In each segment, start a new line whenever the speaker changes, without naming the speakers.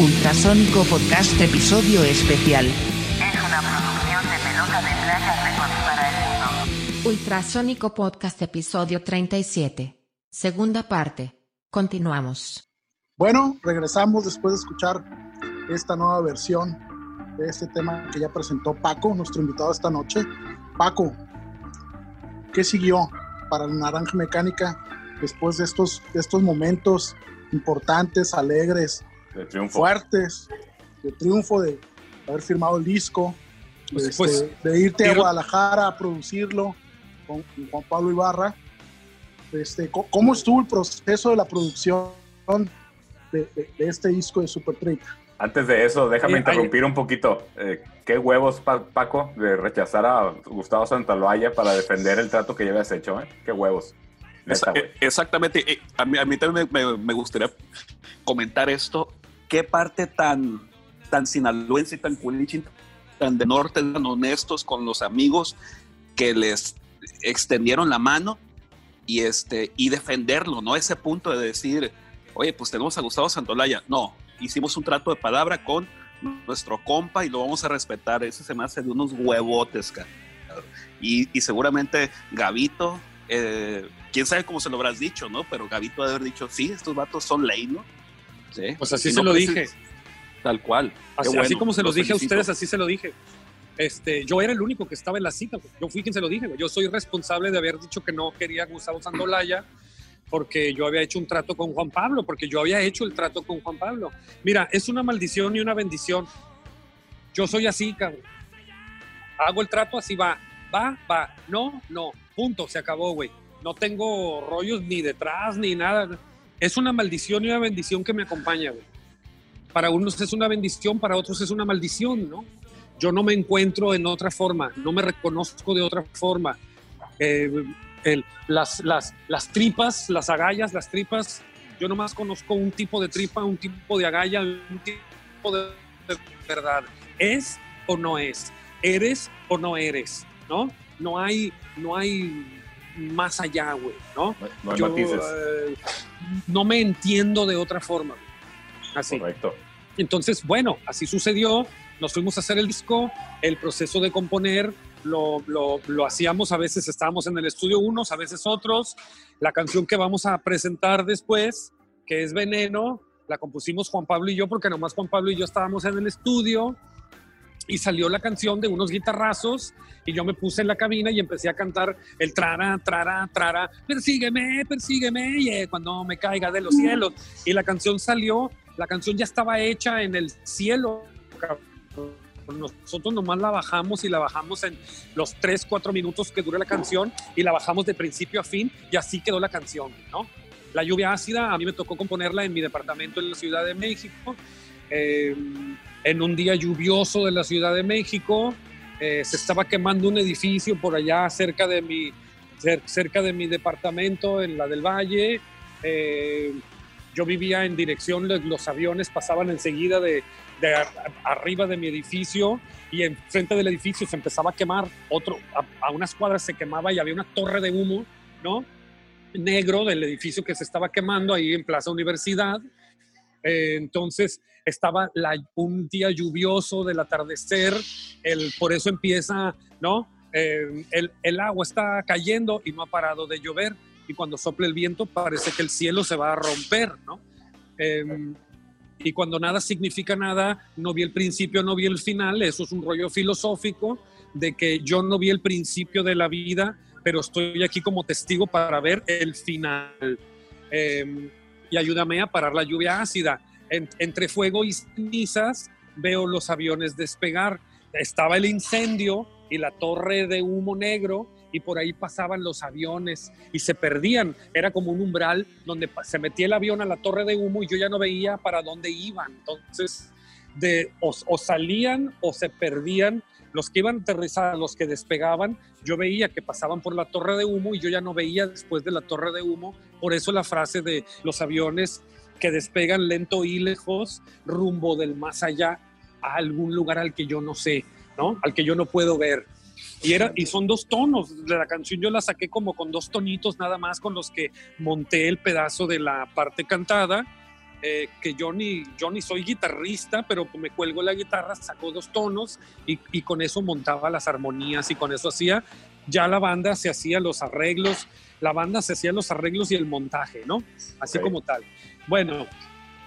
Ultrasónico Podcast Episodio Especial.
Es una producción de Pelota de Playa Records para el mundo.
Ultrasónico Podcast Episodio 37. Segunda parte. Continuamos.
Bueno, regresamos después de escuchar esta nueva versión de este tema que ya presentó Paco, nuestro invitado esta noche. Paco, ¿qué siguió para la Naranja Mecánica después de estos, de estos momentos importantes, alegres,
De triunfo.
fuertes, de triunfo, de haber firmado el disco, de,
Pues,
este,
pues,
de irte a Guadalajara a producirlo con, con Juan Pablo Ibarra. Este, ¿Cómo estuvo el proceso de la producción de, de- de este disco de Super 30?
Antes de eso, déjame
Oye,
interrumpir un poquito. Eh, ¿Qué huevos, Pa- Paco, de rechazar a Gustavo Santaloaya para defender el trato que ya habías hecho? ¿eh? ¿Qué huevos? Neta,
Esa-
güey.
eh, exactamente. Eh, A mí, a mí también me, me- me gustaría comentar esto. ¿Qué parte tan, tan sinaloense y tan culichi, tan de norte, tan honestos con los amigos que les extendieron la mano y, este, y defenderlo, ¿no? Ese punto de decir, oye, pues tenemos a Gustavo Santolaya. No, hicimos un trato de palabra con nuestro compa y lo vamos a respetar. Ese se me hace de unos huevotes, cara. Y, y seguramente Gavito, eh, quién sabe cómo se lo habrás dicho, ¿no? Pero Gavito debe haber dicho, sí, estos vatos son ley, ¿no? Sí.
Pues así se
no
lo dije.
Tal cual.
Así,
bueno,
así como se los dije a ustedes, así se lo dije. Este, yo era el único que estaba en la cita, yo fui quien se lo dije. güey. Yo soy responsable de haber dicho que no quería a Gustavo Sandolaya porque yo había hecho un trato con Juan Pablo, porque yo había hecho el trato con Juan Pablo. Mira, es una maldición y una bendición. Yo soy así, cabrón. Hago el trato, así va. Va, va. No, no. Punto, se acabó, güey. No tengo rollos ni detrás ni nada. Es una maldición y una bendición que me acompaña, para unos es una bendición, para otros es una maldición, ¿no? Yo no me encuentro en otra forma, no me reconozco de otra forma. Eh, las, tripas, las agallas, las tripas, yo nomás conozco un tipo de tripa, un tipo de agalla, un tipo de, de verdad. ¿Es o no es? ¿Eres o no eres? ¿No? No hay, no hay más allá, güey, ¿no?
No, hay
Yo,
matices.
eh, no me entiendo de otra forma. güey. Así.
Correcto.
Entonces, bueno, así sucedió. Nos fuimos a hacer el disco, el proceso de componer lo, lo- lo hacíamos, a veces estábamos en el estudio unos, a veces otros. La canción que vamos a presentar después, que es Veneno, la compusimos Juan Pablo y yo, porque nomás Juan Pablo y yo estábamos en el estudio y salió la canción de unos guitarrazos y yo me puse en la cabina y empecé a cantar el trara, trara, trara, persígueme, persígueme, y, eh, cuando me caiga de los cielos. Y la canción salió, la canción ya estaba hecha en el cielo. Nosotros nomás la bajamos y la bajamos en los 3, 4 minutos que dura la canción y la bajamos de principio a fin y así quedó la canción, ¿no? La lluvia ácida, a mí me tocó componerla en mi departamento en la Ciudad de México. eh, en un día lluvioso de la Ciudad de México. eh, se estaba quemando un edificio por allá cerca de mi, cer- cerca de mi departamento, en la del Valle. Eh, yo vivía en dirección, los aviones pasaban enseguida de, de arriba de mi edificio y enfrente del edificio se empezaba a quemar otro, a, a unas cuadras se quemaba y había una torre de humo, ¿no? Negro del edificio que se estaba quemando ahí en Plaza Universidad. Eh, entonces estaba un día lluvioso del atardecer, el, por eso empieza, ¿no? El, agua está cayendo y no ha parado de llover y cuando sopla el viento parece que el cielo se va a romper, ¿no? Eh, y cuando nada significa nada, no vi el principio, no vi el final, eso es un rollo filosófico de que yo no vi el principio de la vida, pero estoy aquí como testigo para ver el final. Eh, y ayúdame a parar la lluvia ácida. En- entre fuego y cenizas veo los aviones despegar. Estaba el incendio y la torre de humo negro y por ahí pasaban los aviones y se perdían. Era como un umbral donde se metía el avión a la torre de humo y yo ya no veía para dónde iban. Entonces, o, o salían o se perdían. Los que iban a aterrizar, los que despegaban, yo veía que pasaban por la torre de humo y yo ya no veía después de la torre de humo. Por eso la frase de los aviones que despegan lento y lejos rumbo del más allá a algún lugar al que yo no sé, ¿no? Al que yo no puedo ver. Y, era, y son dos tonos de la canción, yo la saqué como con dos tonitos nada más con los que monté el pedazo de la parte cantada eh, que yo ni, yo ni soy guitarrista, pero me cuelgo la guitarra, saco dos tonos y, y con eso montaba las armonías y con eso hacía, ya la banda se hacía los arreglos, la banda se hacía los arreglos y el montaje, ¿no? Así
Ok.
como tal. Bueno,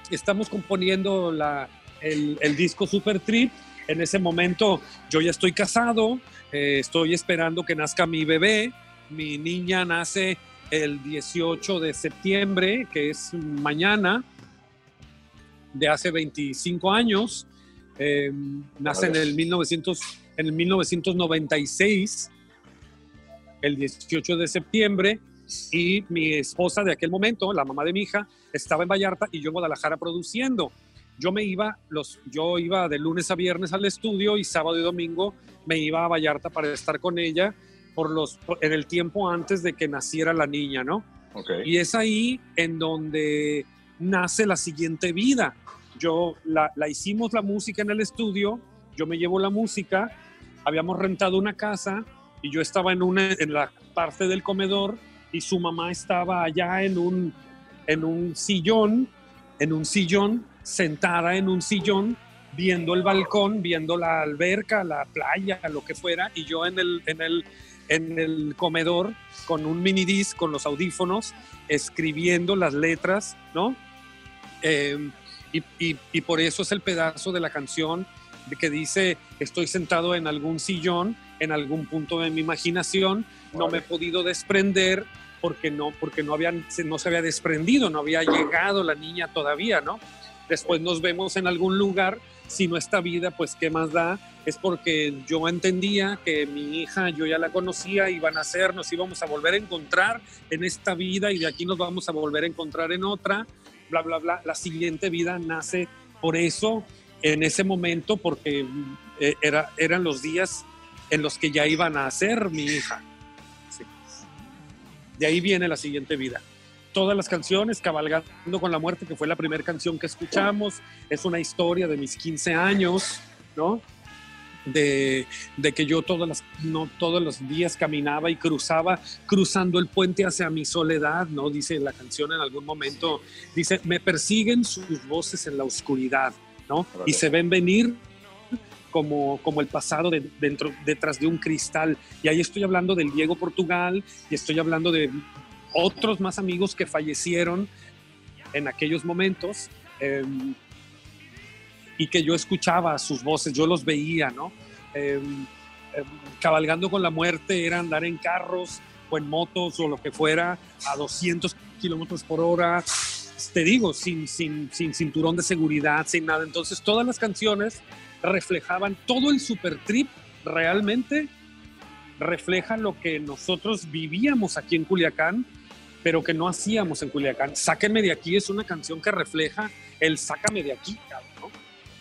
estamos componiendo la, el, el disco Super Trip. En ese momento yo ya estoy casado, eh, estoy esperando que nazca mi bebé. Mi niña nace el 18 de septiembre, que es mañana, de hace 25 años. Eh, nace en el, 1900, en el 1996, el 18 de septiembre, y mi esposa de aquel momento, la mamá de mi hija, estaba en Vallarta y yo en Guadalajara produciendo. Yo me iba, los, yo iba de lunes a viernes al estudio y sábado y domingo me iba a Vallarta para estar con ella por los, en el tiempo antes de que naciera la niña, ¿no? Y es ahí en donde nace la siguiente vida. Yo la, la hicimos la música en el estudio, yo me llevo la música, habíamos rentado una casa y yo estaba en, una, en la parte del comedor y su mamá estaba allá en un, en un sillón, en un sillón, sentada en un sillón, viendo el balcón, viendo la alberca, la playa, lo que fuera, y yo en el, en el, en el comedor con un mini disc, con los audífonos, escribiendo las letras, ¿no? Eh, y, y- y por eso es el pedazo de la canción que dice, estoy sentado en algún sillón, en algún punto de mi imaginación, no me he podido desprender porque no, porque no, habían, no se había desprendido, no había llegado la niña todavía, ¿no? Después nos vemos en algún lugar, si no está vida, pues qué más da, es porque yo entendía que mi hija, yo ya la conocía, iba a nacer, nos íbamos a volver a encontrar en esta vida y de aquí nos vamos a volver a encontrar en otra, bla, bla, bla. La siguiente vida nace por eso, en ese momento, porque eh, era, eran los días en los que ya iban a nacer mi hija. De ahí viene la siguiente vida. Todas las canciones, Cabalgando con la Muerte, que fue la primera canción que escuchamos, es una historia de mis 15 años, ¿no? De, de que yo todas las, no, todos los días caminaba y cruzaba, cruzando el puente hacia mi soledad, ¿no? Dice la canción en algún momento, dice, me persiguen sus voces en la oscuridad, ¿no? Y se ven venir como, como el pasado de- dentro, detrás de un cristal. Y ahí estoy hablando del Diego Portugal y estoy hablando de otros más amigos que fallecieron en aquellos momentos eh, y que yo escuchaba sus voces, yo los veía, ¿no? Eh, eh, cabalgando con la muerte era andar en carros o en motos o lo que fuera a 200 kilómetros por hora, te digo, sin, sin, sin cinturón de seguridad, sin nada. Entonces todas las canciones reflejaban todo el super trip realmente refleja lo que nosotros vivíamos aquí en Culiacán, pero que no hacíamos en Culiacán. Sáquenme de aquí es una canción que refleja el sácame de aquí, cabrón, ¿no?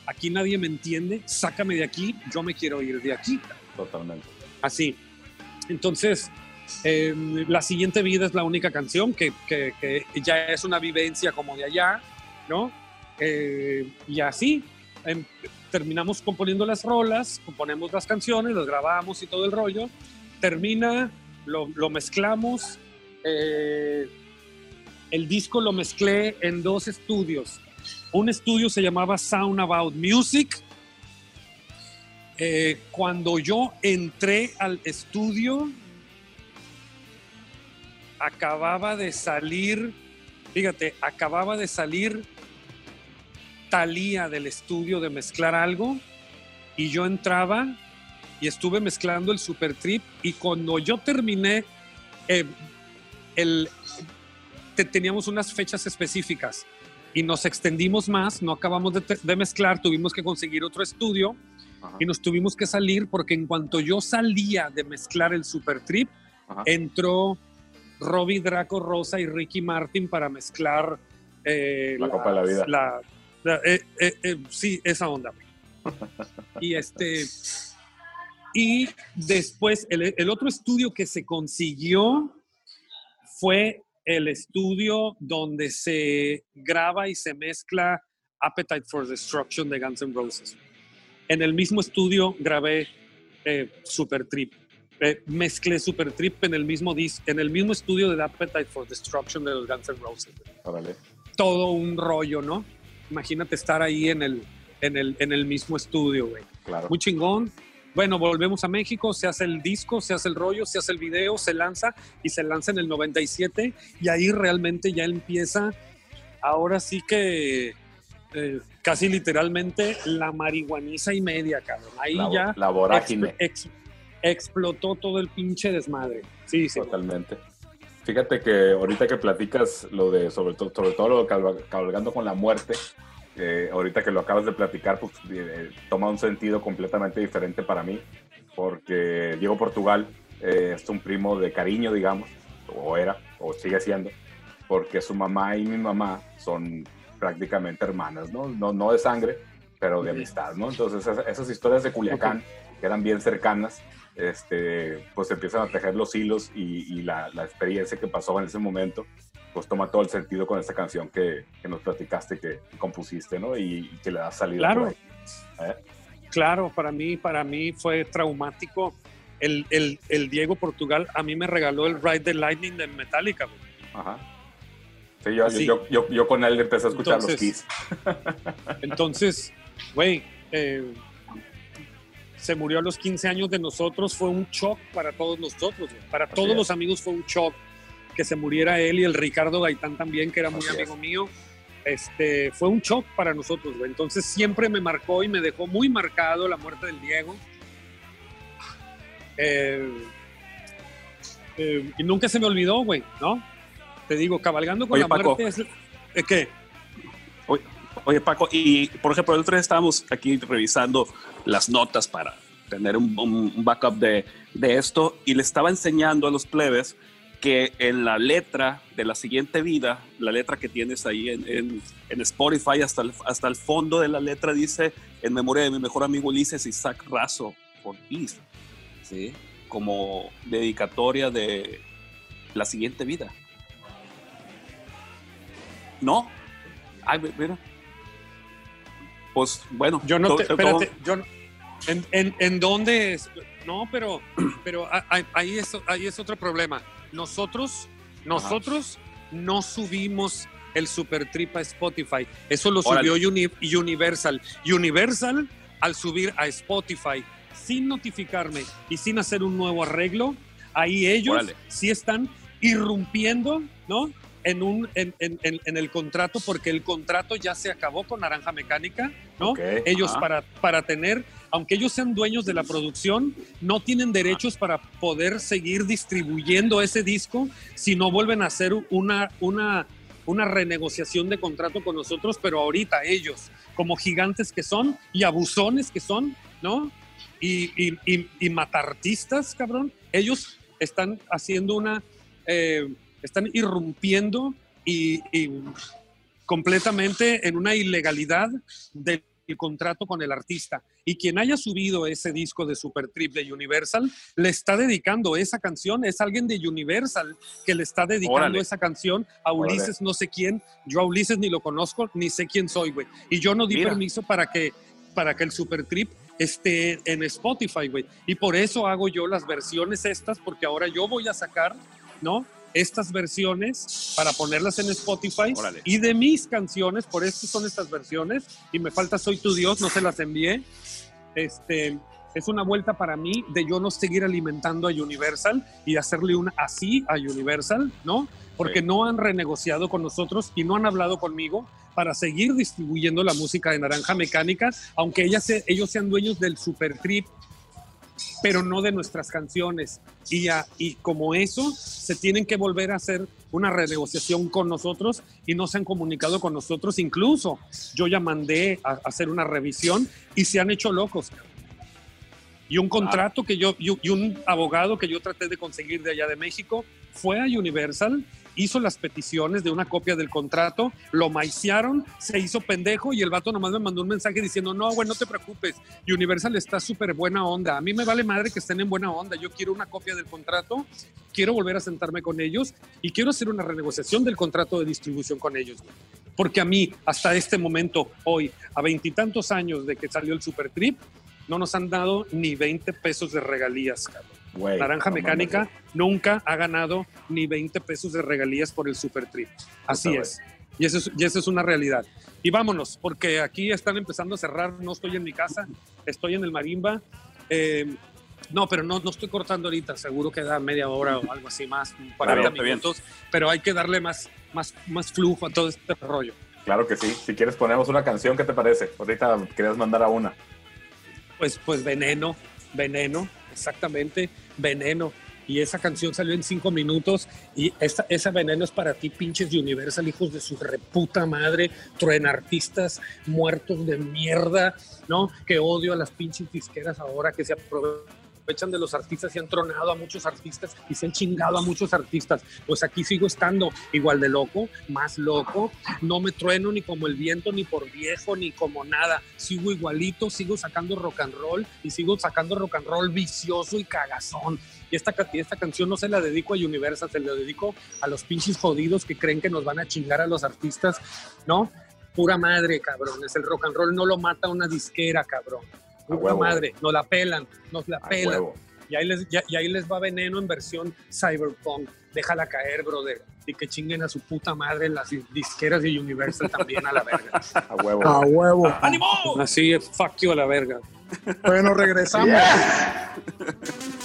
Aquí nadie me entiende, sácame de aquí, yo me quiero ir de aquí. cabrón.
Totalmente.
Así. Entonces, eh, la siguiente vida es la única canción que, que- que ya es una vivencia como de allá, ¿no? Eh, y así em, terminamos componiendo las rolas, componemos las canciones, las grabamos y todo el rollo. Termina, lo, mezclamos. eh, el disco lo mezclé en dos estudios. Un estudio se llamaba Sound About Music, eh, cuando yo entré al estudio, acababa de salir, fíjate, acababa de salir Talía del estudio de mezclar algo y yo entraba y estuve mezclando el Super Trip y cuando yo terminé, eh, el, te- teníamos unas fechas específicas y nos extendimos más, no acabamos de, mezclar, tuvimos que conseguir otro estudio
Ajá.
y nos tuvimos que salir porque en cuanto yo salía de mezclar el Super Trip,
Ajá.
entró Robbie Draco Rosa y Ricky Martin para mezclar eh,
La Copa de la Vida.
la- eh, eh, eh, sí, esa onda. y este y después el, el otro estudio que se consiguió fue el estudio donde se graba y se mezcla Appetite for Destruction de Guns N' Roses. En el mismo estudio grabé Super Trip. Mezclé Super Trip en el mismo dis- en el mismo estudio de Appetite for Destruction de los Guns N' Roses.
Órale.
todo un rollo, ¿no? Imagínate estar ahí en el, en el, en el mismo estudio, güey.
Claro.
Muy chingón. Bueno, volvemos a México, se hace el disco, se hace el rollo, se hace el video, se lanza y se lanza en el 97 y ahí realmente ya empieza, ahora sí que eh, casi literalmente la marihuaniza y media, cabrón. Ahí
La,
ya
la vorágine.
explotó todo el pinche desmadre. Sí, sí.
Totalmente. Fíjate que ahorita que platicas lo de, sobre todo, sobre todo lo de cabalga- cabalgando con la muerte, eh, ahorita que lo acabas de platicar, pues eh, toma un sentido completamente diferente para mí, porque Diego Portugal eh, es un primo de cariño, digamos, o era, o sigue siendo, porque su mamá y mi mamá son prácticamente hermanas, ¿no? No, no de sangre, pero de amistad, ¿no? Entonces esas, esas historias de Culiacán, que eran bien cercanas, este, pues empiezan a tejer los hilos y, y la, la experiencia que pasó en ese momento, pues toma todo el sentido con esta canción que, que nos platicaste, que compusiste, ¿no? Y, y que le das salida.
Claro.
¿Eh?
Claro, para mí, para mí fue traumático. El, el, el Diego Portugal a mí me regaló el Ride the Lightning de Metallica, güey.
Ajá. Sí, yo,
Sí.
Yo, yo, yo con él empecé a escuchar los
Entonces-
Kiss.
Entonces, güey, eh, se murió a los 15 años de nosotros, fue un shock para todos nosotros, para
Así
todos
es.
los amigos fue un shock que se muriera él y el Ricardo Gaitán también, que era muy
Así
amigo
es.
mío. Este, fue un shock para nosotros, güey. Entonces siempre me marcó y me dejó muy marcado la muerte del Diego. Eh, eh, y nunca se me olvidó, güey, ¿no? Te digo, cabalgando con
Oye,
la
Paco.
muerte es... ¿eh, ¿Qué?
Oye, Paco, y por ejemplo, el otro día estábamos aquí revisando las notas para tener un, backup de, de esto y le estaba enseñando a los plebes que en la letra de la siguiente vida, la letra que tienes ahí en, en- en Spotify, hasta el, hasta el fondo de la letra dice en memoria de mi mejor amigo Ulises Isaac Razo, por Is, ¿sí? Como dedicatoria de la siguiente vida. ¿No? Ay, mira. Pues bueno.
Yo no te, espérate, yo en, en, en dónde es? No, pero, pero ahí es, ahí es otro problema. Nosotros, nosotros no subimos el Super Trip a Spotify. Eso lo
Órale.
subió Uni- Universal. Universal, al subir a Spotify sin notificarme y sin hacer un nuevo arreglo, ahí ellos
Órale.
sí están irrumpiendo, ¿no? En, un, en, en- en- el contrato, porque el contrato ya se acabó con Naranja Mecánica, ¿no?
Ok,
ellos
ajá.
para, para tener, aunque ellos sean dueños de la producción, no tienen derechos para poder seguir distribuyendo ese disco si no vuelven a hacer una, una, una renegociación de contrato con nosotros, pero ahorita ellos, como gigantes que son y abusones que son, ¿no? Y, y, y, y matartistas, cabrón, ellos están haciendo una, eh, están irrumpiendo y, y completamente en una ilegalidad del contrato con el artista. Y quien haya subido ese disco de Super Trip de Universal le está dedicando esa canción, es alguien de Universal que le está dedicando
Órale.
esa canción a
Órale.
Ulises no sé quién. Yo a Ulises ni lo conozco, ni sé quién soy, güey. Y yo no di
Mira.
permiso para que, para que el Super Trip esté en Spotify, güey. Y por eso hago yo las versiones estas, porque ahora yo voy a sacar, ¿no? Estas versiones para ponerlas en Spotify
Órale.
y de mis canciones, por eso son estas versiones. Y me falta Soy tu Dios, no se las envié. Este, es una vuelta para mí de yo no seguir alimentando a Universal y hacerle una así a Universal, ¿no? Porque
Sí.
no han renegociado con nosotros y no han hablado conmigo para seguir distribuyendo la música de Naranja Mecánica, aunque ellas ellos sean dueños del Super Trip, pero no de nuestras canciones. Y, ya- y como eso, se tienen que volver a hacer una renegociación con nosotros y no se han comunicado con nosotros. Incluso yo ya mandé a, a hacer una revisión y se han hecho locos. Y un contrato que yo, y un abogado que yo traté de conseguir de allá de México fue a Universal, hizo las peticiones de una copia del contrato, lo maiciaron, se hizo pendejo y el vato nomás me mandó un mensaje diciendo, no, güey, no te preocupes, Universal está súper buena onda, a mí me vale madre que estén en buena onda, yo quiero una copia del contrato, quiero volver a sentarme con ellos y quiero hacer una renegociación del contrato de distribución con ellos. Porque a mí, hasta este momento, hoy, a veintitantos años de que salió el Super Trip, no nos han dado ni 20 pesos de regalías, cabrón. Naranja
no
Mecánica
mames,
nunca ha ganado ni 20 pesos de regalías por el Super Trip. Así es. Y eso, es, y eso es una realidad. Y vámonos, porque aquí están empezando a cerrar, no estoy en mi casa, estoy en el Marimba. Eh, no, pero no, no estoy cortando ahorita, seguro que da media hora o algo así más, 40
Claro,
minutos, pero hay que darle más, más, más flujo a todo este rollo.
Claro que sí. Si quieres ponemos una canción, ¿qué te parece? Ahorita querías mandar a una.
Pues, pues veneno, veneno, exactamente, veneno. Y esa canción salió en cinco minutos y esa, esa veneno es para ti, pinches Universal, hijos de su reputa madre, truenartistas muertos de mierda, ¿no? Que odio a las pinches disqueras ahora que se aprovechan de los artistas y han tronado a muchos artistas y se han chingado a muchos artistas. Pues aquí sigo estando igual de loco, más loco, no me trueno ni como el viento, ni por viejo, ni como nada. Sigo igualito, sigo sacando rock and roll y sigo sacando rock and roll vicioso y cagazón. Y esta, esta canción no se la dedico a Universal, se la dedico a los pinches jodidos que creen que nos van a chingar a los artistas, ¿no? Pura madre, cabrones. El rock and roll no lo mata una disquera, cabrón.
Huevo.
madre. Nos la pelan, nos la
A
pelan.
huevo.
Y ahí, les, ya- y ahí les va veneno en versión cyberpunk. Déjala caer, brother. Y que chinguen a su puta madre las disqueras de Universal también a la verga.
A huevo.
A huevo.
¡Ánimo!
Así es, fuck you a la verga.
Bueno, regresamos.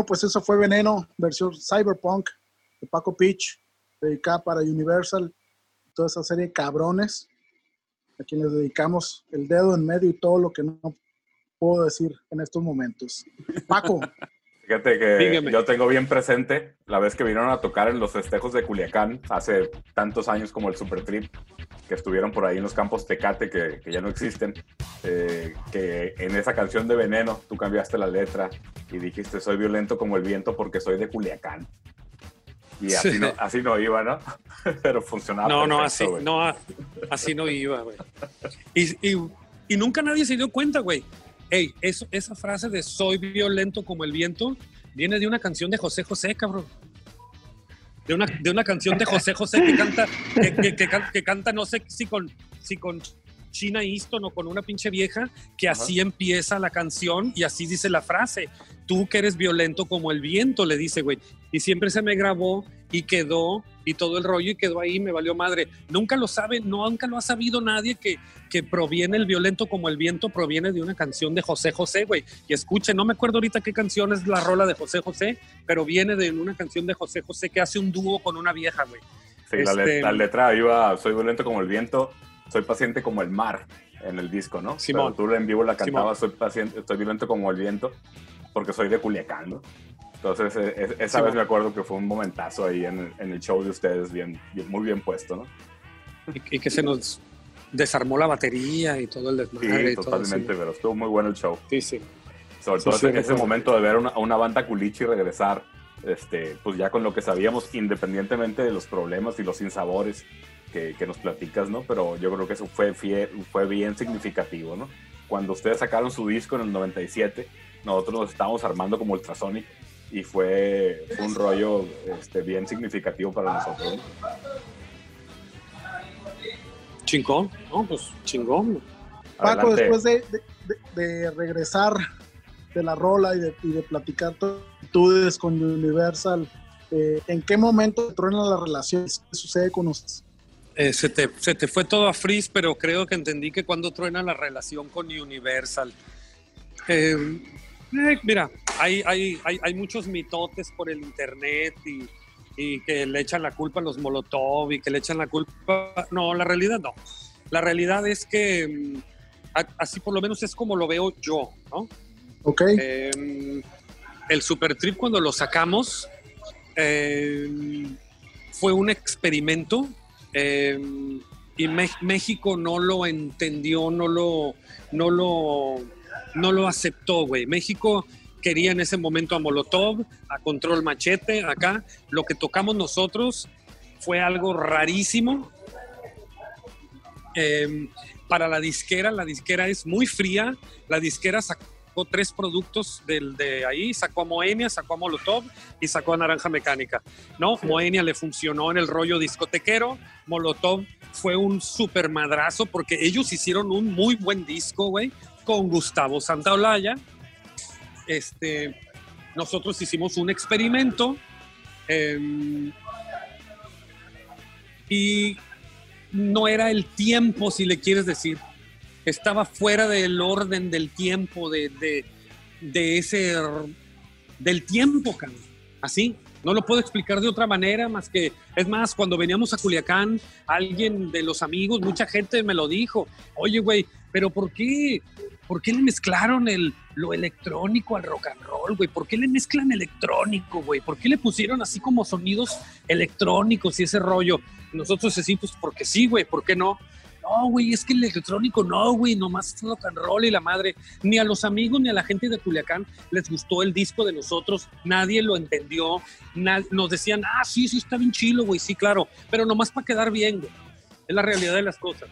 Bueno, pues eso fue Veneno, versión Cyberpunk de Paco Pitch, dedicada para Universal, toda esa serie de cabrones a quienes dedicamos el dedo en medio y todo lo que no puedo decir en estos momentos. Paco,
Fíjate que
Dígame.
yo tengo bien presente la vez que vinieron a tocar en los festejos de Culiacán hace tantos años como el Super Trip, que estuvieron por ahí en los campos Tecate que, que ya no existen, eh, que en esa canción de Veneno tú cambiaste la letra y dijiste soy violento como el viento porque soy de Culiacán. Y así,
Sí.
no, así no iba, ¿no? Pero funcionaba.
no, no,
perfecto,
así,
güey.
no, así no iba, güey. Y, y- y nunca nadie se dio cuenta, güey. Ey, eso, esa frase de soy violento como el viento viene de una canción de José José, cabrón. De una, de una canción de José José que canta, que, que- que can- que canta no sé si con, si con China Easton o con una pinche vieja, que
Ajá.
así empieza la canción y así dice la frase. Tú que eres violento como el viento, le dice, güey. Y siempre se me grabó y quedó y todo el rollo y quedó ahí, me valió madre. Nunca lo sabe, no, nunca lo ha sabido nadie que, que proviene el violento como el viento, proviene de una canción de José José, güey. Y escuchen, no me acuerdo ahorita qué canción es la rola de José José, pero viene de una canción de José José que hace un dúo con una vieja, güey.
Sí, la, le-
Este-
la letra iba, soy violento como el viento, soy paciente como el mar en el disco, ¿no?
Simón.
Pero tú en vivo la cantabas, soy paciente, estoy violento como el viento, porque soy de Culiacán, ¿no? Entonces, eh, eh, esa
Simón.
vez me acuerdo que fue un momentazo ahí en, el- en el show de ustedes, bien, bien- muy bien puesto, ¿no?
Y, y que se nos desarmó la batería y todo el desmadre.
Sí,
y todo,
totalmente,
sí.
pero estuvo muy bueno el show.
Sí, sí.
Sobre
Sí,
todo
sí,
ese, ese momento de ver una, a una banda culichi regresar, este, pues ya con lo que sabíamos, independientemente de los problemas y los sinsabores que, que nos platicas, ¿no? Pero yo creo que eso fue, fie- fue bien significativo, ¿no? Cuando ustedes sacaron su disco en el 97, nosotros nos estábamos armando como Ultrasonic y fue, fue un rollo este, bien significativo para nosotros, ¿no?
Chingón, ¿no? Pues chingón.
Paco,
Adelante.
después de, de- regresar de la rola y de, y de platicar tus actitudes con Universal, eh, ¿en qué momento truena la relación? ¿Qué sucede con ustedes?
Eh, se, te, se te fue todo a freeze, pero creo que entendí que cuando truena la relación con Universal. Eh, eh, mira, hay, hay, hay, hay muchos mitotes por el internet y, y que le echan la culpa a los Molotov y que le echan la culpa. No, la realidad no. La realidad es que mm, así por lo menos es como lo veo yo, ¿no?
¿Ok?
Eh, el Super Trip cuando lo sacamos eh, fue un experimento eh, y México no lo entendió, no lo, no lo, no lo aceptó, güey. México quería en ese momento a Molotov, a Control Machete, acá. Lo que tocamos nosotros fue algo rarísimo. Eh, para la disquera, la disquera es muy fría. La disquera sacó tres productos del, de ahí, sacó a Moenia, sacó a Molotov y sacó a Naranja Mecánica. ¿no? Moenia le funcionó en el rollo discotequero, Molotov fue un super madrazo porque ellos hicieron un muy buen disco, güey, con Gustavo Santaolalla. Este, nosotros hicimos un experimento em, y no era el tiempo, si le quieres decir. Estaba fuera del orden del tiempo, de, de, ese. del tiempo, cabrón. Así. No lo puedo explicar de otra manera más que. Es más, cuando veníamos a Culiacán, alguien de los amigos, mucha gente me lo dijo. Oye, güey, pero ¿por qué? ¿Por qué le mezclaron el, lo electrónico al rock and roll, güey? ¿Por qué le mezclan electrónico, güey? ¿Por qué le pusieron así como sonidos electrónicos y ese rollo? Nosotros sí, pues porque sí, güey, ¿por qué no? No, güey, es que el electrónico no, güey, nomás es rock and roll y la madre. Ni a los amigos ni a la gente de Culiacán les gustó el disco de nosotros, nadie lo entendió. na- nos decían, ah, sí, sí, está bien chilo, güey, sí, claro, pero nomás para quedar bien, güey. Es la realidad de las cosas.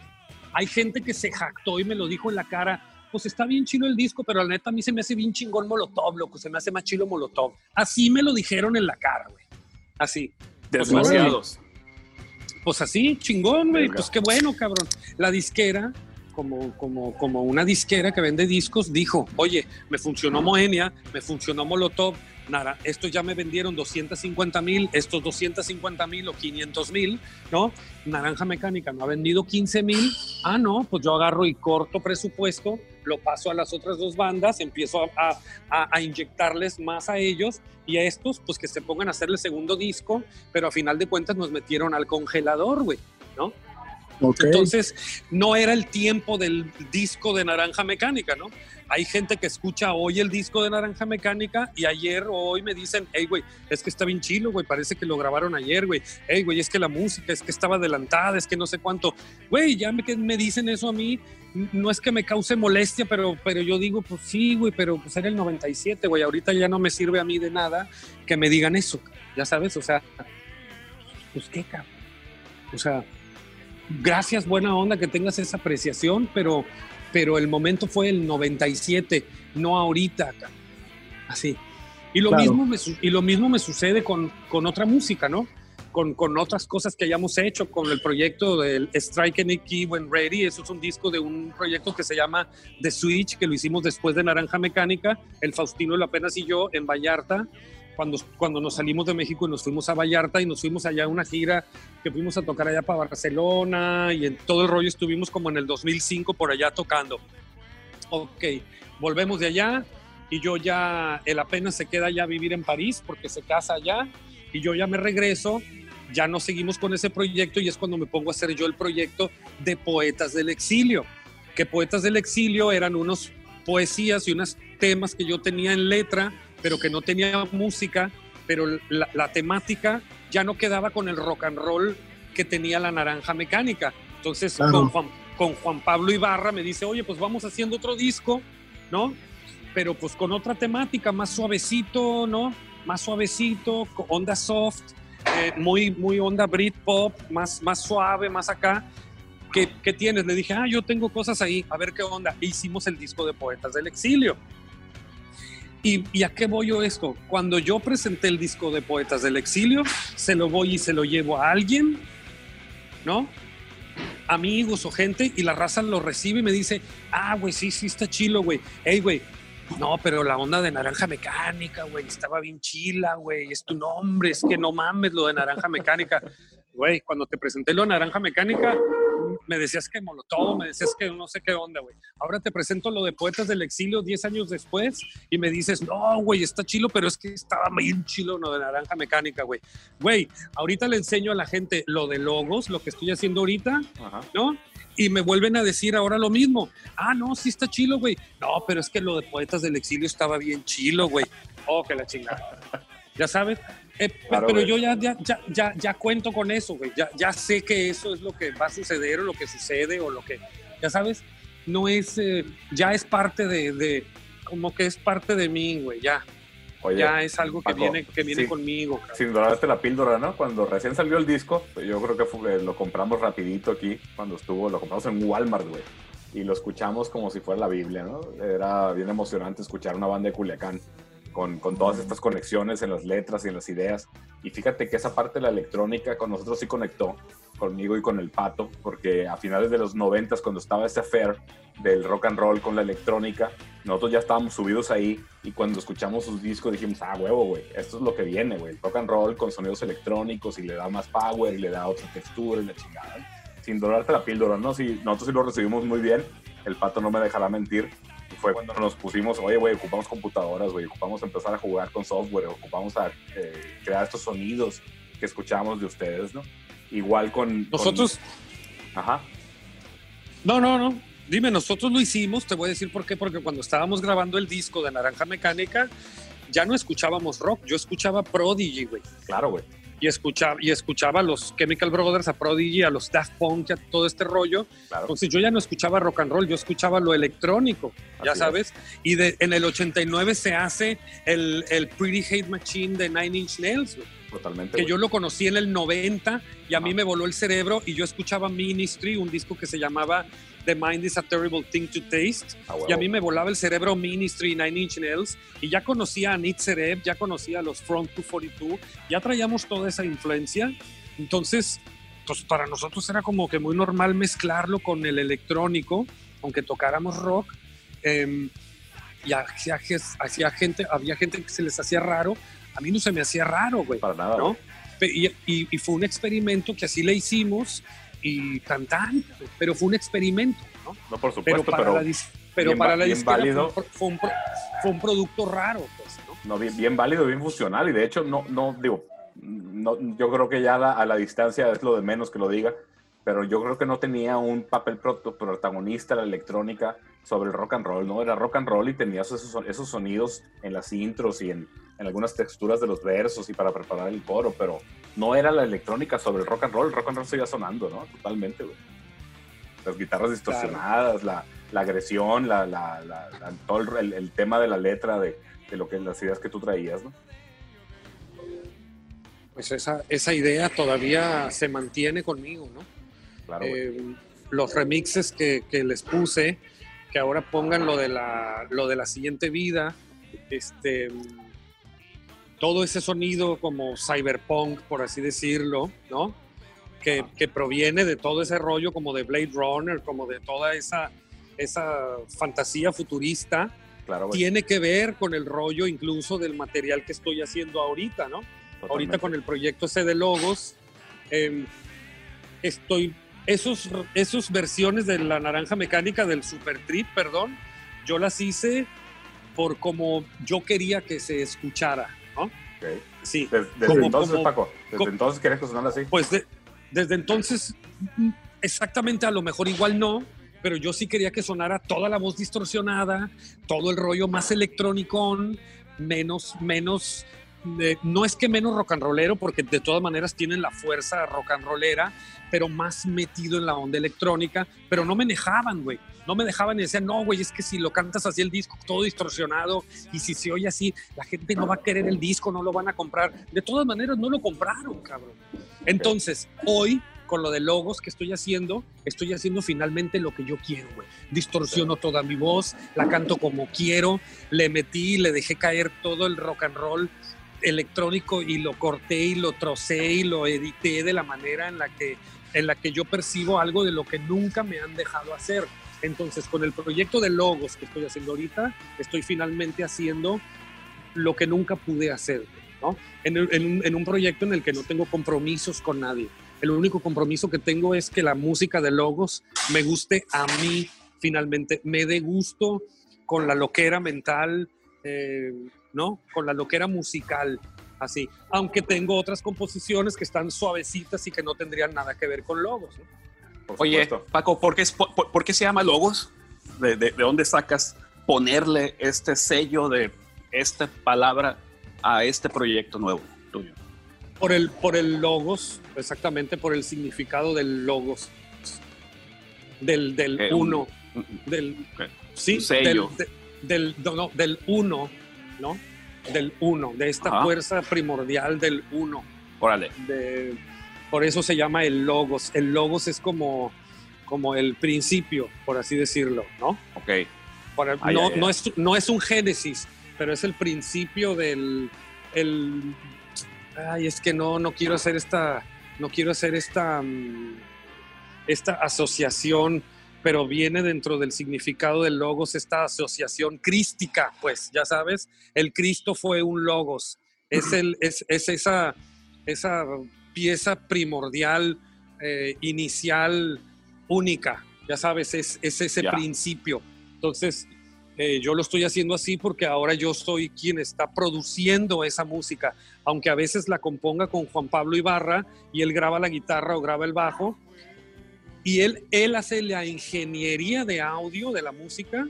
Hay gente que se jactó y me lo dijo en la cara, pues está bien chilo el disco, pero la neta a mí se me hace bien chingón Molotov, loco, se me hace más chilo Molotov. Así me lo dijeron en la cara, güey. Así.
Desgraciados.
Pues así, chingón, güey. Pues qué bueno, cabrón. La disquera, como, como, como una disquera que vende discos, dijo, oye, me funcionó Moenia, me funcionó Molotov, nada, estos ya me vendieron 250 mil, estos 250 mil o 500 mil, ¿no? Naranja Mecánica no ha vendido 15 mil. Ah, no, pues yo agarro y corto presupuesto lo paso a las otras dos bandas, empiezo a, a- a inyectarles más a ellos y a estos, pues que se pongan a hacer el segundo disco, pero a final de cuentas nos metieron al congelador, güey, ¿no? Entonces, no era el tiempo del disco de Naranja Mecánica, ¿no? Hay gente que escucha hoy el disco de Naranja Mecánica y ayer o hoy me dicen, hey, güey, es que está bien chilo, güey, parece que lo grabaron ayer, güey. Hey, güey, es que la música, es que estaba adelantada, es que no sé cuánto. Güey, ya me, que me dicen eso a mí, no es que me cause molestia, pero, pero yo digo, pues sí, güey, pero pues era el 97, güey, ahorita ya no me sirve a mí de nada que me digan eso, ya sabes, o sea, pues qué, cabrón. O sea, gracias, buena onda que tengas esa apreciación, pero, pero el momento fue el 97, no ahorita. Así. Y lo,
Claro.
mismo, me, y lo mismo me sucede con, con otra música, ¿no? Con, con otras cosas que hayamos hecho, con el proyecto del Strike Any Key When Ready. Eso es un disco de un proyecto que se llama The Switch, que lo hicimos después de Naranja Mecánica, el Faustino, el Apenas y yo, en Vallarta. Cuando, cuando nos salimos de México y nos fuimos a Vallarta y nos fuimos allá a una gira que fuimos a tocar allá para Barcelona y en todo el rollo estuvimos como en el 2005 por allá tocando. Ok, volvemos de allá y yo ya, él apenas se queda ya a vivir en París porque se casa allá y yo ya me regreso, ya no seguimos con ese proyecto y es cuando me pongo a hacer yo el proyecto de Poetas del Exilio, que Poetas del Exilio eran unos poesías y unos temas que yo tenía en letra, pero que no tenía música, pero la, la temática ya no quedaba con el rock and roll que tenía la naranja mecánica. Entonces,
Claro.
con, Juan, con Juan Pablo Ibarra me dice, oye, pues vamos haciendo otro disco, ¿no? Pero pues con otra temática, más suavecito, ¿no? Más suavecito, onda soft, eh, muy, muy onda Britpop, más, más suave, más acá. ¿Qué, ¿Qué tienes? Le dije, ah, yo tengo cosas ahí, a ver qué onda. E hicimos el disco de Poetas del Exilio. ¿Y, ¿Y a qué voy yo esto? Cuando yo presenté el disco de Poetas del Exilio, se lo voy y se lo llevo a alguien, ¿no? Amigos o gente, y la raza lo recibe y me dice, ah, güey, sí, sí, está chilo, güey. Ey, güey, no, pero la onda de naranja mecánica, güey, estaba bien chila, güey, es tu nombre, es que no mames lo de naranja mecánica. Güey, cuando te presenté lo de naranja mecánica, me decías que molotov, me decías que no sé qué onda, güey. Ahora te presento lo de Poetas del Exilio 10 años después y me dices, no, güey, está chilo, pero es que estaba bien chilo lo de naranja mecánica, güey. Güey, ahorita le enseño a la gente lo de logos, lo que estoy haciendo ahorita,
Ajá.
¿no? Y me vuelven a decir ahora lo mismo. Ah, no, sí está chilo, güey. No, pero es que lo de Poetas del Exilio estaba bien chilo, güey. Oh, que la chingada. Ya sabes. Eh,
Claro,
pero yo ya, ya, ya, ya, cuento con eso, güey. Ya, ya sé que eso es lo que va a suceder o lo que sucede o lo que, ya sabes, no es, eh, ya es parte de, de, como que es parte de mí, güey. Ya,
Oye,
ya es algo que
Paco,
viene, que viene
sí.
conmigo. cabrón.
sin dorarte la píldora, ¿no? Cuando recién salió el disco, pues, yo creo que fue- lo compramos rapidito aquí, cuando estuvo, lo compramos en Walmart, güey. Y lo escuchamos como si fuera la Biblia, ¿no? Era bien emocionante escuchar una banda de Culiacán con, con todas estas conexiones en las letras y en las ideas. Y fíjate que esa parte de la electrónica con nosotros sí conectó, conmigo y con el Pato, porque a finales de los noventas, cuando estaba ese affair del rock and roll con la electrónica, nosotros ya estábamos subidos ahí y cuando escuchamos sus discos dijimos, ah, huevo, güey, esto es lo que viene, güey, rock and roll con sonidos electrónicos y le da más power y le da otra textura y la chingada. Sin dorarte la píldora, ¿no? Sí, nosotros sí lo recibimos muy bien, el Pato no me dejará mentir. Fue cuando nos pusimos, oye, güey, ocupamos computadoras, güey, ocupamos empezar a jugar con software, ocupamos a eh, crear estos sonidos que escuchamos de ustedes, ¿no? Igual con... con-
Nosotros,
Ajá.
No, no, no. Dime, nosotros lo hicimos, te voy a decir por qué, porque cuando estábamos grabando el disco de Naranja Mecánica, ya no escuchábamos rock, yo escuchaba Prodigy, güey.
Claro, güey.
Y escuchaba, y escuchaba a los Chemical Brothers, a Prodigy, a los Daft Punk, a todo este rollo.
Claro.
Entonces yo ya no escuchaba rock and roll, yo escuchaba lo electrónico, ya sabes. Y de, en el 89 se hace el, el Pretty Hate Machine de Nine Inch Nails,
Totalmente.
que yo lo conocí en el 90 y a mí me voló el cerebro y yo escuchaba Ministry, un disco que se llamaba The Mind is a Terrible Thing to Taste
A huevo.
y a mí me volaba el cerebro Ministry, Nine Inch Nails y ya conocía a Nit Sereb, ya conocía a los Front 242, ya traíamos toda esa influencia. Entonces, pues para nosotros era como que muy normal mezclarlo con el electrónico, aunque tocáramos rock. em, y hacía, hacía gente, había gente que se les hacía raro. A mí no se me hacía raro, güey.
Para nada,
¿no? Y, y- y fue un experimento que así le hicimos y tan tan, pero fue un experimento, ¿no?
No, por
Pero
supuesto,
para
pero,
la pero
bien
para la disquera fue fue, un fue un producto raro, pues, ¿no?
No, bien, bien válido, bien funcional. Y de hecho, no, no digo, no, yo creo que ya a la, a la distancia es lo de menos que lo diga, pero yo creo que no tenía un papel pro- protagonista la electrónica sobre el rock and roll, ¿no? Era rock and roll y tenías esos, esos sonidos en las intros y en, en algunas texturas de los versos y para preparar el coro, pero no era la electrónica sobre el rock and roll. El rock and roll seguía sonando, ¿no? Totalmente, güey. Las guitarras distorsionadas, la, la agresión, la, la, la- la- todo el, el tema de la letra, de, de lo que las ideas que tú traías, ¿no?
Pues esa, esa idea todavía se mantiene conmigo, ¿no?
Claro.
Eh, los remixes que, que les puse, que ahora pongan lo de la, lo de la siguiente vida, este, todo ese sonido como cyberpunk, por así decirlo, ¿no? Que, que proviene de todo ese rollo como de Blade Runner, como de toda esa, esa fantasía futurista,
claro,
tiene que ver con el rollo incluso del material que estoy haciendo ahorita, ¿no?
Totalmente.
ahorita con el proyecto ese de logos, eh, estoy, esos, esos versiones de la naranja mecánica del Super Trip, perdón, yo las hice por como yo quería que se escuchara, ¿no?
Ok.
Sí,
Des- Desde,
Como-
entonces,
como-
Paco, desde
como-
entonces querías que sonara así.
pues de- desde entonces, exactamente a lo mejor igual no, pero yo sí quería que sonara toda la voz distorsionada, todo el rollo más electrónico, menos, menos, no es que menos rock and rollero, porque de todas maneras tienen la fuerza rock and rollera, pero más metido en la onda electrónica, pero no me dejaban, güey. No me dejaban y decían, no, güey, es que si lo cantas así el disco, todo distorsionado, y si se oye así, la gente no va a querer el disco, no lo van a comprar. De todas maneras, no lo compraron, cabrón. Entonces, hoy, con lo de logos que estoy haciendo, estoy haciendo finalmente lo que yo quiero, güey. Distorsiono toda mi voz, la canto como quiero, le metí, le dejé caer todo el rock and roll electrónico y lo corté y lo trocé y lo edité de la manera en la que en la que yo percibo algo de lo que nunca me han dejado hacer. Entonces, con el proyecto de logos que estoy haciendo ahorita, estoy finalmente haciendo lo que nunca pude hacer, ¿no? En, en en un proyecto en el que no tengo compromisos con nadie. El único compromiso que tengo es que la música de logos me guste a mí finalmente, me dé gusto con la loquera mental, eh, ¿no? Con la loquera musical, así. Aunque tengo otras composiciones que están suavecitas y que no tendrían nada que ver con logos, ¿no?
Por
Oye,
supuesto.
Paco, ¿por qué, es- por, qué se llama Logos? ¿De, de, de dónde sacas ponerle este sello de esta palabra a este proyecto nuevo tuyo?
Por el, por el logos, exactamente por el significado del logos, del, del
Eh, un-
uno, del, sí,
un sello.
del, de- del, no, no, del uno, ¿no? Del uno, de esta
Ajá.
fuerza primordial del uno.
Órale.
de- por eso se llama el logos. El logos es como, como el principio, por así decirlo, ¿no?
Ok.
Por- no es, no es un génesis, pero es el principio del... El, ay, es que no, no quiero hacer esta... No quiero hacer esta... mm, esta asociación, pero viene dentro del significado del logos esta asociación crística, pues, ya sabes, el Cristo fue un logos. Es, el, es, es esa, esa pieza primordial, eh, inicial, única, ya sabes, es, es ese principio. Entonces, eh, yo lo estoy haciendo así porque ahora yo soy quien está produciendo esa música, aunque a veces la componga con Juan Pablo Ibarra y él graba la guitarra o graba el bajo, y él, él hace la ingeniería de audio de la música.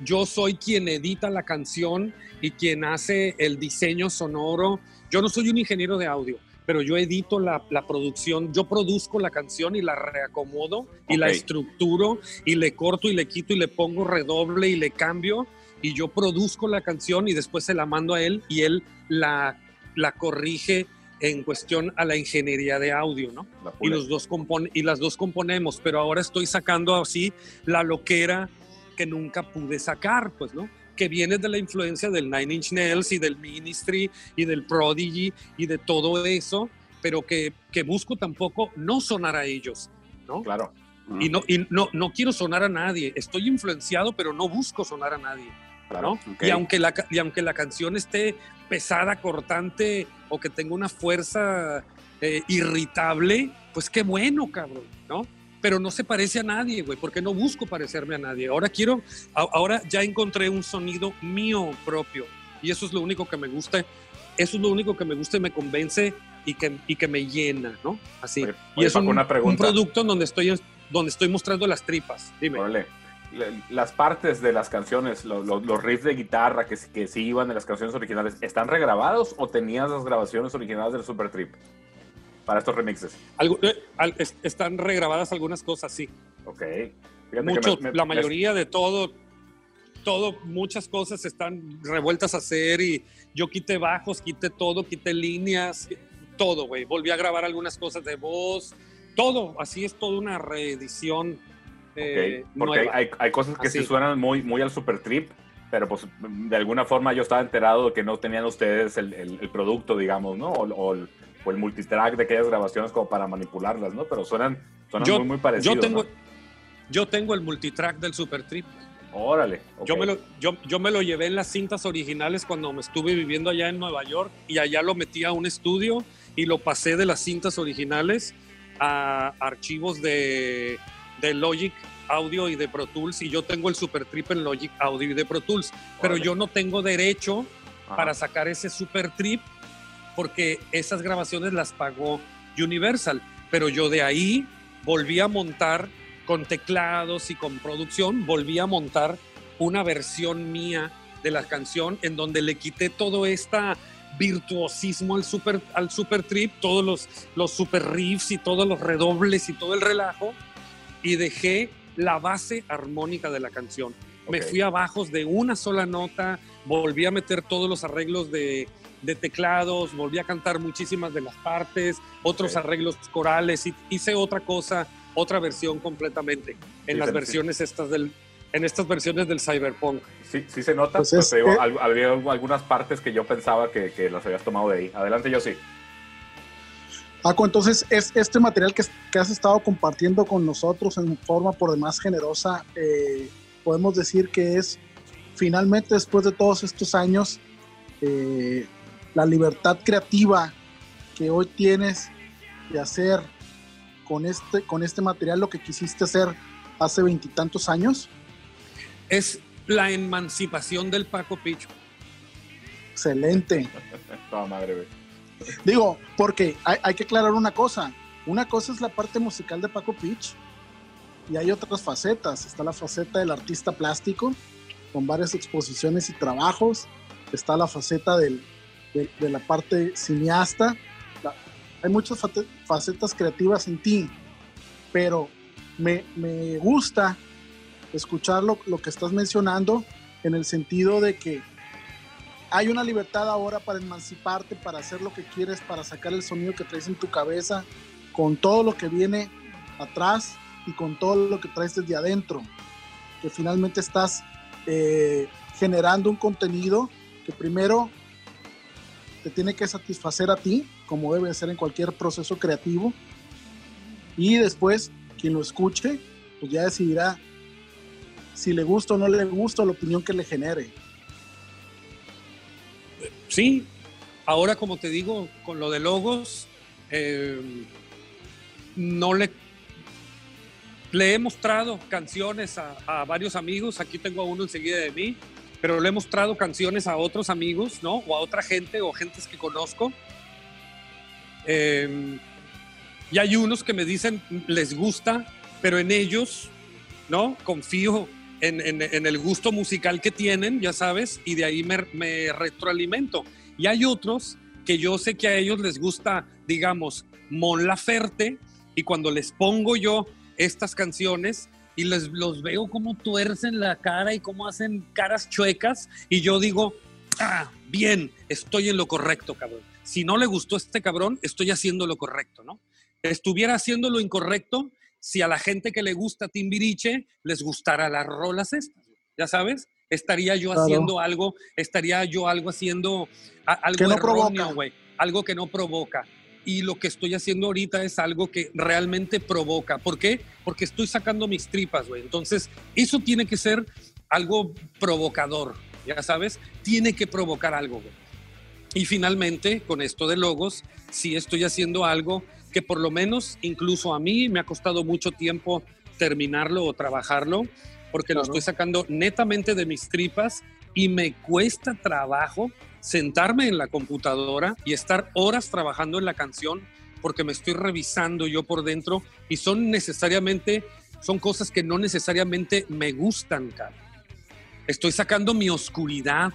Yo soy quien edita la canción y quien hace el diseño sonoro. Yo no soy un ingeniero de audio, pero yo edito la, la producción, yo produzco la canción y la reacomodo y la estructuro y le corto y le quito y le pongo redoble y le cambio y yo produzco la canción y después se la mando a él y él la, la corrige en cuestión a la ingeniería de audio, ¿no? Y los dos compon y las dos componemos, pero ahora estoy sacando así la loquera que nunca pude sacar, pues, ¿no? Que viene de la influencia del Nine Inch Nails y del Ministry y del Prodigy y de todo eso, pero que, que busco tampoco no sonar a ellos, ¿no?
Claro.
Y, no, y no, no quiero sonar a nadie, estoy influenciado, pero no busco sonar a nadie. ¿no?
Ok.
Y, aunque la, y aunque la canción esté pesada, cortante o que tenga una fuerza eh, irritable, pues qué bueno, cabrón, ¿no? pero no se parece a nadie, güey, porque no busco parecerme a nadie. Ahora quiero, ahora ya encontré un sonido mío propio y eso es lo único que me gusta, eso es lo único que me gusta y me convence y que, y que me llena, ¿no? Así.
Oye,
y
oye,
es
Paco,
un,
una pregunta.
un producto en donde estoy, donde estoy mostrando las tripas. Dime.
Órale. Las partes de las canciones, lo- lo- los riffs de guitarra que, que sí iban de las canciones originales, ¿están regrabados o tenías las grabaciones originales del Super Trip para estos remixes?
Algo- eh, al- es- están regrabadas algunas cosas, sí.
Ok.
Mucho,
me- me-
la
me-
mayoría de todo, todo, muchas cosas están revueltas a hacer y yo quité bajos, quité todo, quité líneas, todo, güey. Volví a grabar algunas cosas de voz, todo, así es toda una reedición eh,
Ok, Porque hay,
nueva.
hay- hay cosas que sí suenan muy, muy al Super Trip, pero pues de alguna forma yo estaba enterado de que no tenían ustedes el, el- el producto, digamos, ¿no? O, o el, o el multitrack de aquellas grabaciones como para manipularlas, ¿no? Pero suenan, suenan
Yo-
muy, muy parecidos.
yo tengo,
¿no?
yo tengo el multitrack del Super Trip.
Órale.
Yo, me lo, yo, yo me lo llevé en las cintas originales cuando me estuve viviendo allá en Nueva York y allá lo metí a un estudio y lo pasé de las cintas originales a archivos de, de Logic Audio y de Pro Tools y yo tengo el Super Trip en Logic Audio y de Pro Tools, pero yo no tengo derecho
Ajá.
para sacar ese Super Trip porque esas grabaciones las pagó Universal, pero yo de ahí volví a montar con teclados y con producción, volví a montar una versión mía de la canción en donde le quité todo esta virtuosismo al super, al super trip, todos los, los super riffs y todos los redobles y todo el relajo y dejé la base armónica de la canción. Me fui a bajos de una sola nota, volví a meter todos los arreglos de, de teclados, volví a cantar muchísimas de las partes, otros arreglos corales, y hice otra cosa, otra versión completamente en
Sí,
las
sí,
versiones estas del en estas versiones del cyberpunk.
Sí, sí se nota,
Pues
pero
es
te digo,
que-
al- había algunas partes que yo pensaba que, que las habías tomado de ahí. Adelante, yo sí.
Paco, entonces es este material que, que has estado compartiendo con nosotros en forma por demás generosa, eh, podemos decir que es finalmente después de todos estos años eh, la libertad creativa que hoy tienes de hacer con este, con este material lo que quisiste hacer hace veintitantos años.
Es la emancipación del Paco Picho.
Excelente.
Toda madre.
Digo, porque hay, que aclarar una cosa. Una cosa es la parte musical de Paco Pitch y hay otras facetas. Está la faceta del artista plástico con varias exposiciones y trabajos. Está la faceta del- de, la parte cineasta. Hay muchas facetas creativas en ti, pero me, me gusta escuchar lo, lo que estás mencionando en el sentido de que hay una libertad ahora para emanciparte, para hacer lo que quieres, para sacar el sonido que traes en tu cabeza, con todo lo que viene atrás y con todo lo que traes desde adentro. Que finalmente estás eh, generando un contenido que primero te tiene que satisfacer a ti, como debe ser en cualquier proceso creativo, y después quien lo escuche, pues ya decidirá si le gusta o no le gusta la opinión que le genere.
Sí, ahora como te digo, con lo de logos, eh, no le, he mostrado canciones a, varios amigos, aquí tengo uno enseguida de mí, pero le he mostrado canciones a otros amigos, ¿no? O a otra gente o gentes que conozco. Eh, y hay unos que me dicen, les gusta, pero en ellos, ¿no? Confío en, el gusto musical que tienen, ya sabes, y de ahí me, me retroalimento. Y hay otros que yo sé que a ellos les gusta, digamos, Mon Laferte, y cuando les pongo yo estas canciones y les los veo como tuercen la cara y cómo hacen caras chuecas, y yo digo, ah, bien, estoy en lo correcto, cabrón. Si no le gustó este cabrón, estoy haciendo lo correcto, ¿no? Estuviera haciendo lo incorrecto si a la gente que le gusta Timbiriche les gustara las rolas estas, ya sabes, estaría yo
Claro.
haciendo algo, estaría yo algo haciendo a- algo
Que no
erróneo, algo que no provoca. Y lo que estoy haciendo ahorita es algo que realmente provoca. ¿Por qué? Porque estoy sacando mis tripas, güey. Entonces, eso tiene que ser algo provocador, ya sabes, tiene que provocar algo, güey. Y finalmente, con esto de logos, sí estoy haciendo algo que por lo menos incluso a mí me ha costado mucho tiempo terminarlo o trabajarlo, porque lo estoy sacando netamente de mis tripas y me cuesta trabajo sentarme en la computadora y estar horas trabajando en la canción porque me estoy revisando yo por dentro y son necesariamente, son cosas que no necesariamente me gustan, cara. Estoy sacando mi oscuridad,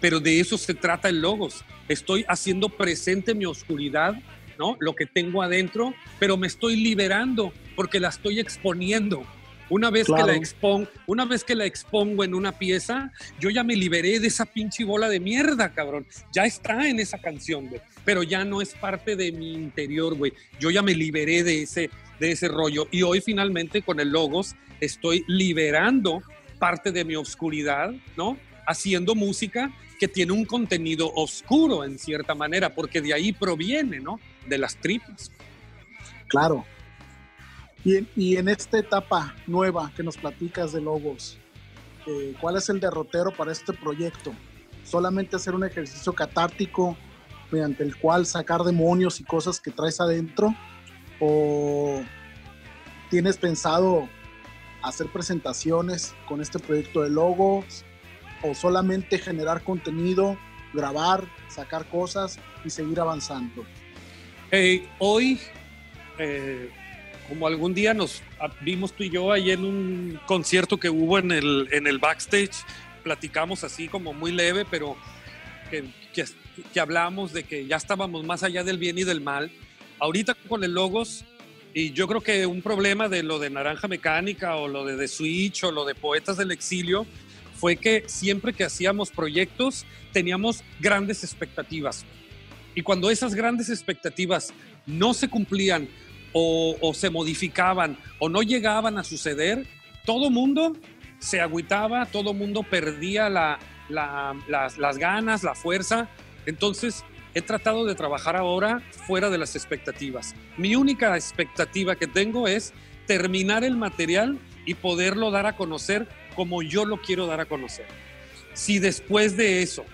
pero de eso se trata el Logos. Estoy haciendo presente mi oscuridad, ¿no? Lo que tengo adentro, pero me estoy liberando porque la estoy exponiendo. Una vez,
Claro.
que la expon- una vez que la expongo en una pieza, yo ya me liberé de esa pinche bola de mierda, cabrón. Ya está en esa canción, güey. Pero ya no es parte de mi interior, güey. Yo ya me liberé de ese, de ese rollo. Y hoy finalmente con el Logos estoy liberando parte de mi oscuridad, ¿no? Haciendo música que tiene un contenido oscuro en cierta manera, porque de ahí proviene, ¿no? De las tripas.
Claro. Y en, esta etapa nueva que nos platicas de Logos, eh, ¿cuál es el derrotero para este proyecto? ¿Solamente hacer un ejercicio catártico mediante el cual sacar demonios y cosas que traes adentro? ¿O tienes pensado hacer presentaciones con este proyecto de Logos? ¿O solamente generar contenido, grabar, sacar cosas y seguir avanzando?
Eh, hoy, eh, como algún día nos vimos tú y yo ahí en un concierto que hubo en el, en el backstage, platicamos así como muy leve, pero que, que, que hablamos de que ya estábamos más allá del bien y del mal. Ahorita con el Logos, y yo creo que un problema de lo de Naranja Mecánica o lo de The Switch o lo de Poetas del Exilio fue que siempre que hacíamos proyectos teníamos grandes expectativas. Y cuando esas grandes expectativas no se cumplían o, se modificaban o no llegaban a suceder, todo mundo se agüitaba, todo mundo perdía la- la- las, las ganas, la fuerza. Entonces, he tratado de trabajar ahora fuera de las expectativas. Mi única expectativa que tengo es terminar el material y poderlo dar a conocer como yo lo quiero dar a conocer. Si después de eso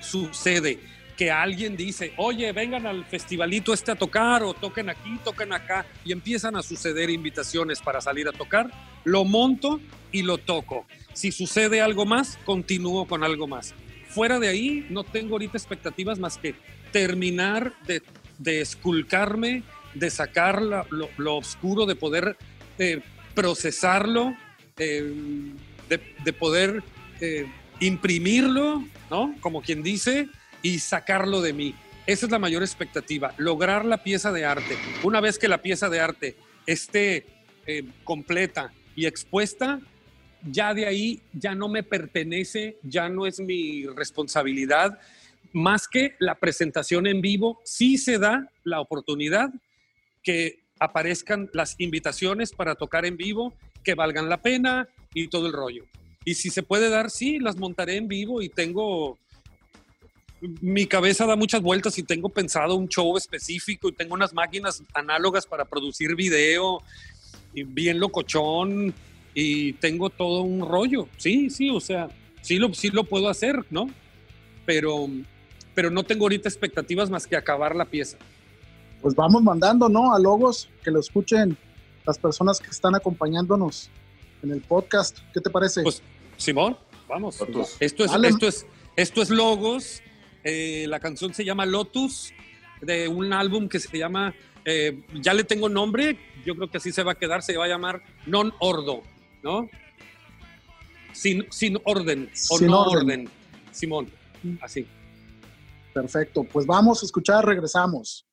sucede que alguien dice, oye, vengan al festivalito este a tocar o toquen aquí, toquen acá y empiezan a suceder invitaciones para salir a tocar, lo monto y lo toco. Si sucede algo más, continúo con algo más. Fuera de ahí, no tengo ahorita expectativas más que terminar de, de esculcarme, de sacar lo, lo oscuro, de poder eh, procesarlo, eh, de, de poder eh, imprimirlo, ¿no? Como quien dice, y sacarlo de mí. Esa es la mayor expectativa, lograr la pieza de arte. Una vez que la pieza de arte esté eh, completa y expuesta, ya de ahí ya no me pertenece, ya no es mi responsabilidad, más que la presentación en vivo, sí se da la oportunidad que aparezcan las invitaciones para tocar en vivo, que valgan la pena y todo el rollo. Y si se puede dar, sí, las montaré en vivo y tengo... Mi cabeza da muchas vueltas y tengo pensado un show específico y tengo unas máquinas análogas para producir video y bien locochón y tengo todo un rollo. Sí, sí, o sea, sí lo, sí lo puedo hacer, ¿no? Pero, pero no tengo ahorita expectativas más que acabar la pieza.
pues vamos mandando, ¿no? A logos que lo escuchen las personas que están acompañándonos en el podcast. ¿Qué te parece?
Pues, Simón, vamos. Esto es, esto es, esto es Logos. Eh, la canción se llama Lotus, de un álbum que se llama, eh, ya le tengo nombre, yo creo que así se va a quedar, se va a llamar Non Ordo, ¿no? Sin, sin orden, o
Sin
no
orden.
orden. Simón, así.
Perfecto. Pues vamos a escuchar, regresamos.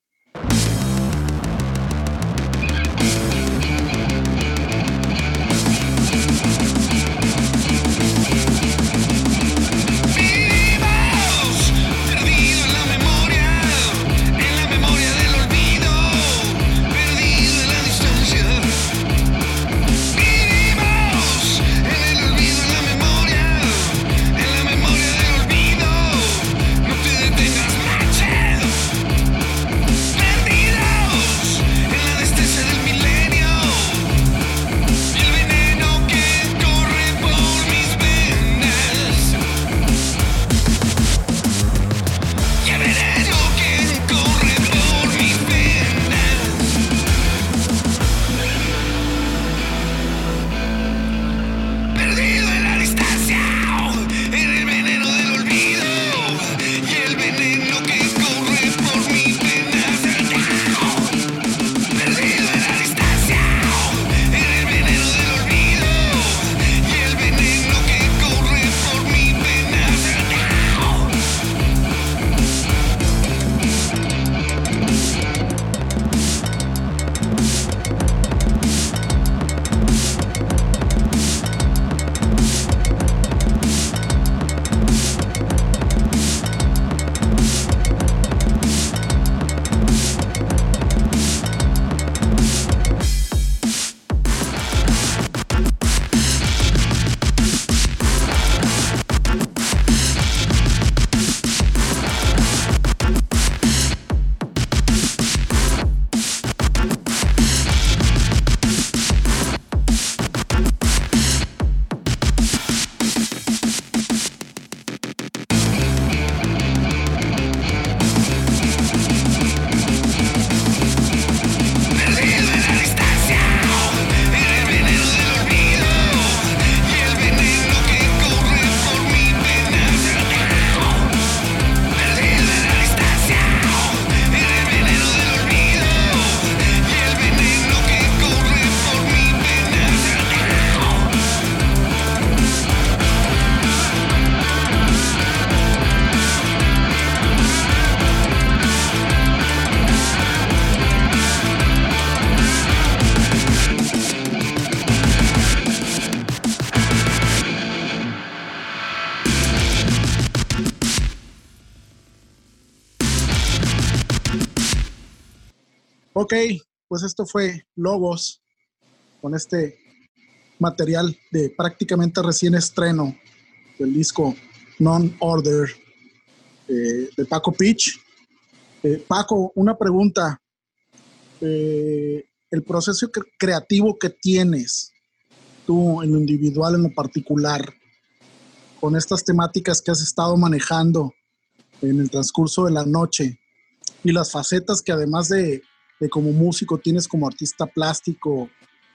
Pues esto fue Logos con este material de prácticamente recién estreno del disco Non-Order eh, de Paco Pitch. Eh, Paco, una pregunta. Eh, el proceso cre- creativo que tienes tú en lo individual, en lo particular, con estas temáticas que has estado manejando en el transcurso de la noche y las facetas que además de, de como músico tienes como artista plástico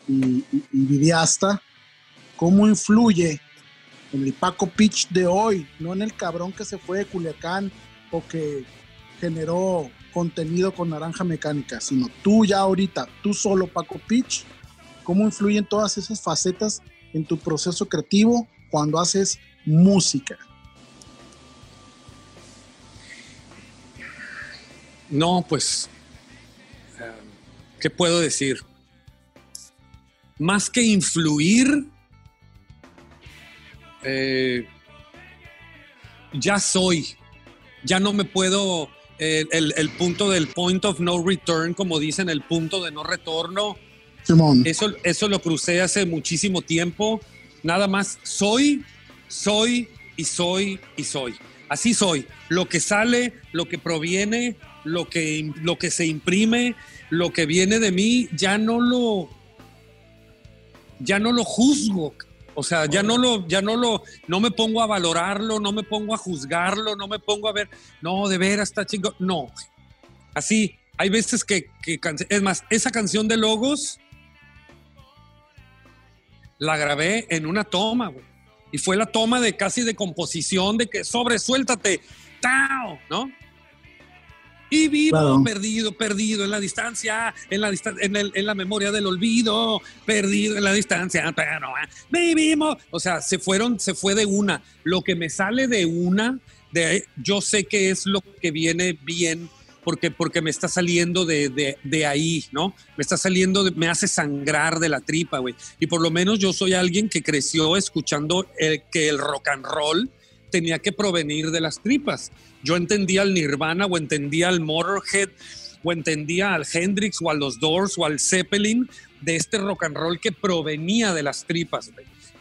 y, videasta, ¿cómo influye en el Paco Pitch de hoy, no en el cabrón que se fue de Culiacán o que generó contenido con Naranja Mecánica, sino tú ya ahorita, tú solo Paco Pitch, ¿cómo influyen todas esas facetas en tu proceso creativo cuando haces música?
No, pues, ¿qué puedo decir? Más que influir, eh, ya soy, ya no me puedo, eh, el, el punto del point of no return, como dicen, el punto de no retorno,
Simón,
eso, eso lo crucé hace muchísimo tiempo. Nada más soy, soy y soy y soy. Así soy. Lo que sale, lo que proviene, lo que, lo que se imprime, lo que viene de mí, ya no lo, ya no lo juzgo. O sea, ya no lo, ya no lo, no me pongo a valorarlo, no me pongo a juzgarlo, no me pongo a ver, no, de veras está chingo. No. Así, hay veces que, es más, esa canción de Logos la grabé en una toma. Y fue la toma de casi de composición, de que sobresuéltate, ¡tao! ¿no? Y vivo
Claro.
perdido, perdido en la distancia, en la, distan- en, el- en la memoria del olvido, perdido en la distancia, pero ah, vivimos. O sea, se fueron, se fue de una. Lo que me sale de una, de yo sé que es lo que viene bien, porque, porque me está saliendo de, de- de ahí, ¿no? Me está saliendo, de- me hace sangrar de la tripa, güey. Y por lo menos yo soy alguien que creció escuchando el- que el rock and roll tenía que provenir de las tripas. Yo entendía al Nirvana o entendía al Motorhead o entendía al Hendrix o a los Doors o al Zeppelin de este rock and roll que provenía de las tripas,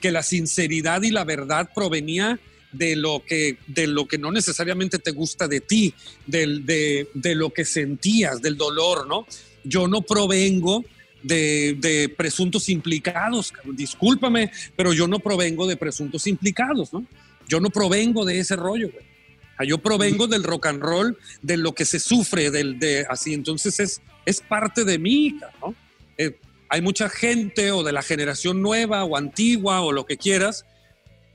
que la sinceridad y la verdad provenía de lo que, de lo que no necesariamente te gusta de ti, de, lo que sentías, del dolor, ¿no? Yo no provengo de, de presuntos implicados, discúlpame, pero yo no provengo de presuntos implicados, ¿no? Yo no provengo de ese rollo, güey. Yo provengo del rock and roll, de lo que se sufre, del, de así. Entonces es, es parte de mí. Eh, hay mucha gente o de la generación nueva o antigua o lo que quieras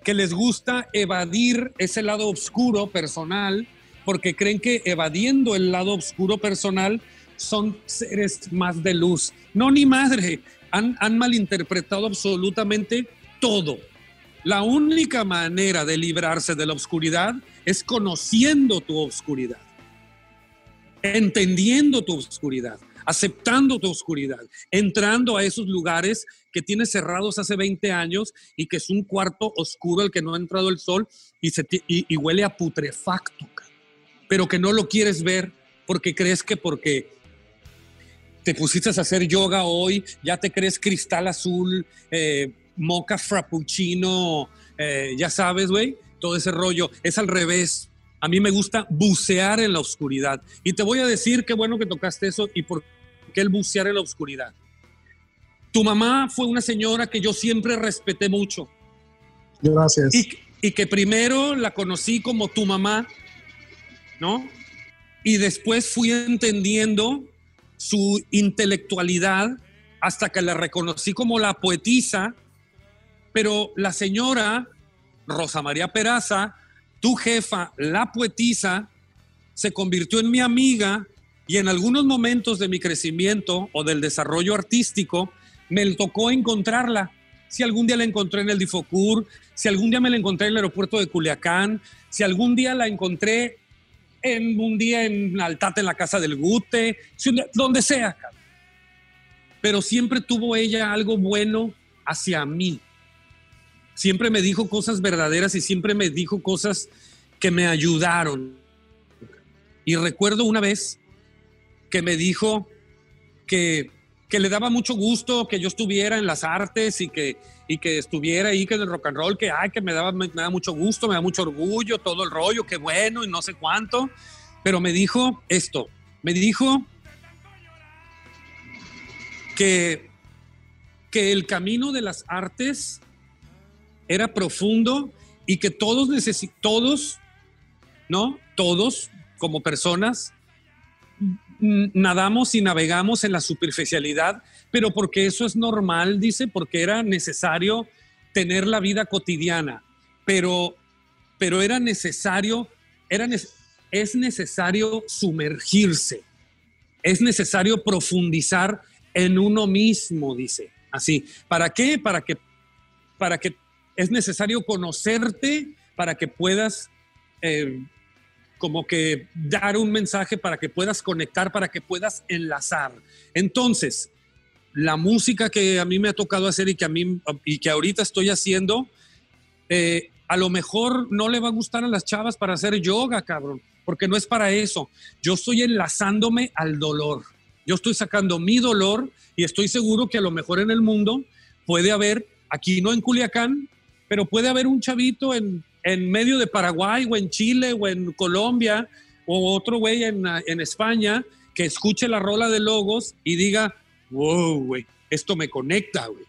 que les gusta evadir ese lado oscuro personal porque creen que evadiendo el lado oscuro personal son seres más de luz. No, ni madre. Han, han malinterpretado absolutamente todo. La única manera de librarse de la oscuridad es conociendo tu oscuridad, entendiendo tu oscuridad, aceptando tu oscuridad, entrando a esos lugares que tienes cerrados hace 20 años y que es un cuarto oscuro al que no ha entrado el sol y, se huele a putrefacto, pero que no lo quieres ver porque crees que porque te pusiste a hacer yoga hoy, ya te crees cristal azul, eh, moca frappuccino, eh, ya sabes, güey, todo ese rollo. Es al revés. A mí me gusta bucear en la oscuridad. Y te voy a decir qué bueno que tocaste eso y por qué el bucear en la oscuridad. Tu mamá fue una señora que yo siempre respeté mucho
Gracias.
y, y que primero la conocí como tu mamá, ¿no? Y después fui entendiendo su intelectualidad hasta que la reconocí como la poetisa, pero la señora Rosa María Peraza, tu jefa, la poetisa, se convirtió en mi amiga y en algunos momentos de mi crecimiento o del desarrollo artístico me tocó encontrarla. Si algún día la encontré en el Difocur, si algún día me la encontré en el aeropuerto de Culiacán, si algún día la encontré en un día en Altate en la casa del Gute, donde sea. Pero siempre tuvo ella algo bueno hacia mí. Siempre me dijo cosas verdaderas y siempre me dijo cosas que me ayudaron. Y recuerdo una vez que me dijo que, que le daba mucho gusto que yo estuviera en las artes y que, y que estuviera ahí que en el rock and roll, que, ay, que me, daba, me, da mucho gusto, me da mucho orgullo, todo el rollo, qué bueno y no sé cuánto. Pero me dijo esto, me dijo que, que el camino de las artes era profundo y que todos necesitamos, todos, ¿no? Todos como personas nadamos y navegamos en la superficialidad, pero porque eso es normal, dice, porque era necesario tener la vida cotidiana, pero, pero era necesario, era es necesario sumergirse, es necesario profundizar en uno mismo, dice, así. ¿Para qué? Para que, para que es necesario conocerte para que puedas eh, como que dar un mensaje, para que puedas conectar, para que puedas enlazar. Entonces, la música que a mí me ha tocado hacer y que a mí y que ahorita estoy haciendo, eh, a lo mejor no le va a gustar a las chavas para hacer yoga, cabrón, porque no es para eso. Yo estoy enlazándome al dolor. Yo estoy sacando mi dolor y estoy seguro que a lo mejor en el mundo puede haber, aquí no en Culiacán, pero puede haber un chavito en, en medio de Paraguay o en Chile o en Colombia o otro güey en, en España que escuche la rola de Logos y diga, wow, güey, esto me conecta, güey.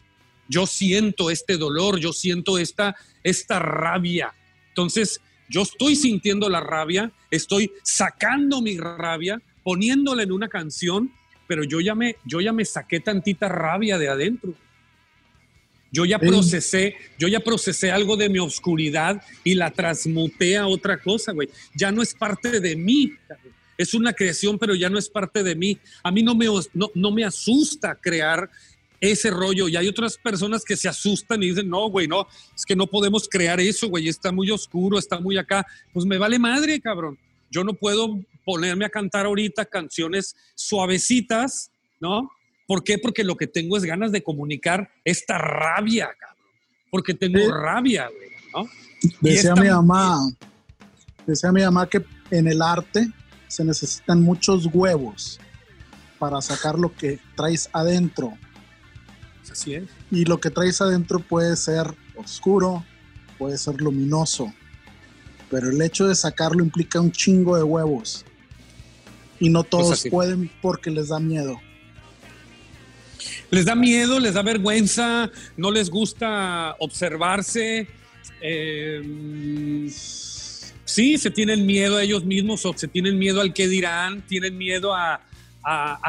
Yo siento este dolor, yo siento esta, esta rabia. Entonces, yo estoy sintiendo la rabia, estoy sacando mi rabia, poniéndola en una canción, pero yo ya me, yo ya me saqué tantita rabia de adentro. Yo ya procesé, yo ya procesé algo de mi oscuridad y la transmuté a otra cosa, güey. Ya no es parte de mí. Es una creación, pero ya no es parte de mí. A mí no me, no, no me asusta crear ese rollo. Y hay otras personas que se asustan y dicen, no, güey, no, es que no podemos crear eso, güey, está muy oscuro, está muy acá. Pues me vale madre, cabrón. Yo no puedo ponerme a cantar ahorita canciones suavecitas, ¿no? ¿Por qué? Porque lo que tengo es ganas de comunicar esta rabia, cabrón. Porque tengo
Sí.
rabia, güey, ¿no?
Decía mi mamá, decía mi mamá que en el arte se necesitan muchos huevos para sacar lo que traes adentro.
Así es.
Y lo que traes adentro puede ser oscuro, puede ser luminoso, pero el hecho de sacarlo implica un chingo de huevos. Y no todos
Pues así.
pueden porque les da miedo.
Les da miedo, les da vergüenza, no les gusta observarse. eh, sí, se tienen miedo a ellos mismos o se tienen miedo al que dirán, tienen miedo a,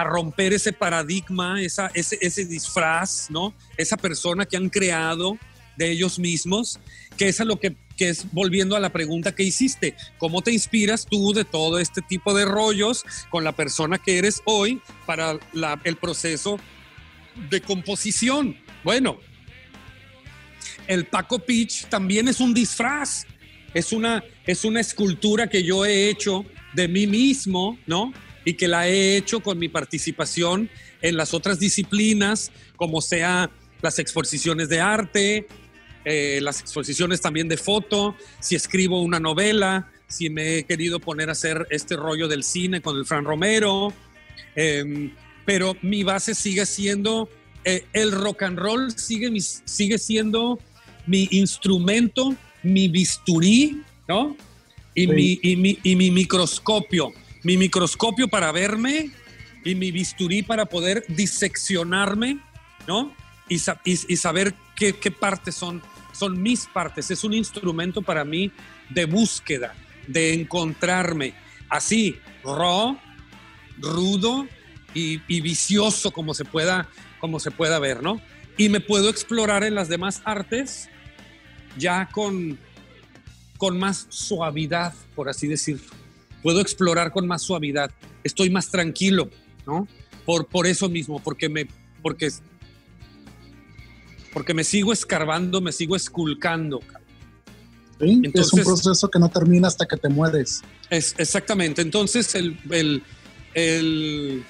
romper ese paradigma, ese, disfraz, ¿no? Esa persona que han creado de ellos mismos, que es a lo que, que es volviendo a la pregunta que hiciste, ¿cómo te inspiras tú de todo este tipo de rollos con la persona que eres hoy para el proceso de composición? Bueno, el Paco Pitch también es un disfraz, es una, es una escultura que yo he hecho de mí mismo, ¿no? Y que la he hecho con mi participación en las otras disciplinas, como sea las exposiciones de arte, eh, las exposiciones también de foto, si escribo una novela, si me he querido poner a hacer este rollo del cine con el Fran Romero, em, pero mi base sigue siendo, eh, el rock and roll sigue, sigue siendo mi instrumento, mi bisturí, ¿no? Y,
Sí.
mi, y, mi, y mi microscopio, mi microscopio para verme y mi bisturí para poder diseccionarme, ¿no? Y, y- y saber qué, qué partes son, son mis partes. Es un instrumento para mí de búsqueda, de encontrarme así, raw, rudo y, y vicioso como se, pueda, como se pueda ver, ¿no? Y me puedo explorar en las demás artes ya con, con más suavidad, por así decirlo. Puedo explorar con más suavidad. Estoy más tranquilo, ¿no? Por, por eso mismo, porque me, porque, porque me sigo escarbando, me sigo esculcando.
¿sí? es un
Entonces-
proceso que no termina hasta que te mueres.
Es, exactamente. Entonces, el, el, el,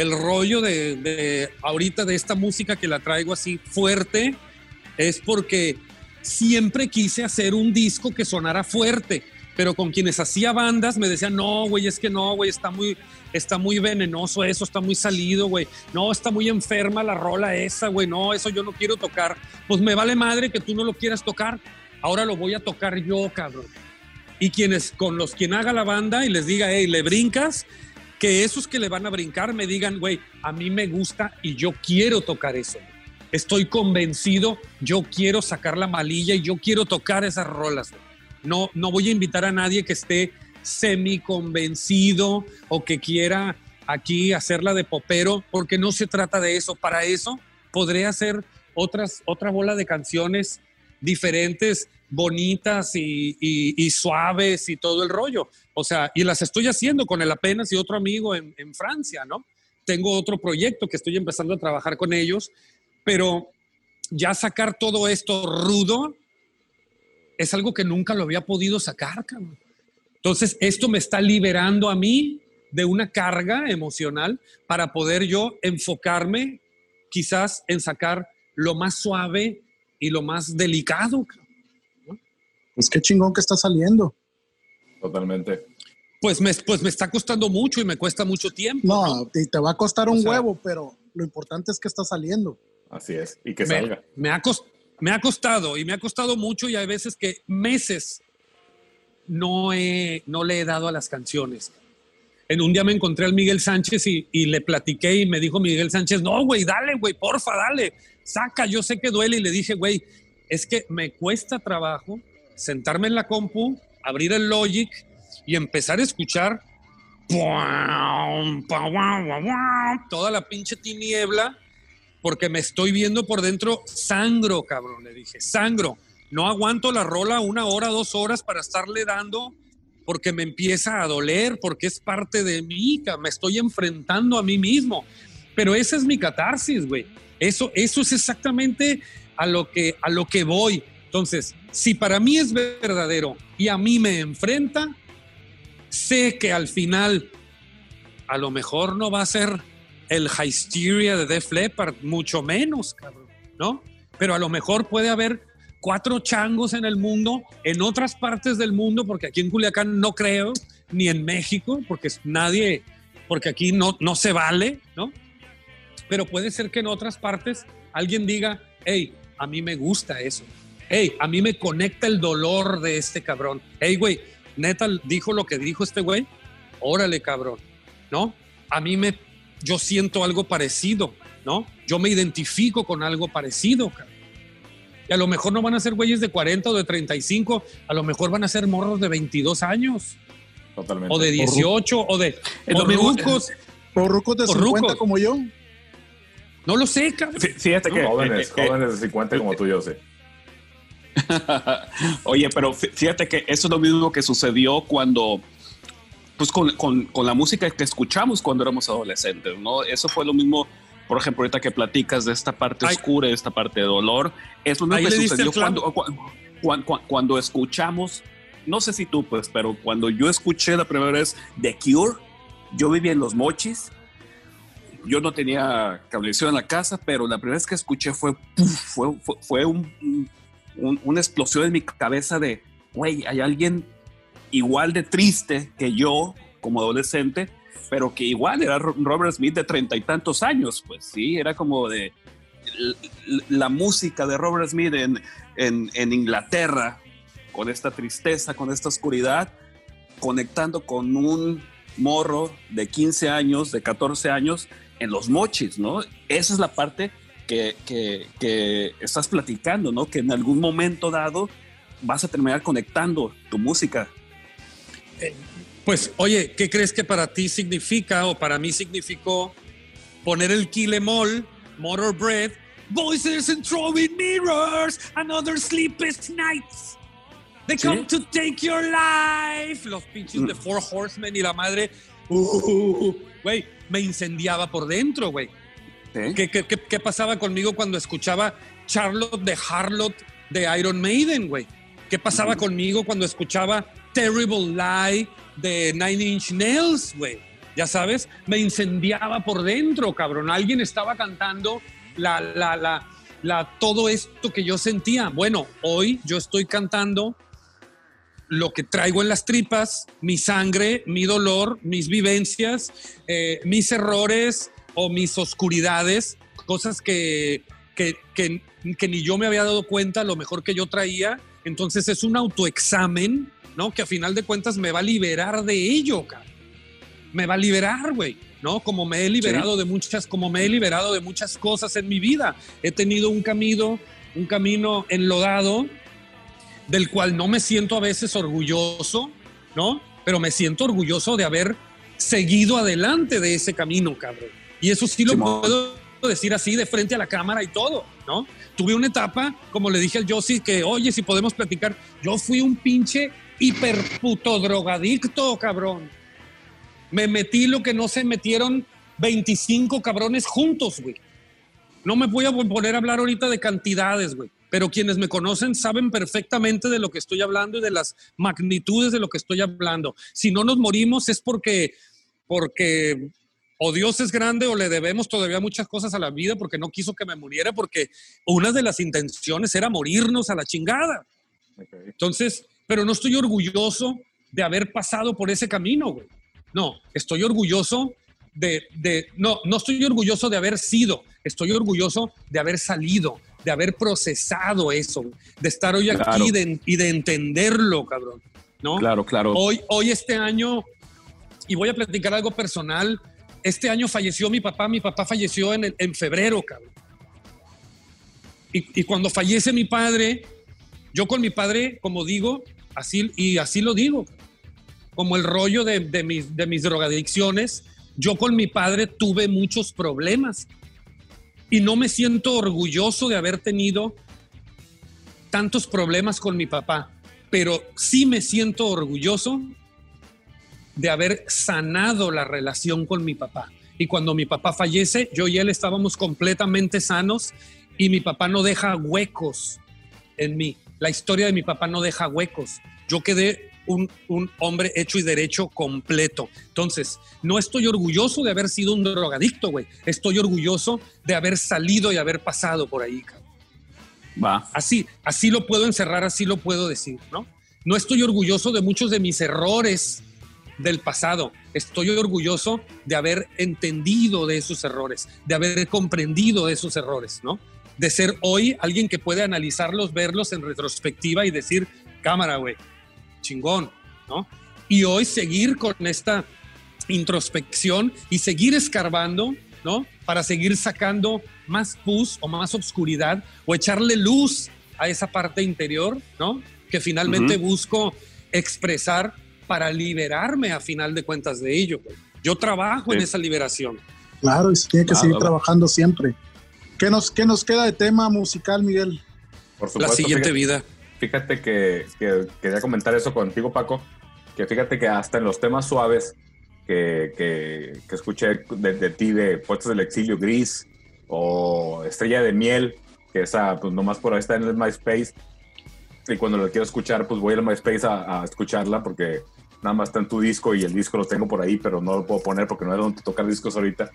el rollo de, de ahorita de esta música que la traigo así fuerte es porque siempre quise hacer un disco que sonara fuerte, pero con quienes hacía bandas me decían, no, güey, es que no, güey, está muy, está muy venenoso eso, está muy salido, güey. No, está muy enferma la rola esa, güey. No, eso yo no quiero tocar. Pues me vale madre que tú no lo quieras tocar. Ahora lo voy a tocar yo, cabrón. Y quienes, con los quien haga la banda y les diga, hey, le brincas, que esos que le van a brincar me digan, güey, a mí me gusta y yo quiero tocar eso. Estoy convencido, yo quiero sacar la malilla y yo quiero tocar esas rolas. No, no voy a invitar a nadie que esté semi convencido o que quiera aquí hacerla de popero, porque no se trata de eso. Para eso podré hacer otras, otra bola de canciones diferentes, bonitas y, y- y suaves y todo el rollo. O sea, y las estoy haciendo con el apenas y otro amigo en, en Francia, ¿no? Tengo otro proyecto que estoy empezando a trabajar con ellos, pero ya sacar todo esto rudo es algo que nunca lo había podido sacar, cabrón. Entonces, esto me está liberando a mí de una carga emocional para poder yo enfocarme quizás en sacar lo más suave y lo más delicado. cabrón.
Pues qué chingón que está saliendo.
Totalmente.
Pues me, pues me está costando mucho y me cuesta mucho tiempo.
No, y te va a costar un
O sea-
huevo, pero lo importante es que está saliendo.
Así es. Y que
me,
salga.
me ha cos- me ha costado y me ha costado mucho y hay veces que meses no, he, no le he dado a las canciones. En un día me encontré al Miguel Sánchez y, y le platiqué y me dijo Miguel Sánchez, no, güey, dale, güey, porfa, dale, saca, yo sé que duele. Y le dije, güey, es que me cuesta trabajo sentarme en la compu, abrir el Logic y empezar a escuchar toda la pinche tiniebla porque me estoy viendo por dentro sangro, cabrón, le dije, sangro. No aguanto la rola una hora, dos horas para estarle dando porque me empieza a doler, porque es parte de mí, me estoy enfrentando a mí mismo. Pero esa es mi catarsis, güey. Eso, eso es exactamente a lo, que, a lo que voy. Entonces, si para mí es verdadero y a mí me enfrenta, sé que al final a lo mejor no va a ser el Hysteria de Def Leppard, mucho menos, cabrón, ¿no? Pero a lo mejor puede haber cuatro changos en el mundo, en otras partes del mundo, porque aquí en Culiacán no creo, ni en México, porque nadie, porque aquí no, no se vale, ¿no? Pero puede ser que en otras partes alguien diga, hey, a mí me gusta eso. Hey, a mí me conecta el dolor de este cabrón. Hey, güey, neta dijo lo que dijo este güey. Órale, cabrón, ¿no? A mí me, yo siento algo parecido, ¿no? Yo me identifico con algo parecido, cabrón. Y a lo mejor no van a ser güeyes de 40 o de 35, a lo mejor van a ser morros de 22 años,
Totalmente.
o de 18, o de o rucos.
Rucos de
Por
50
rucos.
como yo.
No lo sé, cabrón.
Fíjate que.
Jóvenes, jóvenes de 50 como tú, yo sé.
Oye, pero fí- fíjate que eso es lo mismo que sucedió cuando, pues con, con- con la música que escuchamos cuando éramos adolescentes, ¿no? Eso fue lo mismo, por ejemplo, ahorita que platicas de esta parte
Ay.
oscura, de esta parte de dolor, es lo
Ahí
mismo que
le diste
sucedió
el clavo.
cuando, cuando, cuando, cuando escuchamos, no sé si tú, pues, pero cuando yo escuché la primera vez The Cure, yo vivía en Los Mochis, yo no tenía cablevisión en la casa, pero la primera vez que escuché fue, fue, fue, fue un- un- una explosión en mi cabeza de, güey, hay alguien igual de triste que yo como adolescente, pero que igual era Ro- Robert Smith de treinta y tantos años, pues sí, era como de la música de Robert Smith en, en, en Inglaterra, con esta tristeza, con esta oscuridad, conectando con un morro de 15 años, de 14 años, en los mochis, ¿no? Esa es la parte que, que- que estás platicando, ¿no? Que en algún momento dado vas a terminar conectando tu música.
Pues, oye, ¿qué crees que para ti significa o para mí significó poner el Kilemol, Motor Bread, Voices and Throwing Mirrors, Another Sleepless Nights? They
Sí.
come to take your life. Los pinches de
Mm.
Four Horsemen y la madre. Uh, Güey, me incendiaba por dentro, güey.
¿Sí?
¿Qué, qué, qué- qué pasaba conmigo cuando escuchaba Charlotte de Harlot de Iron Maiden, güey? ¿Qué pasaba conmigo cuando escuchaba Terrible Lie de Nine Inch Nails, güey? Ya sabes, me incendiaba por dentro, cabrón. Alguien estaba cantando la, la, la, la, todo esto que yo sentía. Bueno, hoy yo estoy cantando lo que traigo en las tripas, mi sangre, mi dolor, mis vivencias, eh, mis errores o mis oscuridades, cosas que, que, que- que ni yo me había dado cuenta, lo mejor que yo traía. Entonces es un autoexamen, ¿no? Que a final de cuentas me va a liberar de ello, cabrón. Me va a liberar, güey, ¿no? Como me he liberado de muchas, como me he liberado de muchas cosas en mi vida. He tenido un camino, un camino enlodado del cual no me siento a veces orgulloso, ¿no? Pero me siento orgulloso de haber seguido adelante de ese camino, cabrón. Y eso sí lo
Simón.
puedo decir así de frente a la cámara y todo, ¿no? Tuve una etapa, como le dije al Yossi, que, oye, si podemos platicar, yo fui un pinche hiperputo drogadicto, cabrón. Me metí lo que no se metieron 25 cabrones juntos, güey. No me voy a poner a hablar ahorita de cantidades, güey. Pero quienes me conocen saben perfectamente de lo que estoy hablando y de las magnitudes de lo que estoy hablando. Si no nos morimos es porque, porque o Dios es grande o le debemos todavía muchas cosas a la vida porque no quiso que me muriera porque una de las intenciones era morirnos a la chingada. Entonces, pero no estoy orgulloso de haber pasado por ese camino, güey. No, estoy orgulloso de, de- no, no estoy orgulloso de haber sido, estoy orgulloso de haber salido, de haber procesado eso, de estar hoy aquí de- y de entenderlo, cabrón. ¿No?
Claro, claro.
Hoy, hoy este año, y voy a platicar algo personal, este año falleció mi papá, mi papá falleció en, en febrero, cabrón. Y, y cuando fallece mi padre, yo con mi padre, como digo, así, y así lo digo, como el rollo de, de mis, de mis drogadicciones, yo con mi padre tuve muchos problemas. Y no me siento orgulloso de haber tenido tantos problemas con mi papá, pero sí me siento orgulloso de haber sanado la relación con mi papá. Y cuando mi papá fallece, yo y él estábamos completamente sanos y mi papá no deja huecos en mí. La historia de mi papá no deja huecos. Yo quedé un, un hombre hecho y derecho completo. Entonces, no estoy orgulloso de haber sido un drogadicto, güey. Estoy orgulloso de haber salido y haber pasado por ahí, cabrón.
Va.
Así, así lo puedo encerrar, así lo puedo decir, ¿no? No estoy orgulloso de muchos de mis errores del pasado. Estoy orgulloso de haber entendido de esos errores, de haber comprendido de esos errores, ¿no? De ser hoy alguien que puede analizarlos, verlos en retrospectiva y decir, cámara, güey, chingón, ¿no? Y hoy seguir con esta introspección y seguir escarbando, ¿no? Para seguir sacando más pus o más obscuridad o echarle luz a esa parte interior, ¿no? Que finalmente busco expresar para liberarme a final de cuentas de ello. Yo trabajo en
Sí.
esa liberación.
Claro, y se tiene que
Claro.
seguir trabajando siempre. ¿Qué nos, ¿Qué nos queda de tema musical, Miguel?
Por
La
supuesto,
siguiente
fíjate-
vida.
Fíjate que, que quería comentar eso contigo, Paco, que fíjate que hasta en los temas suaves que, que, que escuché de, de ti, de Puestos del Exilio Gris o Estrella de Miel, que esa, pues nomás por ahí está en el MySpace, y cuando lo quiero escuchar, pues voy al MySpace a, a escucharla porque nada más está en tu disco y el disco lo tengo por ahí, pero no lo puedo poner porque no es donde tocar discos ahorita.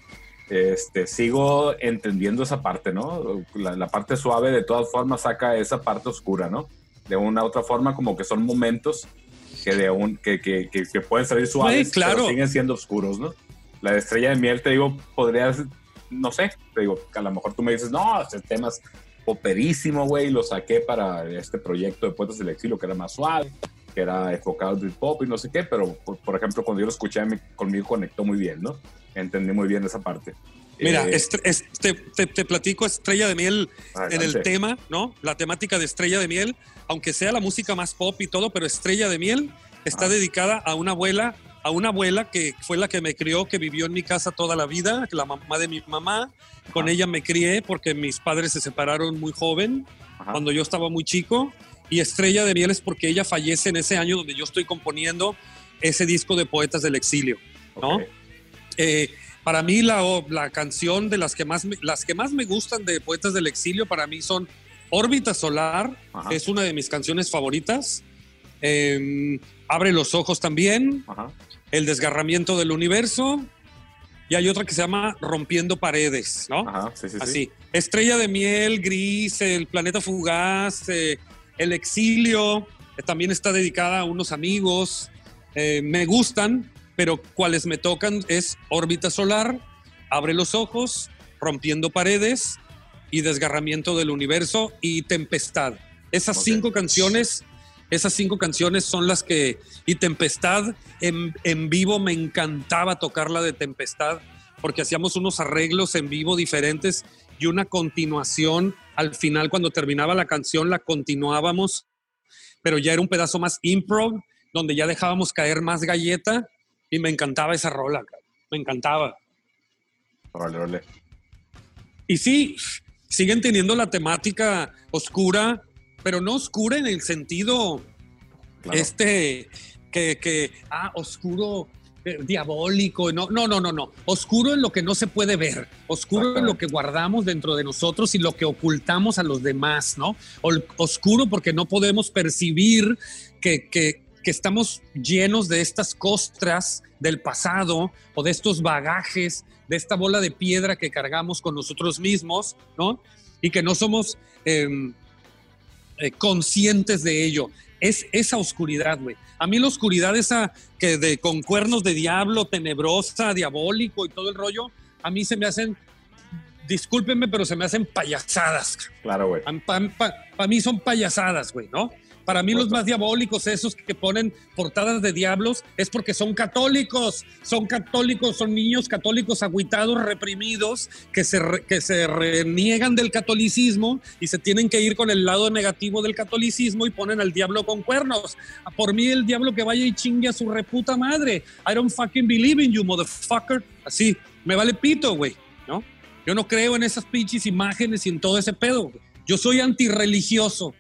Este, sigo entendiendo esa parte, ¿no? La, la parte suave de todas formas saca esa parte oscura, ¿no? De una u otra forma como que son momentos que, de un, que, que, que, que pueden salir suaves,
Sí, claro.
pero siguen siendo oscuros, ¿no? La de Estrella de Miel, te digo, podrías, no sé, te digo, a lo mejor tú me dices, no, ese tema es poperísimo, güey, lo saqué para este proyecto de Puertas del Exilio que era más suave, que era enfocado en el pop y no sé qué, pero por, por ejemplo, cuando yo lo escuché, mí- conmigo conectó muy bien, ¿no? Entendí muy bien esa parte.
Mira,
Eh,
te, te- platico Estrella de Miel en
adelante.
el tema, ¿no? La temática de Estrella de Miel, aunque sea la música más pop y todo, pero Estrella de Miel está
Ah.
dedicada a una abuela, a una abuela que fue la que me crió, que vivió en mi casa toda la vida, la mamá de mi mamá. Con
Ajá.
ella me crié porque mis padres se separaron muy joven,
Ajá.
cuando yo estaba muy chico. Y Estrella de Miel es porque ella fallece en ese año donde yo estoy componiendo ese disco de Poetas del Exilio. ¿no? Eh, para mí la, la canción de las que más me, las que más me gustan de Poetas del Exilio para mí son Órbita Solar,
Ajá.
que es una de mis canciones favoritas. Eh, Abre los ojos también,
Ajá.
El desgarramiento del universo y hay otra que se llama Rompiendo paredes, ¿no?
Ajá. Sí, sí, sí.
Así. Estrella de miel, gris, el planeta fugaz, eh, el exilio, eh, también está dedicada a unos amigos. eh, me gustan, pero cuáles me tocan es órbita solar, abre los ojos, rompiendo paredes y desgarramiento del universo y tempestad. Esas cinco canciones, esas cinco canciones son las que y tempestad en, en vivo me encantaba tocarla de tempestad porque hacíamos unos arreglos en vivo diferentes y una continuación al final cuando terminaba la canción la continuábamos pero ya era un pedazo más improv donde ya dejábamos caer más galleta y me encantaba esa rola, me encantaba.
Órale, órale.
Y sí, siguen teniendo la temática oscura, pero no oscura en el sentido
Claro.
este que, que, ah, oscuro, diabólico. No, no, no, no, no. Oscuro en lo que no se puede ver. Oscuro en lo que guardamos dentro de nosotros y lo que ocultamos a los demás, ¿no? Oscuro porque no podemos percibir que, que- que estamos llenos de estas costras del pasado o de estos bagajes, de esta bola de piedra que cargamos con nosotros mismos, ¿no? Y que no somos em, eh, conscientes de ello. Es esa oscuridad, güey. A mí la oscuridad esa que de con cuernos de diablo, tenebrosa, diabólico y todo el rollo, a mí se me hacen, discúlpenme, pero se me hacen payasadas.
Claro, güey.
Para mí son payasadas, güey, ¿no? Para mí los más diabólicos, esos que ponen portadas de diablos, es porque son católicos, son católicos, son niños católicos agüitados, reprimidos, que se, re- que se reniegan del catolicismo y se tienen que ir con el lado negativo del catolicismo y ponen al diablo con cuernos. Por mí el diablo que vaya y chingue a su reputa madre. I don't fucking believe in you, motherfucker. Así, me vale pito, güey, ¿no? Yo no creo en esas pinches imágenes y en todo ese pedo. güey. Yo soy antirreligioso.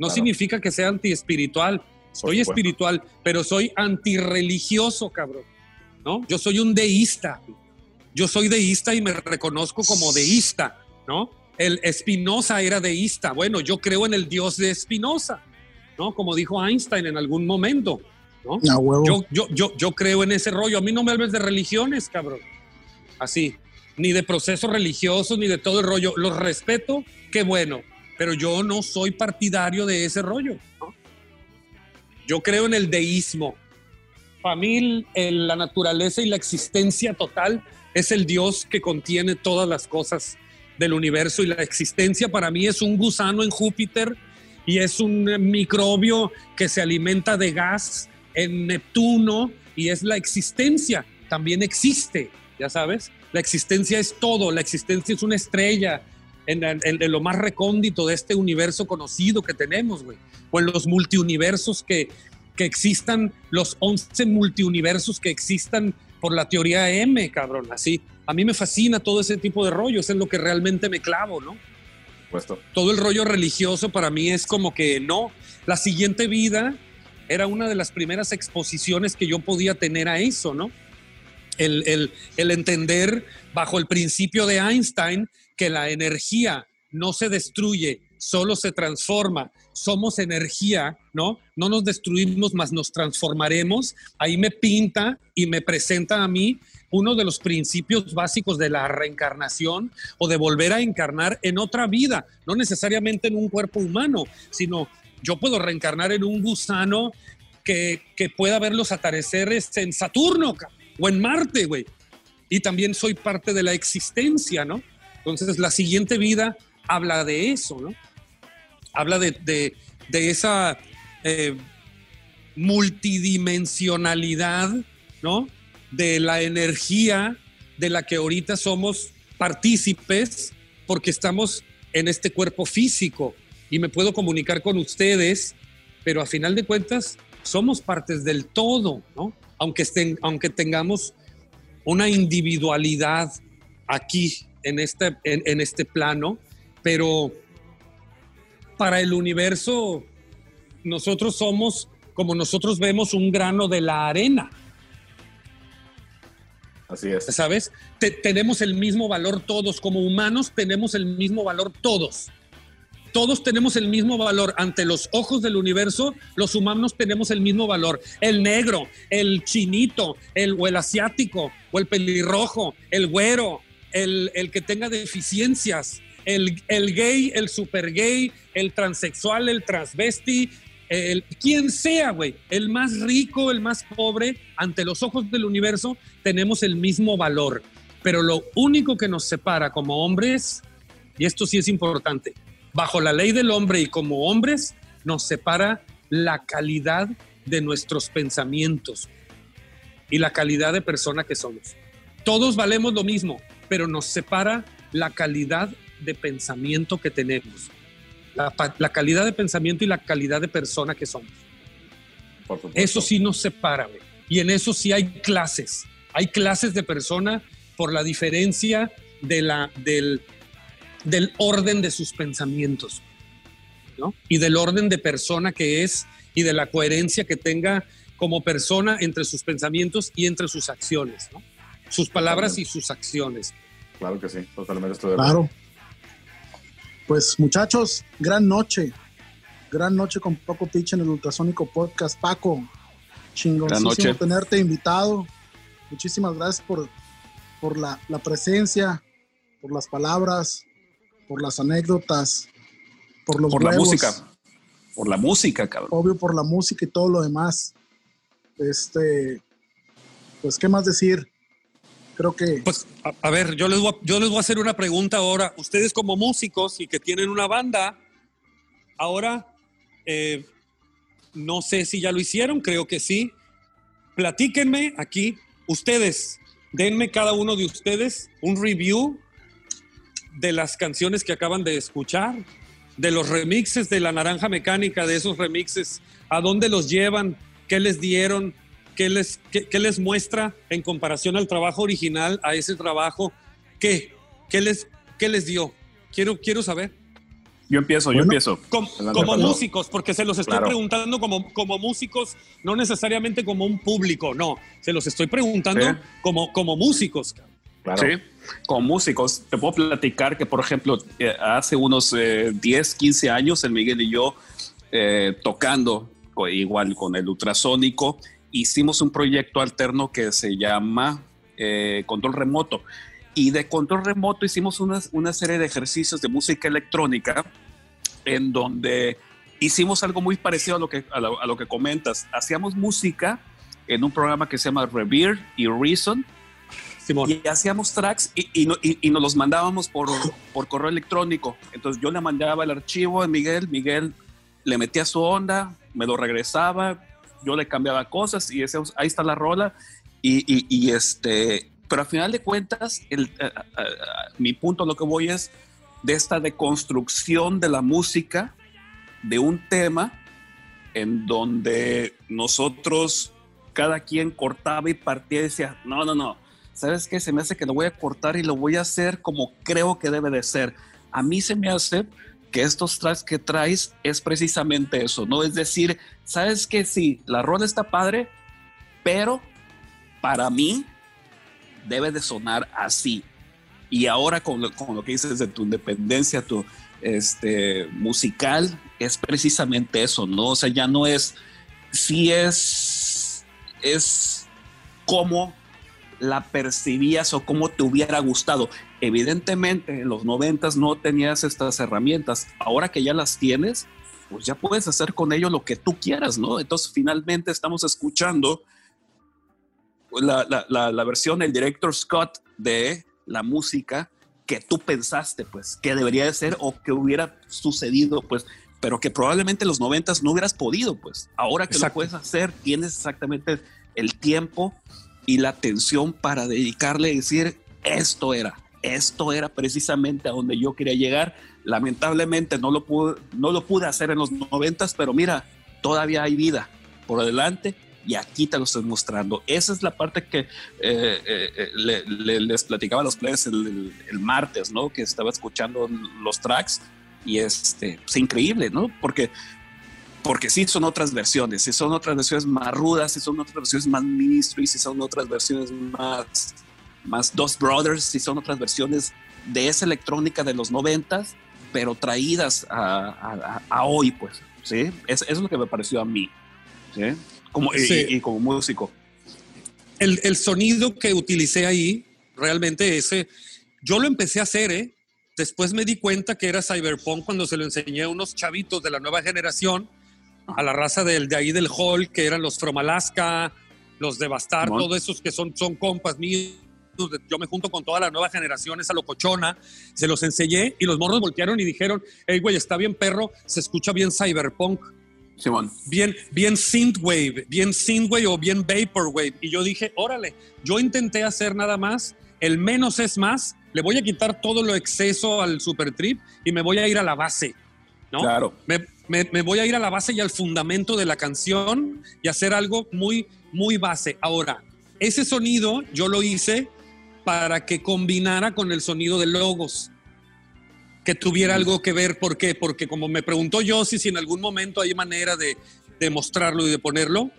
No
Claro.
significa que sea antiespiritual. Soy espiritual, pero soy antirreligioso, cabrón. ¿No? Yo soy un deísta. Yo soy deísta y me reconozco como deísta, ¿no? El Spinoza era deísta. Bueno, yo creo en el Dios de Spinoza, ¿no? Como dijo Einstein en algún momento, ¿no? Yo, yo, yo, yo creo en ese rollo. A mí no me hables de religiones, cabrón. Así. Ni de procesos religiosos, ni de todo el rollo. Los respeto, qué bueno. Pero yo no soy partidario de ese rollo. Yo creo en el deísmo. Para mí, el- la naturaleza y la existencia total es el Dios que contiene todas las cosas del universo. Y la existencia para mí es un gusano en Júpiter y es un microbio que se alimenta de gas en Neptuno y es la existencia. También existe, ya sabes. La existencia es todo, la existencia es una estrella en, en- en lo más recóndito de este universo conocido que tenemos, güey. O en los multiuniversos que, que existan, los 11 multiuniversos que existan por la teoría M, cabrón, así. A mí me fascina todo ese tipo de rollo, es en lo que realmente me clavo, ¿no?
Puesto.
todo el rollo religioso para mí es como que no. La siguiente vida era una de las primeras exposiciones que yo podía tener a eso, ¿no? El, el- el entender bajo el principio de Einstein que la energía no se destruye, solo se transforma. Somos energía, ¿no? No nos destruimos, más nos transformaremos. Ahí me pinta y me presenta a mí uno de los principios básicos de la reencarnación o de volver a encarnar en otra vida, no necesariamente en un cuerpo humano, sino yo puedo reencarnar en un gusano que, que pueda ver los atardeceres en Saturno o en Marte, güey. Y también soy parte de la existencia, ¿no? Entonces la siguiente vida habla de eso, ¿no? Habla de, de- esa eh, multidimensionalidad, ¿no? De la energía de la que ahorita somos partícipes porque estamos en este cuerpo físico y me puedo comunicar con ustedes, pero a final de cuentas somos partes del todo, ¿no? Aunque, estén, aunque tengamos una individualidad aquí en este, en, en este plano, pero para el universo nosotros somos, como nosotros vemos, un grano de la arena.
Así es.
¿sabes? Te- tenemos el mismo valor todos, como humanos tenemos el mismo valor todos. Todos tenemos el mismo valor ante los ojos del universo, los humanos tenemos el mismo valor. El negro, el chinito, el, o el asiático, o el pelirrojo, el güero, el, el que tenga deficiencias, el, el gay, el super gay, el transexual, el transvesti, el, quien sea, güey, el más rico, el más pobre, ante los ojos del universo, tenemos el mismo valor. Pero lo único que nos separa como hombres, y esto sí es importante, bajo la ley del hombre y como hombres, nos separa la calidad de nuestros pensamientos y la calidad de persona que somos. Todos valemos lo mismo, pero nos separa la calidad de pensamiento que tenemos, la, calidad de pensamiento y la calidad de persona que somos. Eso sí nos separa, güey. Y en eso sí hay clases. Hay clases de persona por la diferencia de la, del, del orden de sus pensamientos, ¿no? Y del orden de persona que es y de la coherencia que tenga como persona entre sus pensamientos y entre sus acciones, ¿no? Sus palabras y sus acciones.
Claro que sí, totalmente estoy de acuerdo.
Claro. Pues muchachos, gran noche. Gran noche con Paco Pitch en el Ultrasónico Podcast. Paco, chingoncísimo
noche.
tenerte invitado. Muchísimas gracias por, por la, la presencia, por las palabras, por las anécdotas, por los
Por la música. Por la música, cabrón.
obvio por la música y todo lo demás. Este, pues, ¿qué más decir? Creo que
Pues, a, ver, yo les, voy a, yo les voy a hacer una pregunta ahora. Ustedes como músicos y que tienen una banda, ahora, eh, no sé si ya lo hicieron, creo que sí. Platíquenme aquí, ustedes, denme cada uno de ustedes un review de las canciones que acaban de escuchar, de los remixes de la naranja mecánica, de esos remixes, a dónde los llevan, qué les dieron, qué les, qué, qué les muestra en comparación al trabajo original, a ese trabajo, qué, qué les, qué les dio. Quiero, quiero saber.
Yo empiezo, yo
Bueno.
empiezo.
Com-
Adelante,
como músicos, porque se los estoy
Claro.
preguntando como, como músicos, no necesariamente como un público, no, se los estoy preguntando
Sí.
como, como músicos.
Claro.
Sí, como músicos, te puedo platicar que, por ejemplo, eh, hace unos eh, 10, 15 años, el Miguel y yo, eh, tocando igual con el ultrasónico, hicimos un proyecto alterno que se llama eh, Control Remoto. Y de Control Remoto hicimos una, una serie de ejercicios de música electrónica en donde hicimos algo muy parecido a lo que, a lo, a lo que comentas. Hacíamos música en un programa que se llama Revere y Reason,
Simón.
y hacíamos tracks y, y, no- y- y nos los mandábamos por, por correo electrónico. Entonces yo le mandaba el archivo a Miguel, Miguel le metía su onda, me lo regresaba, yo le cambiaba cosas y decíamos, ahí está la rola. Y, este, pero al final de cuentas, el, eh, mi punto a lo que voy es de esta deconstrucción de la música, de un tema en donde nosotros, cada quien cortaba y partía y decía, no, no, no, ¿sabes qué? Se me hace que lo voy a cortar y lo voy a hacer como creo que debe de ser. A mí se me hace que estos tracks que traes es precisamente eso, ¿no? Es decir, ¿sabes qué? Sí, la rola está padre, pero para mí debe de sonar así. Y ahora con lo, con lo que dices de tu independencia, tu este, musical, es precisamente eso, ¿no? O sea, ya no es, sí es, es como la percibías o cómo te hubiera gustado. Evidentemente, en los noventas no tenías estas herramientas. Ahora que ya las tienes, pues ya puedes hacer con ello lo que tú quieras, ¿no? Entonces, finalmente estamos escuchando la, la, la, la versión del director Scott de la música que tú pensaste, pues, que debería de ser o que hubiera sucedido, pues, pero que probablemente en los noventas no hubieras podido, pues. Ahora que
Exacto.
lo puedes hacer, tienes exactamente el tiempo y la atención para dedicarle y decir, esto era, esto era precisamente a donde yo quería llegar. Lamentablemente no lo pude, no lo pude hacer en los noventas, pero mira, todavía hay vida por delante y aquí te lo estoy mostrando. Esa es la parte que eh, eh, eh, le- le- les platicaba a los players el, el- el martes, ¿no? Que estaba escuchando los tracks y este, es increíble, ¿no? Porque porque sí son otras versiones, sí son otras versiones más rudas, sí son otras versiones más ministry, sí son otras versiones más, más Dos Brothers, sí son otras versiones de esa electrónica de los noventas, pero traídas a, a- a hoy, pues, ¿sí? Es- eso es lo que me pareció a mí, ¿sí? Como, y-
Sí.
y, y como músico.
el, el sonido que utilicé ahí, realmente ese, yo lo empecé a hacer, ¿eh? Después me di cuenta que era cyberpunk cuando se lo enseñé a unos chavitos de la nueva generación a la raza del, de ahí del hall, que eran los From Alaska, los de Bastar,
Simón.
todos esos que son, son compas míos. Yo me junto con toda la nueva generación, esa locochona, se los enseñé y los morros voltearon y dijeron, hey, güey, está bien perro, se escucha bien cyberpunk,
Simón.
bien, bien synthwave, bien synthwave o bien vaporwave. Y yo dije, órale, yo intenté hacer nada más, el menos es más, le voy a quitar todo lo exceso al super trip y me voy a ir a la base, ¿no?
Claro.
Me, me- me voy a ir a la base y al fundamento de la canción y hacer algo muy, muy base. Ahora, ese sonido yo lo hice para que combinara con el sonido de logos que tuviera algo que ver. ¿Por qué? Porque como me preguntó yo si en algún momento hay manera de, de mostrarlo y de ponerlo,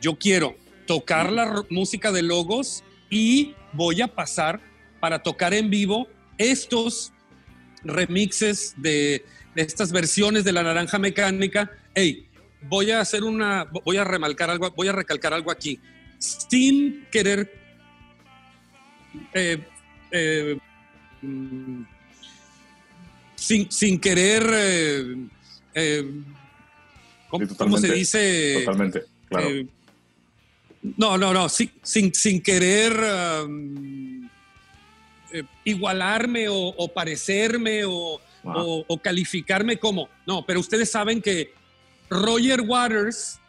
yo quiero tocar la música de logos y voy a pasar para tocar en vivo estos remixes de, de estas versiones de la naranja mecánica. Hey, voy a hacer una, voy a remarcar algo, voy a recalcar algo aquí, sin querer eh, eh, mm, sin, sin querer, eh, ¿cómo,
Sí,
cómo se dice?
Totalmente, claro.
No, no, no, sin, sin, sin querer um, igualarme o, o parecerme o, o- o calificarme como. No, pero ustedes saben que Roger Waters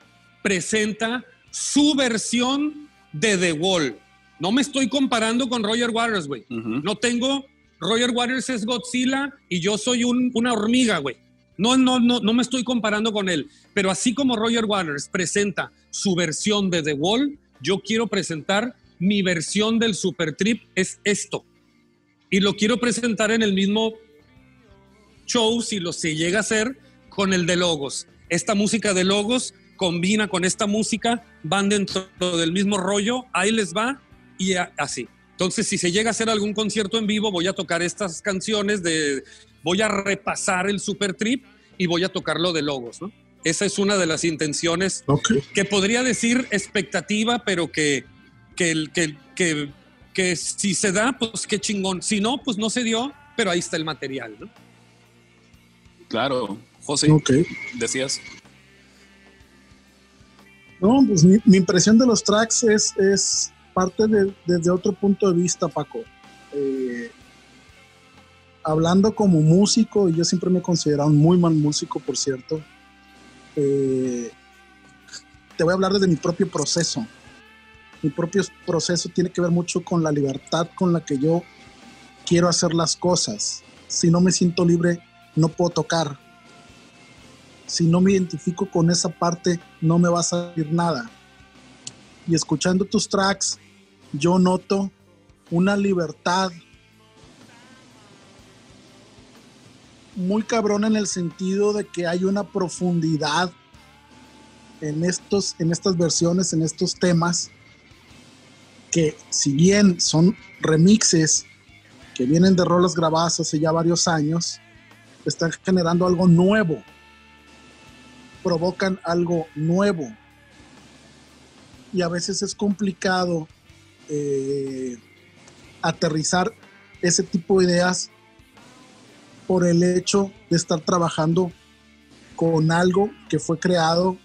presenta su versión de The Wall. No me estoy comparando con Roger Waters, güey. No tengo. Roger Waters es Godzilla y yo soy un- una hormiga, güey. No, no, no, no me estoy comparando con él. Pero así como Roger Waters presenta su versión de The Wall, yo quiero presentar mi versión del Super Trip, es esto. Y lo quiero presentar en el mismo show, si lo se llega a hacer, con el de Logos. Esta música de Logos combina con esta música, van dentro del mismo rollo, ahí les va y a- así. Entonces, si se llega a hacer algún concierto en vivo, voy a tocar estas canciones de, voy a repasar el Super Trip y voy a tocar lo de Logos, ¿no? Esa es una de las intenciones que podría decir expectativa, pero que, que, que, que, que si se da, pues qué chingón. Si no, pues no se dio, pero ahí está el material, ¿no?
Claro. José,
Ok.
decías.
No, pues mi, mi impresión de los tracks es, es parte de, desde otro punto de vista, Paco. Eh, hablando como músico, y yo siempre me he considerado un muy mal músico, por cierto, eh, te voy a hablar desde mi propio proceso. Mi propio proceso tiene que ver mucho con la libertad con la que yo quiero hacer las cosas. Si no me siento libre, no puedo tocar si no me identifico con esa parte, no me va a salir nada. Y escuchando tus tracks, yo noto una libertad muy cabrón en el sentido de que hay una profundidad en, estos, en estas versiones, en estos temas, que si bien son remixes que vienen de rolas grabadas hace ya varios años, están generando algo nuevo provocan algo nuevo. Y a veces es complicado eh, aterrizar ese tipo de ideas por el hecho de estar trabajando con algo que fue creado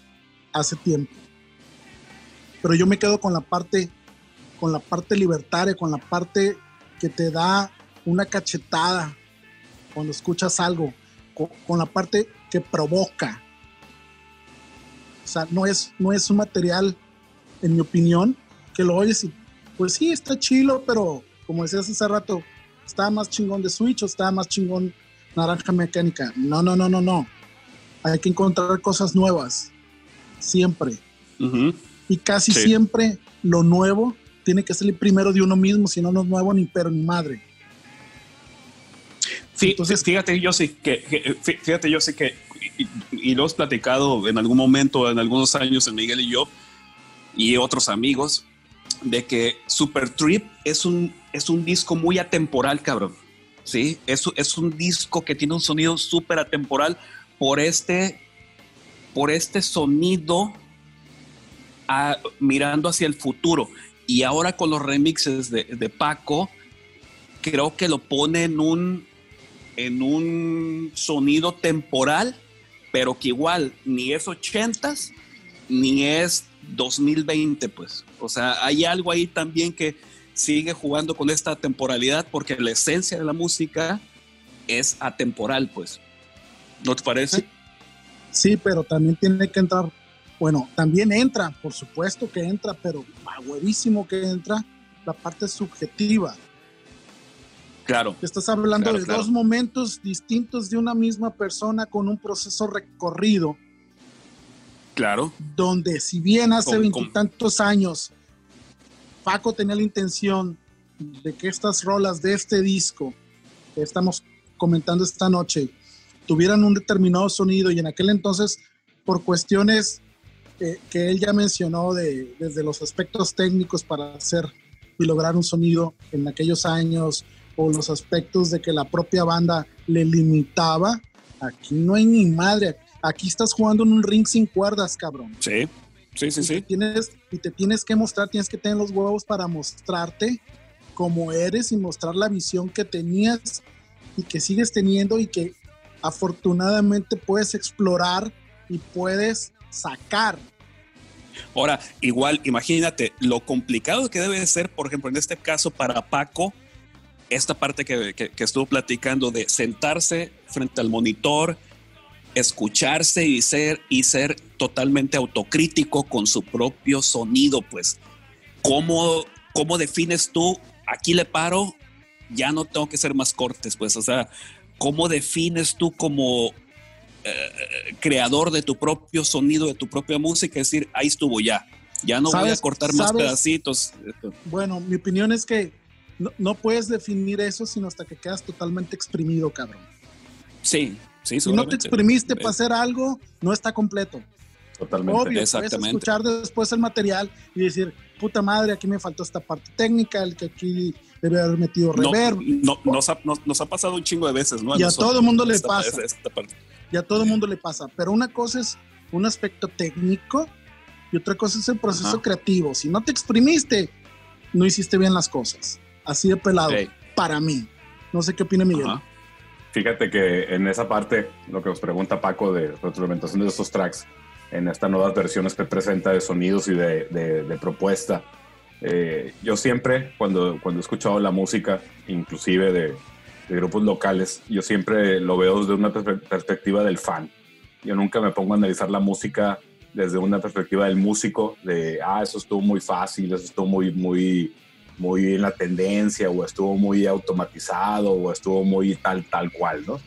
hace tiempo. Pero yo me quedo con la parte, con la parte libertaria, con la parte que te da una cachetada cuando escuchas algo, con, la parte que provoca. O sea, no es, no es un material, en mi opinión, que lo oyes y pues sí, está chilo, pero como decías hace rato, está más chingón de Switch o está más chingón Naranja Mecánica. No, no, no, no, no. Hay que encontrar cosas nuevas, siempre.
Ujú.
Y casi
Sí.
siempre lo nuevo tiene que salir primero de uno mismo, si no, no es nuevo ni pero ni madre.
Sí,
Entonces-
fíjate, yo sí que, que- fí- fíjate, yo sí que, y, y lo hemos platicado en algún momento, en algunos años, en Miguel y yo, y otros amigos, de que Super Trip es un, es un disco muy atemporal, cabrón. Sí, es, es un disco que tiene un sonido súper atemporal por este, por este sonido ah, mirando hacia el futuro. Y ahora con los remixes de, de Paco, creo que lo pone en un, en un sonido temporal pero que igual ni es 80s ni es 2020, pues. O sea, hay algo ahí también que sigue jugando con esta temporalidad porque la esencia de la música es atemporal, pues. ¿No te parece?
Sí, pero también tiene que entrar, bueno, también entra, por supuesto que entra, pero huevísimo que entra la parte subjetiva.
Claro.
Estás hablando
Claro,
de
claro.
dos momentos distintos de una misma persona con un proceso recorrido,
Claro.
donde si bien hace veintitantos años Paco tenía la intención de que estas rolas de este disco que estamos comentando esta noche tuvieran un determinado sonido y en aquel entonces por cuestiones eh, que él ya mencionó de, desde los aspectos técnicos para hacer y lograr un sonido en aquellos años o los aspectos de que la propia banda le limitaba, aquí no hay ni madre, aquí estás jugando en un ring sin cuerdas, cabrón
Sí. Sí, sí,
y, te
sí.
tienes, y te tienes que mostrar, tienes que tener los huevos para mostrarte como eres y mostrar la visión que tenías y que sigues teniendo y que afortunadamente puedes explorar y puedes sacar.
Ahora, igual, imagínate lo complicado que debe de ser, por ejemplo, en este caso para Paco, esta parte que, que- que estuvo platicando de sentarse frente al monitor, escucharse y ser, y ser totalmente autocrítico con su propio sonido, pues. ¿Cómo, cómo defines tú? Aquí le paro, ya no tengo que ser más cortes, pues. O sea, ¿cómo defines tú como eh, creador de tu propio sonido, de tu propia música? Es decir, ahí estuvo ya. Ya no voy a
¿Sabes-
cortar más
sabes?
pedacitos.
Bueno, mi opinión es que no, no puedes definir eso sino hasta que quedas totalmente exprimido, cabrón.
Sí, sí,
Si no te exprimiste
Eh,
para hacer algo, no está completo.
Totalmente.
Obvio,
Exactamente.
escuchar después el material y decir, puta madre, aquí me faltó esta parte técnica, el que aquí debe haber metido
No,
reverb.
no- nos, ha, nos- nos ha pasado un chingo de veces, ¿no?
Y a
nosotros,
todo mundo le
esta-
pasa.
esta- parte.
y a todo el mundo le pasa. Pero una cosa es un aspecto técnico y otra cosa es el proceso
Ajá.
creativo. Si no te exprimiste, no hiciste bien las cosas. Así de pelado,
Ok.
para mí. No sé qué opina Miguel.
Ajá.
Fíjate que en esa parte, lo que nos pregunta Paco de retroalimentación de estos tracks, en estas nuevas versiones que presenta de sonidos y de, de- de propuesta, eh, yo siempre, cuando, cuando he escuchado la música, inclusive de, de grupos locales, yo siempre lo veo desde una perspe- perspectiva del fan. Yo nunca me pongo a analizar la música desde una perspectiva del músico, de, ah, eso estuvo muy fácil, eso estuvo muy, muy, muy en la tendencia, o estuvo muy automatizado, o estuvo muy tal, tal cual, ¿no?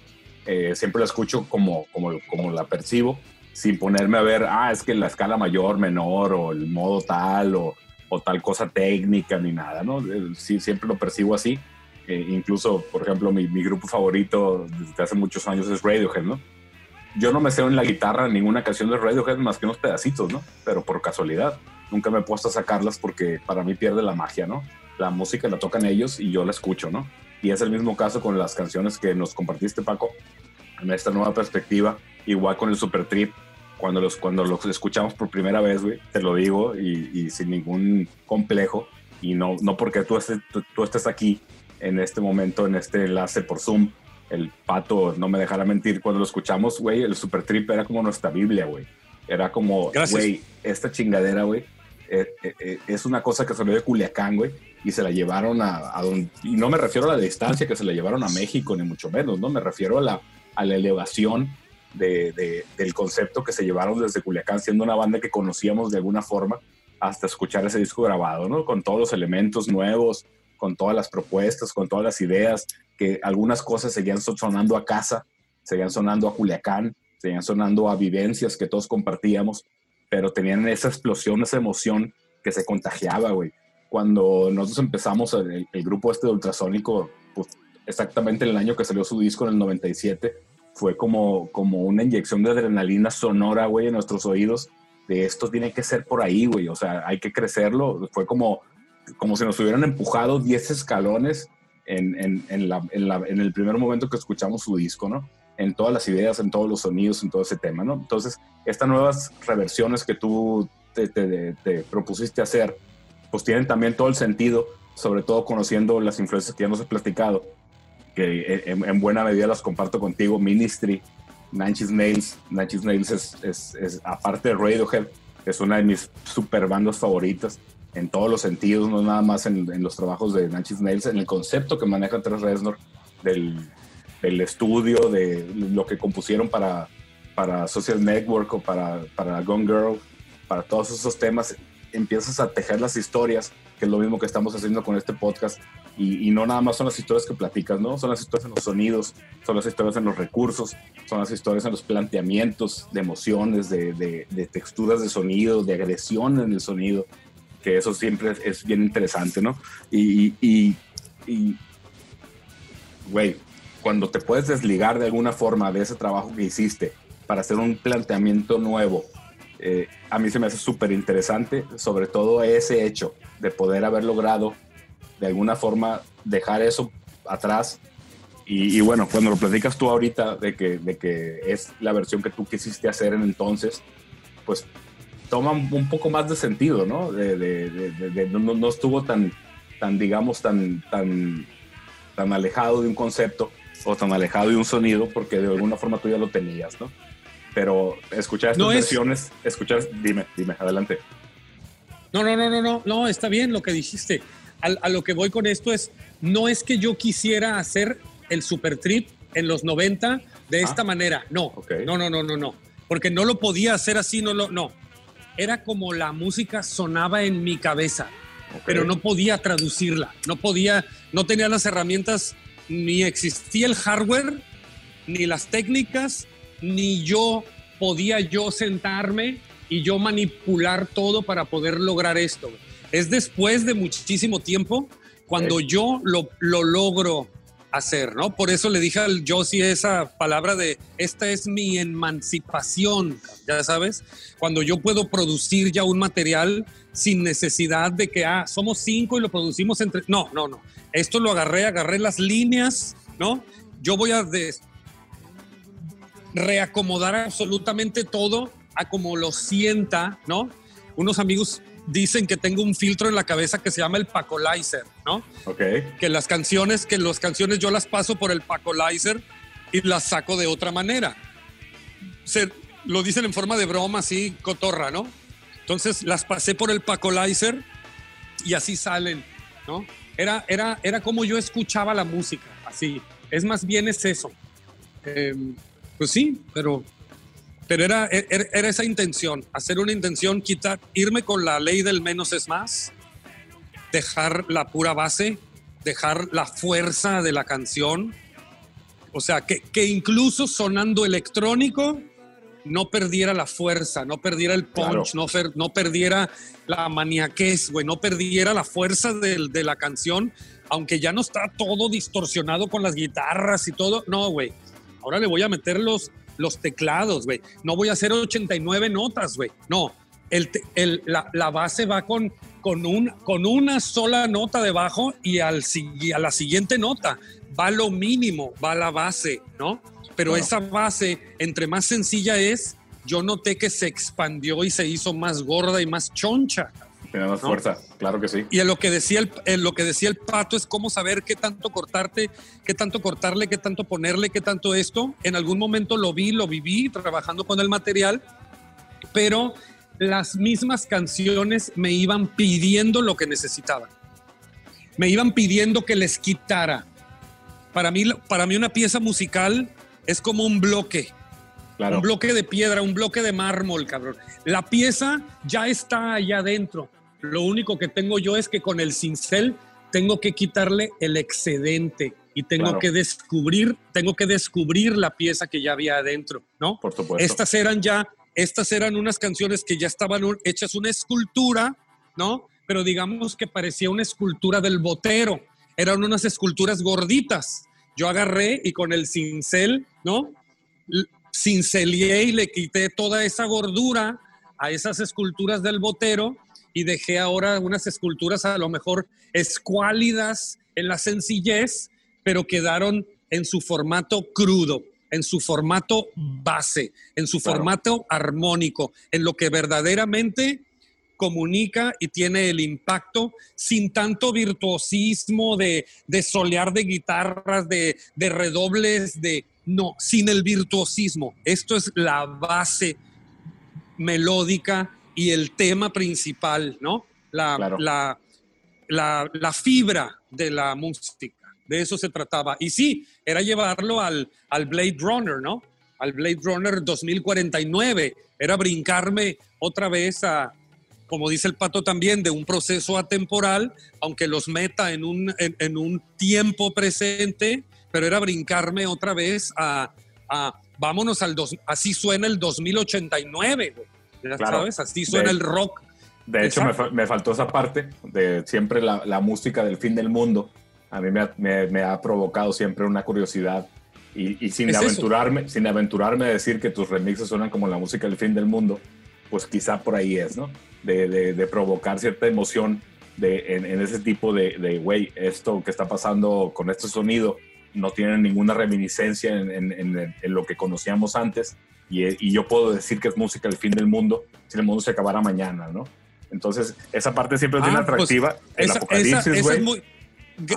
Eh, siempre la escucho como, como, como la percibo, sin ponerme a ver, ah, es que la escala mayor, menor, o el modo tal, o, o tal cosa técnica, ni nada, ¿no? Eh, Sí, siempre lo percibo así. Eh, incluso, por ejemplo, mi, mi grupo favorito desde hace muchos años es Radiohead, ¿no? Yo no me sé en la guitarra ninguna canción de Radiohead más que unos pedacitos, ¿no? Pero por casualidad. Nunca me he puesto a sacarlas porque para mí pierde la magia, ¿no? La música la tocan ellos y yo la escucho, ¿no? Y es el mismo caso con las canciones que nos compartiste, Paco, en esta nueva perspectiva. Igual con el Super Trip, cuando los, cuando los escuchamos por primera vez, güey, te lo digo y, y sin ningún complejo. Y no, no porque tú estés, tú, tú estés aquí en este momento, en este enlace por Zoom, el pato no me dejará mentir, cuando lo escuchamos, güey, el Super Trip era como nuestra Biblia, güey. Era como, güey, esta chingadera, güey, eh, eh, eh, es una cosa que salió de Culiacán, güey, y se la llevaron a, a donde, y no me refiero a la distancia que se la llevaron a México, ni mucho menos, ¿no? Me refiero a la, a la elevación de, de- del concepto que se llevaron desde Culiacán, siendo una banda que conocíamos de alguna forma, hasta escuchar ese disco grabado, ¿no? Con todos los elementos nuevos, con todas las propuestas, con todas las ideas, que algunas cosas seguían so- sonando a casa, seguían sonando a Culiacán, seguían sonando a vivencias que todos compartíamos, pero tenían esa explosión, esa emoción que se contagiaba, güey. Cuando nosotros empezamos el, el grupo este de Ultrasónico, pues exactamente en el año que salió su disco, en el 97, fue como, como una inyección de adrenalina sonora, güey, en nuestros oídos, de esto tiene que ser por ahí, güey, o sea, hay que crecerlo. Fue como, como si nos hubieran empujado 10 escalones en, en, en, la, en, la, en el primer momento que escuchamos su disco, ¿no? En todas las ideas, en todos los sonidos, en todo ese tema, ¿no? Entonces, estas nuevas reversiones que tú te, te, te propusiste hacer, pues tienen también todo el sentido, sobre todo conociendo las influencias que ya nos he platicado, que en, en buena medida las comparto contigo, Ministry, Nine Inch Nails, Nine Inch Nails es, es- es, aparte de Radiohead, es una de mis super bandas favoritas en todos los sentidos, no nada más en, en los trabajos de Nine Inch Nails, en el concepto que maneja Tres Reznor del, del estudio, de lo que compusieron para, para Social Network o para, para Gone Girl, para todos esos temas, empiezas a tejer las historias, que es lo mismo que estamos haciendo con este podcast, y, no nada más son las historias que platicas, ¿no? Son las historias en los sonidos, son las historias en los recursos, son las historias en los planteamientos de emociones, de, texturas de sonido, de agresión en el sonido, que eso siempre es, bien interesante, ¿no? Y, y, güey, cuando te puedes desligar de alguna forma de ese trabajo que hiciste para hacer un planteamiento nuevo, eh, a mí se me hace súper interesante, sobre todo ese hecho de poder haber logrado de alguna forma dejar eso atrás. Y, y bueno, cuando lo platicas tú ahorita de que, de que es la versión que tú quisiste hacer en entonces, pues toma un poco más de sentido, ¿no? De, de- de- no, no estuvo tan, tan digamos, tan, tan, tan alejado de un concepto o tan alejado de un sonido, porque de alguna forma tú ya lo tenías, ¿no? Pero escuchar estas
No es-
versiones, escuchar, dime, dime, adelante.
No, no, no, no, no, no, está bien lo que dijiste. Al- a lo que voy con esto es, no es que yo quisiera hacer el super trip en los 90 de esta
Ah.
manera, no,
Ok.
no, no, no, no, no, porque no lo podía hacer así, no, lo, no. Era como la música sonaba en mi cabeza,
Ok.
pero no podía traducirla, no podía, no tenía las herramientas, ni existía el hardware, ni las técnicas, ni yo podía yo sentarme y yo manipular todo para poder lograr esto. Es después de muchísimo tiempo cuando yo lo, lo logro hacer, ¿no? Por eso le dije al Josie esa palabra de, esta es mi emancipación, ya sabes, cuando yo puedo producir ya un material sin necesidad de que, ah, somos cinco y lo producimos entre... No, no, no. Esto lo agarré, agarré las líneas, ¿no? Yo voy a des- reacomodar absolutamente todo a como lo sienta, ¿no? Unos amigos dicen que tengo un filtro en la cabeza que se llama el Pacolizer, ¿no?
Ok,
Que las canciones, que las canciones yo las paso por el Pacolizer y las saco de otra manera. Se, lo dicen en forma de broma, así, cotorra, ¿no? Entonces las pasé por el Pacolizer y así salen, ¿no? Era, era, era como yo escuchaba la música, así. Es más bien es eso. Eh, pues sí, pero, pero era, era, era esa intención, hacer una intención, quitar, irme con la ley del menos es más, dejar la pura base, dejar la fuerza de la canción. O sea, que, que incluso sonando electrónico no perdiera la fuerza, no perdiera el punch,
Claro.
no, fer- no perdiera la maniaquez, güey, no perdiera la fuerza del- de, la canción, aunque ya no está todo distorsionado con las guitarras y todo. No, güey. Ahora le voy a meter los, los teclados, güey. No voy a hacer 89 notas, güey. No. El, el- la, la base va con, con, un, con una sola nota debajo y al, y a la siguiente nota va lo mínimo, va la base, ¿no? Pero esa base, entre más sencilla es, yo noté que se expandió y se hizo más gorda y más choncha.
Tiene más
¿No?
fuerza, claro que sí.
Y en lo que decía el, en lo que decía el pato es cómo saber qué tanto cortarte, qué tanto cortarle, qué tanto ponerle, qué tanto esto. En algún momento lo vi, lo viví trabajando con el material, pero las mismas canciones me iban pidiendo lo que necesitaban. Me iban pidiendo que les quitara. Para mí, para mí una pieza musical es como un bloque.
Claro.
Un bloque de piedra, un bloque de mármol, cabrón. La pieza ya está allá adentro. Lo único que tengo yo es que con el cincel tengo que quitarle el excedente y tengo
Claro.
que descubrir, tengo que descubrir la pieza que ya había adentro, ¿no?
Por supuesto.
Estas eran ya, estas eran unas canciones que ya estaban hechas una escultura, ¿no? Pero digamos que parecía una escultura del botero. Eran unas esculturas gorditas. Yo agarré y con el cincel, ¿no? Cincelié y le quité toda esa gordura a esas esculturas del botero y dejé ahora unas esculturas a lo mejor escuálidas en la sencillez, pero quedaron en su formato crudo, en su formato base, en su
Claro.
formato armónico, en lo que verdaderamente comunica y tiene el impacto sin tanto virtuosismo de, de solear de guitarras, de, de redobles, de No, sin el virtuosismo. Esto es la base melódica y el tema principal, ¿no? La,
Claro.
la, la, la fibra de la música. De eso se trataba. Y sí, era llevarlo al, al Blade Runner, ¿no? Al Blade Runner 2049. Era brincarme otra vez a, como dice el pato también, de un proceso atemporal, aunque los meta en un, en, en un tiempo presente, pero era brincarme otra vez a, a vámonos al dos, así suena el 2089, güey. Ya
Claro.
sabes, así suena
De-
el rock.
De hecho, me, me faltó esa parte de siempre la, la música del fin del mundo. A mí me ha, me- me ha provocado siempre una curiosidad. Y, y sin,
Es eso.
aventurarme, sin aventurarme a decir que tus remixes suenan como la música del fin del mundo, pues quizá por ahí es, ¿no? De, de- de provocar cierta emoción de, en, en ese tipo de, güey, esto que está pasando con este sonido no tiene ninguna reminiscencia en, en- en- en lo que conocíamos antes. Y, y yo puedo decir que es música del fin del mundo si el mundo se acabara mañana, ¿no? Entonces, esa parte siempre es bien
Ah, pues,
atractiva. el
Esa-
apocalipsis,
esa- esa es muy-.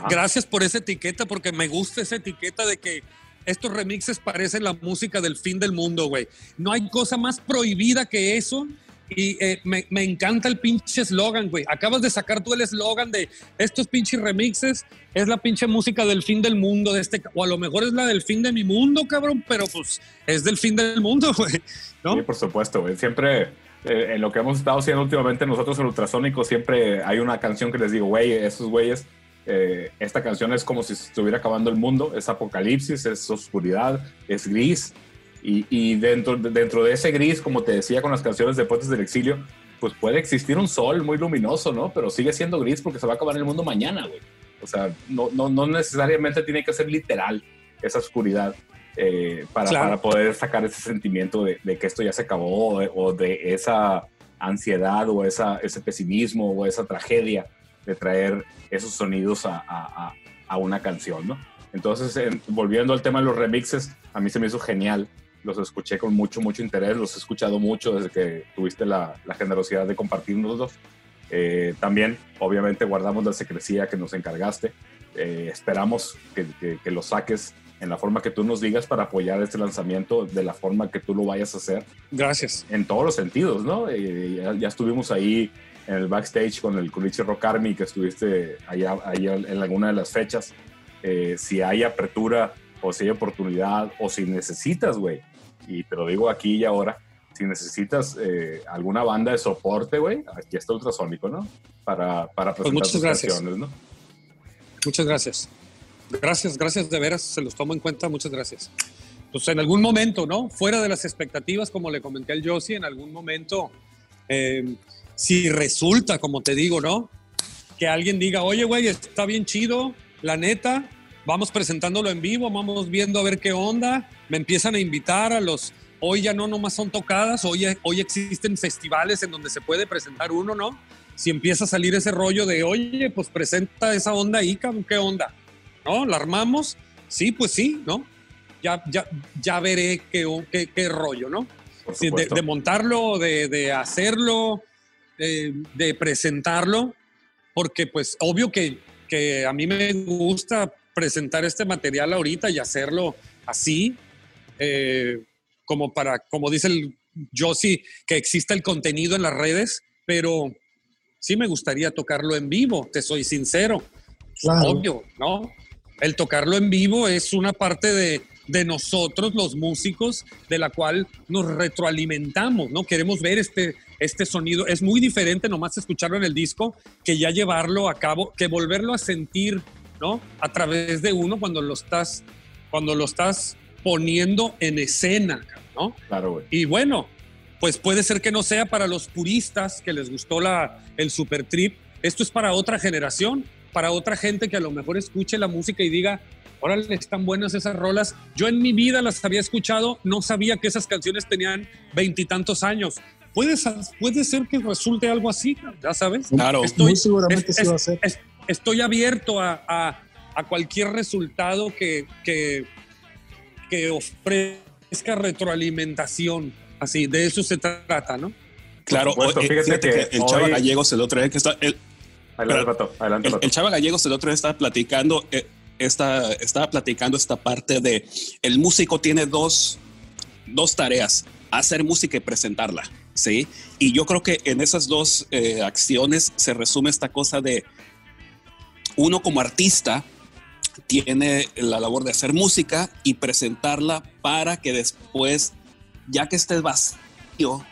Gracias por esa etiqueta, porque me gusta esa etiqueta de que estos remixes parecen la música del fin del mundo, güey. No hay cosa más prohibida que eso. Y eh, me, encanta el pinche eslogan, güey. Acabas de sacar tú el eslogan de estos pinches remixes. Es la pinche música del fin del mundo de este. O a lo mejor es la del fin de mi mundo, cabrón. Pero pues es del fin del mundo, güey. ¿No?
Sí, por supuesto, güey. Siempre, eh, en lo que hemos estado haciendo últimamente nosotros en Ultrasónico, siempre hay una canción que les digo, güey, esos güeyes, eh, esta canción es como si estuviera acabando el mundo, es apocalipsis, es oscuridad, es gris. Y, y dentro, dentro de ese gris, como te decía con las canciones de Puentes del Exilio, pues puede existir un sol muy luminoso, ¿no? Pero sigue siendo gris porque se va a acabar el mundo mañana, güey. O sea, no, no, no necesariamente tiene que ser literal esa oscuridad eh, para,
Claro.
para poder sacar ese sentimiento de, de que esto ya se acabó o de, o de esa ansiedad o esa, ese pesimismo o esa tragedia de traer esos sonidos a, a- a- a una canción, ¿no? Entonces, en- volviendo al tema de los remixes, a mí se me hizo genial. Los escuché con mucho, mucho interés. Los he escuchado mucho desde que tuviste la, la generosidad de compartirnos Eh, también, obviamente, guardamos la secrecía que nos encargaste. Eh, esperamos que, que, que lo saques en la forma que tú nos digas para apoyar este lanzamiento de la forma que tú lo vayas a hacer
Gracias.
en todos los sentidos, ¿no? Eh, ya, ya estuvimos ahí en el backstage con el Culichi Rock Army, que estuviste allá, allá en alguna de las fechas. Eh, si hay apertura o si hay oportunidad o si necesitas, güey, y te lo digo aquí y ahora, si necesitas eh, alguna banda de soporte, güey, aquí está Ultrasónico, ¿no? Para, para presentar
Pues muchas
tus
gracias.
canciones, ¿no?
Muchas gracias. Gracias, gracias de veras, se los tomo en cuenta, muchas gracias. Pues en algún momento, ¿no? Fuera de las expectativas, como le comenté al Josie, en algún momento, eh, si resulta, como te digo, ¿no? Que alguien diga, oye, güey, está bien chido, la neta, vamos presentándolo en vivo, vamos viendo a ver qué onda, me empiezan a invitar a los, hoy ya no nomás son tocadas, hoy, hoy existen festivales en donde se puede presentar uno, ¿no? Si empieza a salir ese rollo de, oye, pues presenta esa onda ahí, ¿qué onda? ¿No? ¿La armamos? Sí, pues sí, ¿no? Ya, ya, ya veré qué, qué, qué rollo, ¿no? De, de montarlo, de, de hacerlo, de, de presentarlo, porque pues obvio que, que a mí me gusta presentar este material ahorita y hacerlo así, eh, como para, como dice el Josie, que exista el contenido en las redes, pero sí me gustaría tocarlo en vivo, te soy sincero.
Claro.
Obvio, ¿no? El tocarlo en vivo es una parte de, de nosotros, los músicos, de la cual nos retroalimentamos, ¿no? Queremos ver este, este sonido. Es muy diferente nomás escucharlo en el disco que ya llevarlo a cabo, que volverlo a sentir, ¿no? A través de uno cuando lo estás, cuando lo estás poniendo en escena, ¿no?
Claro, güey.
Y bueno, pues puede ser que no sea para los puristas que les gustó la, el super trip. Esto es para otra generación, para otra gente que a lo mejor escuche la música y diga, órale, están buenas esas rolas. Yo en mi vida las había escuchado, no sabía que esas canciones tenían veintitantos años. Puede, ser que resulte algo así, ya sabes.
Claro.
Estoy-
Muy seguramente
es-
sí
es-
va a ser.
es- estoy abierto a, a- a cualquier resultado que, que, que ofrezca retroalimentación. Así, de eso se trata, ¿no?
Claro,
supuesto, fíjate
fíjate,
que
que, el Chava
hoy-
Gallegos el otro día que está, el,
Adelante,
el, el Chava Gallegos el otro día estaba platicando, eh, esta, estaba platicando esta parte de el músico tiene dos, dos tareas, hacer música y presentarla, ¿sí? Y yo creo que en esas dos eh, acciones se resume esta cosa de uno como artista tiene la labor de hacer música y presentarla para que después, ya que estés vacío,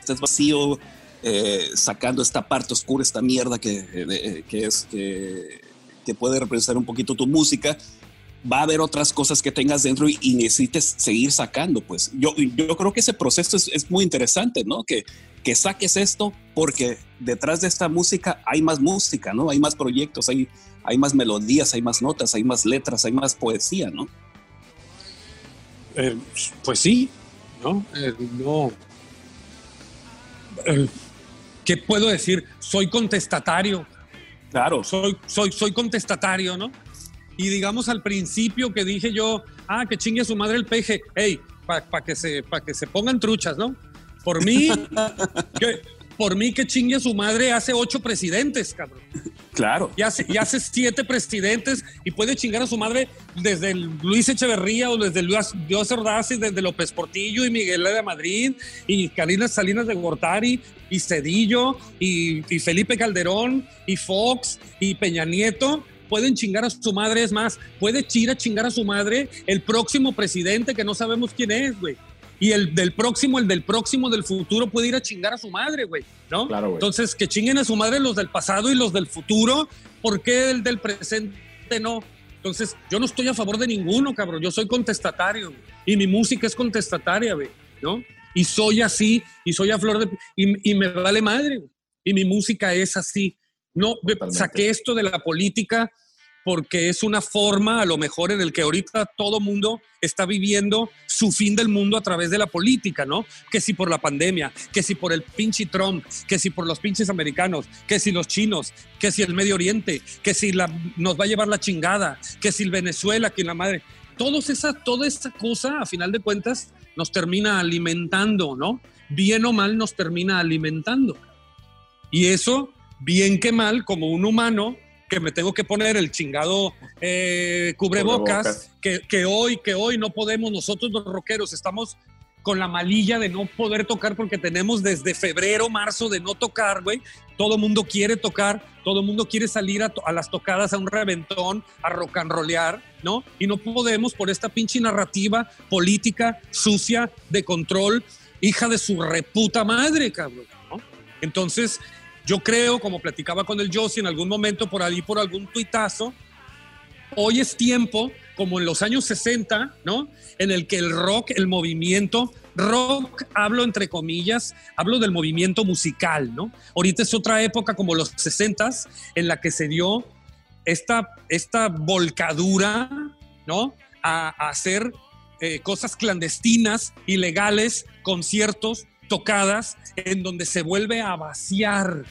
estés vacío, eh, sacando esta parte oscura, esta mierda que, es que, puede representar un poquito tu música, va a haber otras cosas que tengas dentro y, y necesites seguir sacando. Pues yo, yo creo que ese proceso es, es muy interesante, ¿no? Que, que saques esto porque detrás de esta música hay más música, ¿no? Hay más proyectos, hay, hay más melodías, hay más notas, hay más letras, hay más poesía, ¿no?
Eh, pues sí, ¿no? Eh, no. Eh, ¿Qué puedo decir? Soy contestatario.
Claro.
Soy, soy, soy contestatario, ¿no? Y digamos al principio que dije yo, ah, que chingue a su madre el peje, hey, para que, se, pa que se pongan truchas, ¿no? Por mí, que, por mí que chingue a su madre hace ocho presidentes, cabrón.
Claro.
Y hace, y hace siete presidentes y puede chingar a su madre desde el Luis Echeverría o desde Luis Dios Ordaz y desde López Portillo y Miguel de Madrid y Karina Salinas de Gortari y Cedillo y, y Felipe Calderón y Fox y Peña Nieto pueden chingar a su madre, es más, puede ir a chingar a su madre el próximo presidente que no sabemos quién es, güey. Y el del próximo, el del próximo del futuro puede ir a chingar a su madre, güey, ¿no?
Claro, güey.
Entonces, que chinguen a su madre los del pasado y los del futuro, ¿por qué el del presente no? Entonces, yo no estoy a favor de ninguno, cabrón, yo soy contestatario, güey. y mi música es contestataria, güey, ¿no? Y soy así, y soy a flor de... Y, y me vale madre, güey. y mi música es así. No,
Totalmente.
saqué esto de la política porque es una forma a lo mejor en el que ahorita todo mundo está viviendo su fin del mundo a través de la política, ¿no? Que si por la pandemia, que si por el pinche Trump, que si por los pinches americanos, que si los chinos, que si el Medio Oriente, que si la, nos va a llevar la chingada, que si el Venezuela, que la madre. Todos esa, toda esa cosa, a final de cuentas, nos termina alimentando, ¿no? Bien o mal nos termina alimentando. Y eso, bien que mal, como un humano, que me tengo que poner el chingado eh, cubrebocas,
Cubrebocas.
que, que hoy, que hoy no podemos, nosotros los rockeros estamos con la malilla de no poder tocar porque tenemos desde febrero, marzo de no tocar, güey. Todo mundo quiere tocar, todo mundo quiere salir a las tocadas, a un reventón, a rock and rollear, ¿no? Y no podemos por esta pinche narrativa política sucia de control, hija de su reputa madre, cabrón, ¿no? Entonces, yo creo, como platicaba con el Josie en algún momento por ahí, por algún tuitazo, hoy es tiempo, como en los años 60, ¿no? En el que el rock, el movimiento, rock, hablo entre comillas, hablo del movimiento musical, ¿no? Ahorita es otra época como los 60 en la que se dio esta, esta volcadura, ¿no? A, hacer eh, cosas clandestinas, ilegales, conciertos, tocadas, en donde se vuelve a vaciar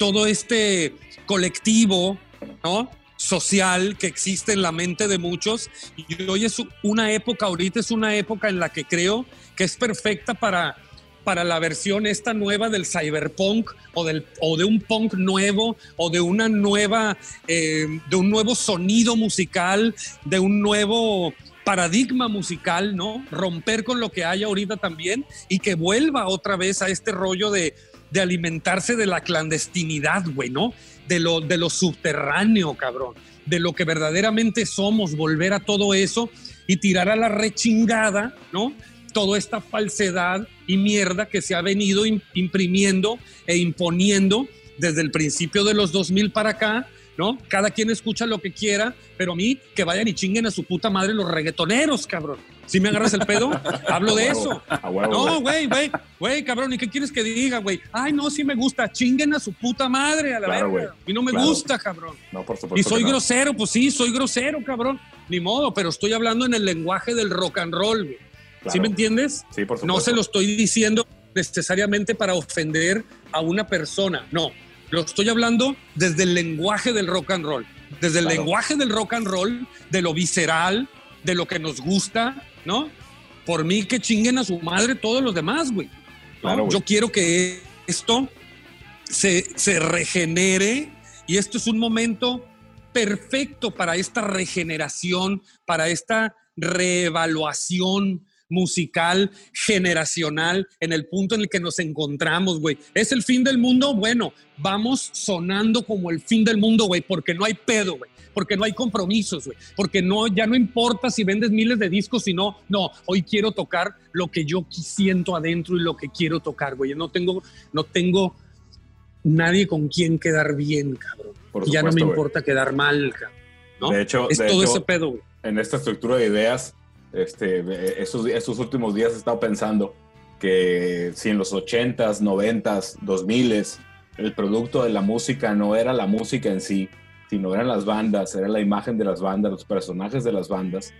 todo este colectivo, ¿no? social que existe en la mente de muchos y hoy es una época, ahorita es una época en la que creo que es perfecta para, para la versión esta nueva del cyberpunk o, del, o de un punk nuevo o de una nueva, eh, de un nuevo sonido musical, de un nuevo paradigma musical, ¿no? Romper con lo que hay ahorita también y que vuelva otra vez a este rollo de, de alimentarse de la clandestinidad, güey, ¿no? De lo, de lo subterráneo, cabrón, de lo que verdaderamente somos, volver a todo eso y tirar a la rechingada, ¿no? Toda esta falsedad y mierda que se ha venido im- imprimiendo e imponiendo desde el principio de los 2000 para acá, ¿no? Cada quien escucha lo que quiera, pero a mí que vayan y chinguen a su puta madre los reggaetoneros, cabrón. Si me agarras el pedo, hablo de
A
eso.
a
No,
güey.
güey, güey, cabrón, ¿y qué quieres que diga, güey? Ay, no, sí me gusta, chinguen a su puta madre a la
Claro,
verga.
güey,
Y no me
claro.
gusta, cabrón.
No, por supuesto.
Y soy
no.
grosero, pues sí, soy grosero, cabrón. Ni modo, pero estoy hablando en el lenguaje del rock and roll, güey. ¿Sí me entiendes?
Sí, por supuesto.
No se lo estoy diciendo necesariamente para ofender a una persona, no. Lo estoy hablando desde el lenguaje del rock and roll, desde el
Claro.
lenguaje del rock and roll, de lo visceral, de lo que nos gusta, ¿no? Por mí que chinguen a su madre todos los demás, güey. ¿no?
Claro, güey.
Yo quiero que esto se, se regenere y esto es un momento perfecto para esta regeneración, para esta reevaluación musical, generacional, en el punto en el que nos encontramos, güey. ¿Es el fin del mundo? Bueno, vamos sonando como el fin del mundo, güey, porque no hay pedo, güey. Porque no hay compromisos, güey. Porque no, ya no importa si vendes miles de discos, sino, no, hoy quiero tocar lo que yo siento adentro y lo que quiero tocar, güey. No tengo, no tengo nadie con quien quedar bien, cabrón.
Por
ya no me importa quedar mal, cabrón. ¿no?
De hecho-
es
de
todo
hecho-
ese pedo, güey.
en esta estructura de ideas, este, eh, estos, estos últimos días he estado pensando que si en los 80s, 90s, 2000s, el producto de la música no era la música en sí, sino eran las bandas, era la imagen de las bandas, los personajes de las bandas,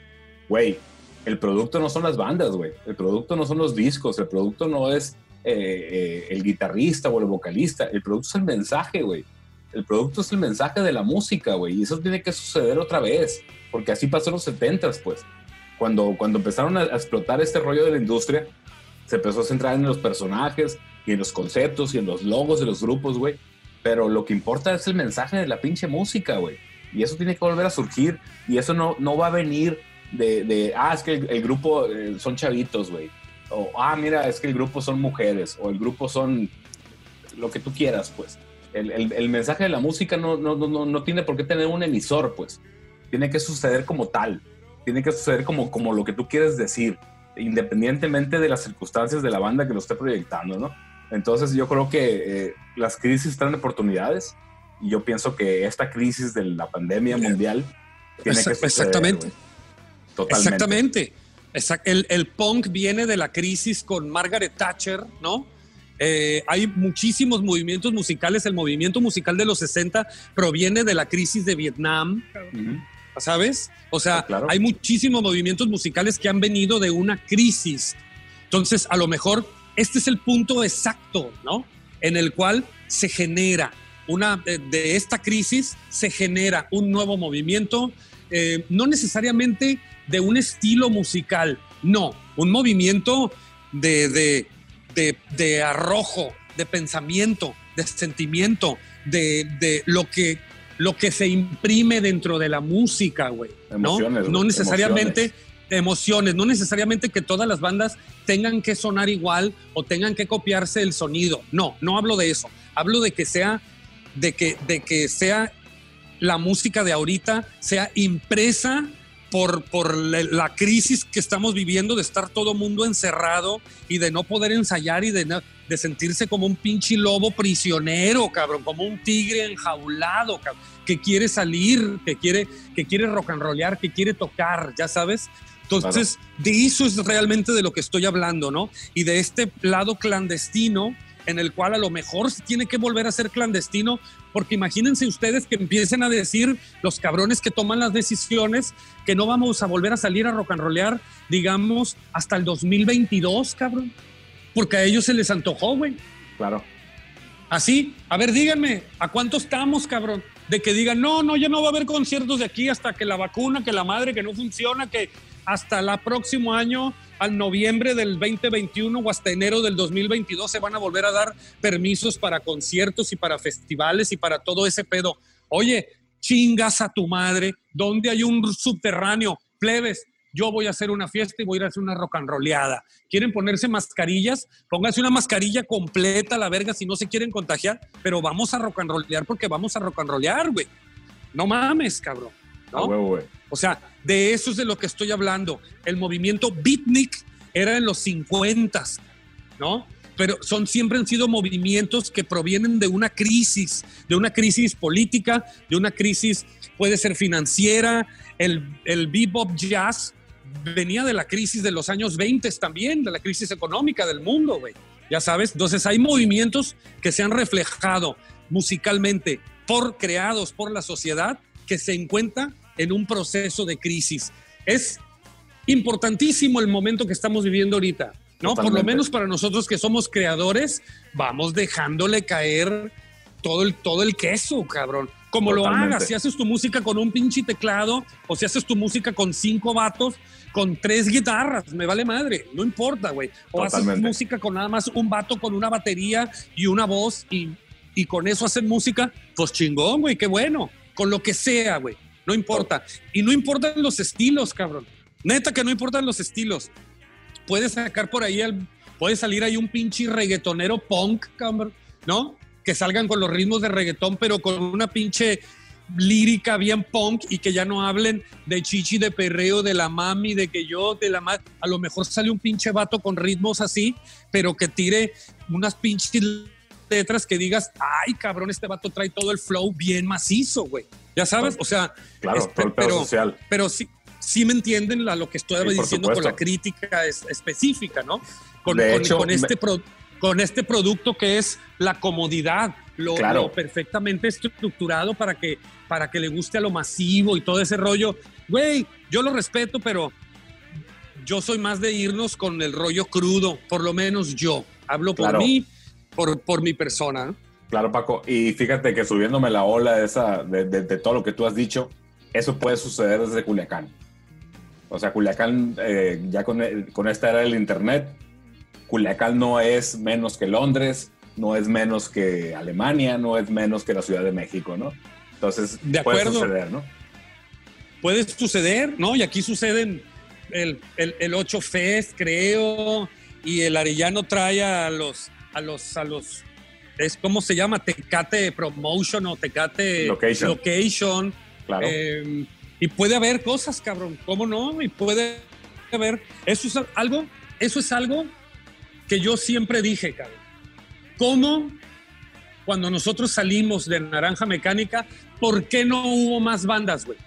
güey, el producto no son las bandas, güey, el producto no son los discos, el producto no es eh, eh, el guitarrista o el vocalista, el producto es el mensaje, güey. El producto es el mensaje de la música, güey, y eso tiene que suceder otra vez porque así pasó en los 70s, pues. Cuando, cuando empezaron a, explotar este rollo de la industria, se empezó a centrar en los personajes y en los conceptos y en los logos de los grupos, güey. Pero lo que importa es el mensaje de la pinche música, güey. Y eso tiene que volver a surgir. Y eso no, no va a venir de, de, ah, es que el, el grupo eh, son chavitos, güey. O, ah, mira, es que el grupo son mujeres. O el grupo son lo que tú quieras, pues. El, el- el mensaje de la música no, no, no- no tiene por qué tener un emisor, pues tiene que suceder como tal, tiene que suceder como, como lo que tú quieres decir, independientemente de las circunstancias de la banda que lo esté proyectando, ¿no? Entonces yo creo que eh, las crisis traen oportunidades y yo pienso que esta crisis de la pandemia mundial tiene que suceder,
exactamente.
Totalmente.
Exactamente. Exac- El, el punk viene de la crisis con Margaret Thatcher, ¿no? Eh, hay muchísimos movimientos musicales. El movimiento musical de los 60 proviene de la crisis de Vietnam,
Ujú.
¿Sabes? O sea,
Sí, claro.
hay muchísimos movimientos musicales que han venido de una crisis. Entonces, a lo mejor este es el punto exacto, ¿no? En el cual se genera una, de, de esta crisis, se genera un nuevo movimiento, eh, no necesariamente de un estilo musical, no, un movimiento de, de, de, de arrojo, de pensamiento, de sentimiento, de, de lo que lo que se imprime dentro de la música, güey. ¿no? No necesariamente
emociones.
emociones, no necesariamente que todas las bandas tengan que sonar igual o tengan que copiarse el sonido. No, no hablo de eso. Hablo de que sea, de que, de que sea la música de ahorita sea impresa por, por la, la crisis que estamos viviendo de estar todo mundo encerrado y de no poder ensayar y de, no- de sentirse como un pinche lobo prisionero, cabrón, como un tigre enjaulado, cabrón, que quiere salir, que quiere, que quiere rock and rollear, que quiere tocar, ya sabes. Entonces, de eso es realmente de lo que estoy hablando, ¿no? Y de este lado clandestino en el cual a lo mejor se tiene que volver a ser clandestino, porque imagínense ustedes que empiecen a decir los cabrones que toman las decisiones que no vamos a volver a salir a rock and rollear, digamos, hasta el 2022, cabrón. Porque a ellos se les antojó, güey.
Claro.
Así, a ver, díganme, ¿a cuánto estamos, cabrón? De que digan, no, no, ya no va a haber conciertos de aquí hasta que la vacuna, que la madre, que no funciona, que hasta el próximo año, al noviembre del 2021 o hasta enero del 2022 se van a volver a dar permisos para conciertos y para festivales y para todo ese pedo. Oye, chingas a tu madre, ¿dónde hay un subterráneo? Plebes, yo voy a hacer una fiesta y voy a ir a hacer una rock and rolleada. ¿Quieren ponerse mascarillas? Pónganse una mascarilla completa a la verga si no se quieren contagiar, pero vamos a rock and rollear porque vamos a rock and rollear, güey. No mames, cabrón. O sea, de eso es de lo que estoy hablando. El movimiento beatnik era en los 50, ¿no? Pero son siempre han sido movimientos que provienen de una crisis, de una crisis política, de una crisis, puede ser financiera. El, el bebop jazz venía de la crisis de los años 20 también, de la crisis económica del mundo, güey. Ya sabes, entonces hay movimientos que se han reflejado musicalmente por creados por la sociedad que se encuentran en un proceso de crisis. Es importantísimo el momento que estamos viviendo ahorita, ¿no? Por lo menos para nosotros que somos creadores, vamos dejándole caer todo el, todo el queso, cabrón. Como lo hagas, si haces tu música con un pinche teclado o si haces tu música con cinco vatos, con tres guitarras, me vale madre, no importa, güey. O haces música con nada más un vato con una batería y una voz y, y con eso hacen música, pues chingón, güey, qué bueno. con lo que sea, güey. No importa. Y no importan los estilos, cabrón. Neta que no importan los estilos. Puedes sacar por ahí, al, puede salir ahí un pinche reggaetonero punk, cabrón, ¿no? Que salgan con los ritmos de reggaetón, pero con una pinche lírica bien punk y que ya no hablen de chichi, de perreo, de la mami, de que yo, de la ma- A lo mejor sale un pinche vato con ritmos así, pero que tire unas pinches letras que digas, ay, cabrón, este vato trae todo el flow bien macizo, güey. Ya sabes, o sea,
Claro,
es-
todo el
pero,
social.
pero sí, sí me entienden la- lo que estoy
Sí,
diciendo con la crítica es- específica, ¿no? Con, con-
hecho,
con este
me-
pro- con este producto que es la comodidad, lo,
Claro.
lo perfectamente estructurado para que, para que le guste a lo masivo y todo ese rollo. Güey, yo lo respeto, pero yo soy más de irnos con el rollo crudo, por lo menos yo. Hablo por
Claro.
mí, por, por mi persona. ¿no?
Claro, Paco. Y fíjate que subiéndome la ola esa de, de- de todo lo que tú has dicho, eso puede suceder desde Culiacán. O sea, Culiacán, eh, ya con, con esta era del Internet, Culiacán no es menos que Londres, no es menos que Alemania, no es menos que la Ciudad de México, ¿no? Entonces,
De
puede
acuerdo.
suceder, ¿no?
puede suceder, ¿no? Y aquí suceden el, el, el 8 Fest, creo, y el Arellano trae a los, a los, a los, es como se llama, Tecate Promotion o Tecate
Location.
Location.
Claro.
Eh, y puede haber cosas, cabrón, ¿cómo no? Y puede haber, eso es algo, eso es algo que yo siempre dije, cabrón. ¿Cómo cuando nosotros salimos de Naranja Mecánica, ¿por qué no hubo más bandas, güey?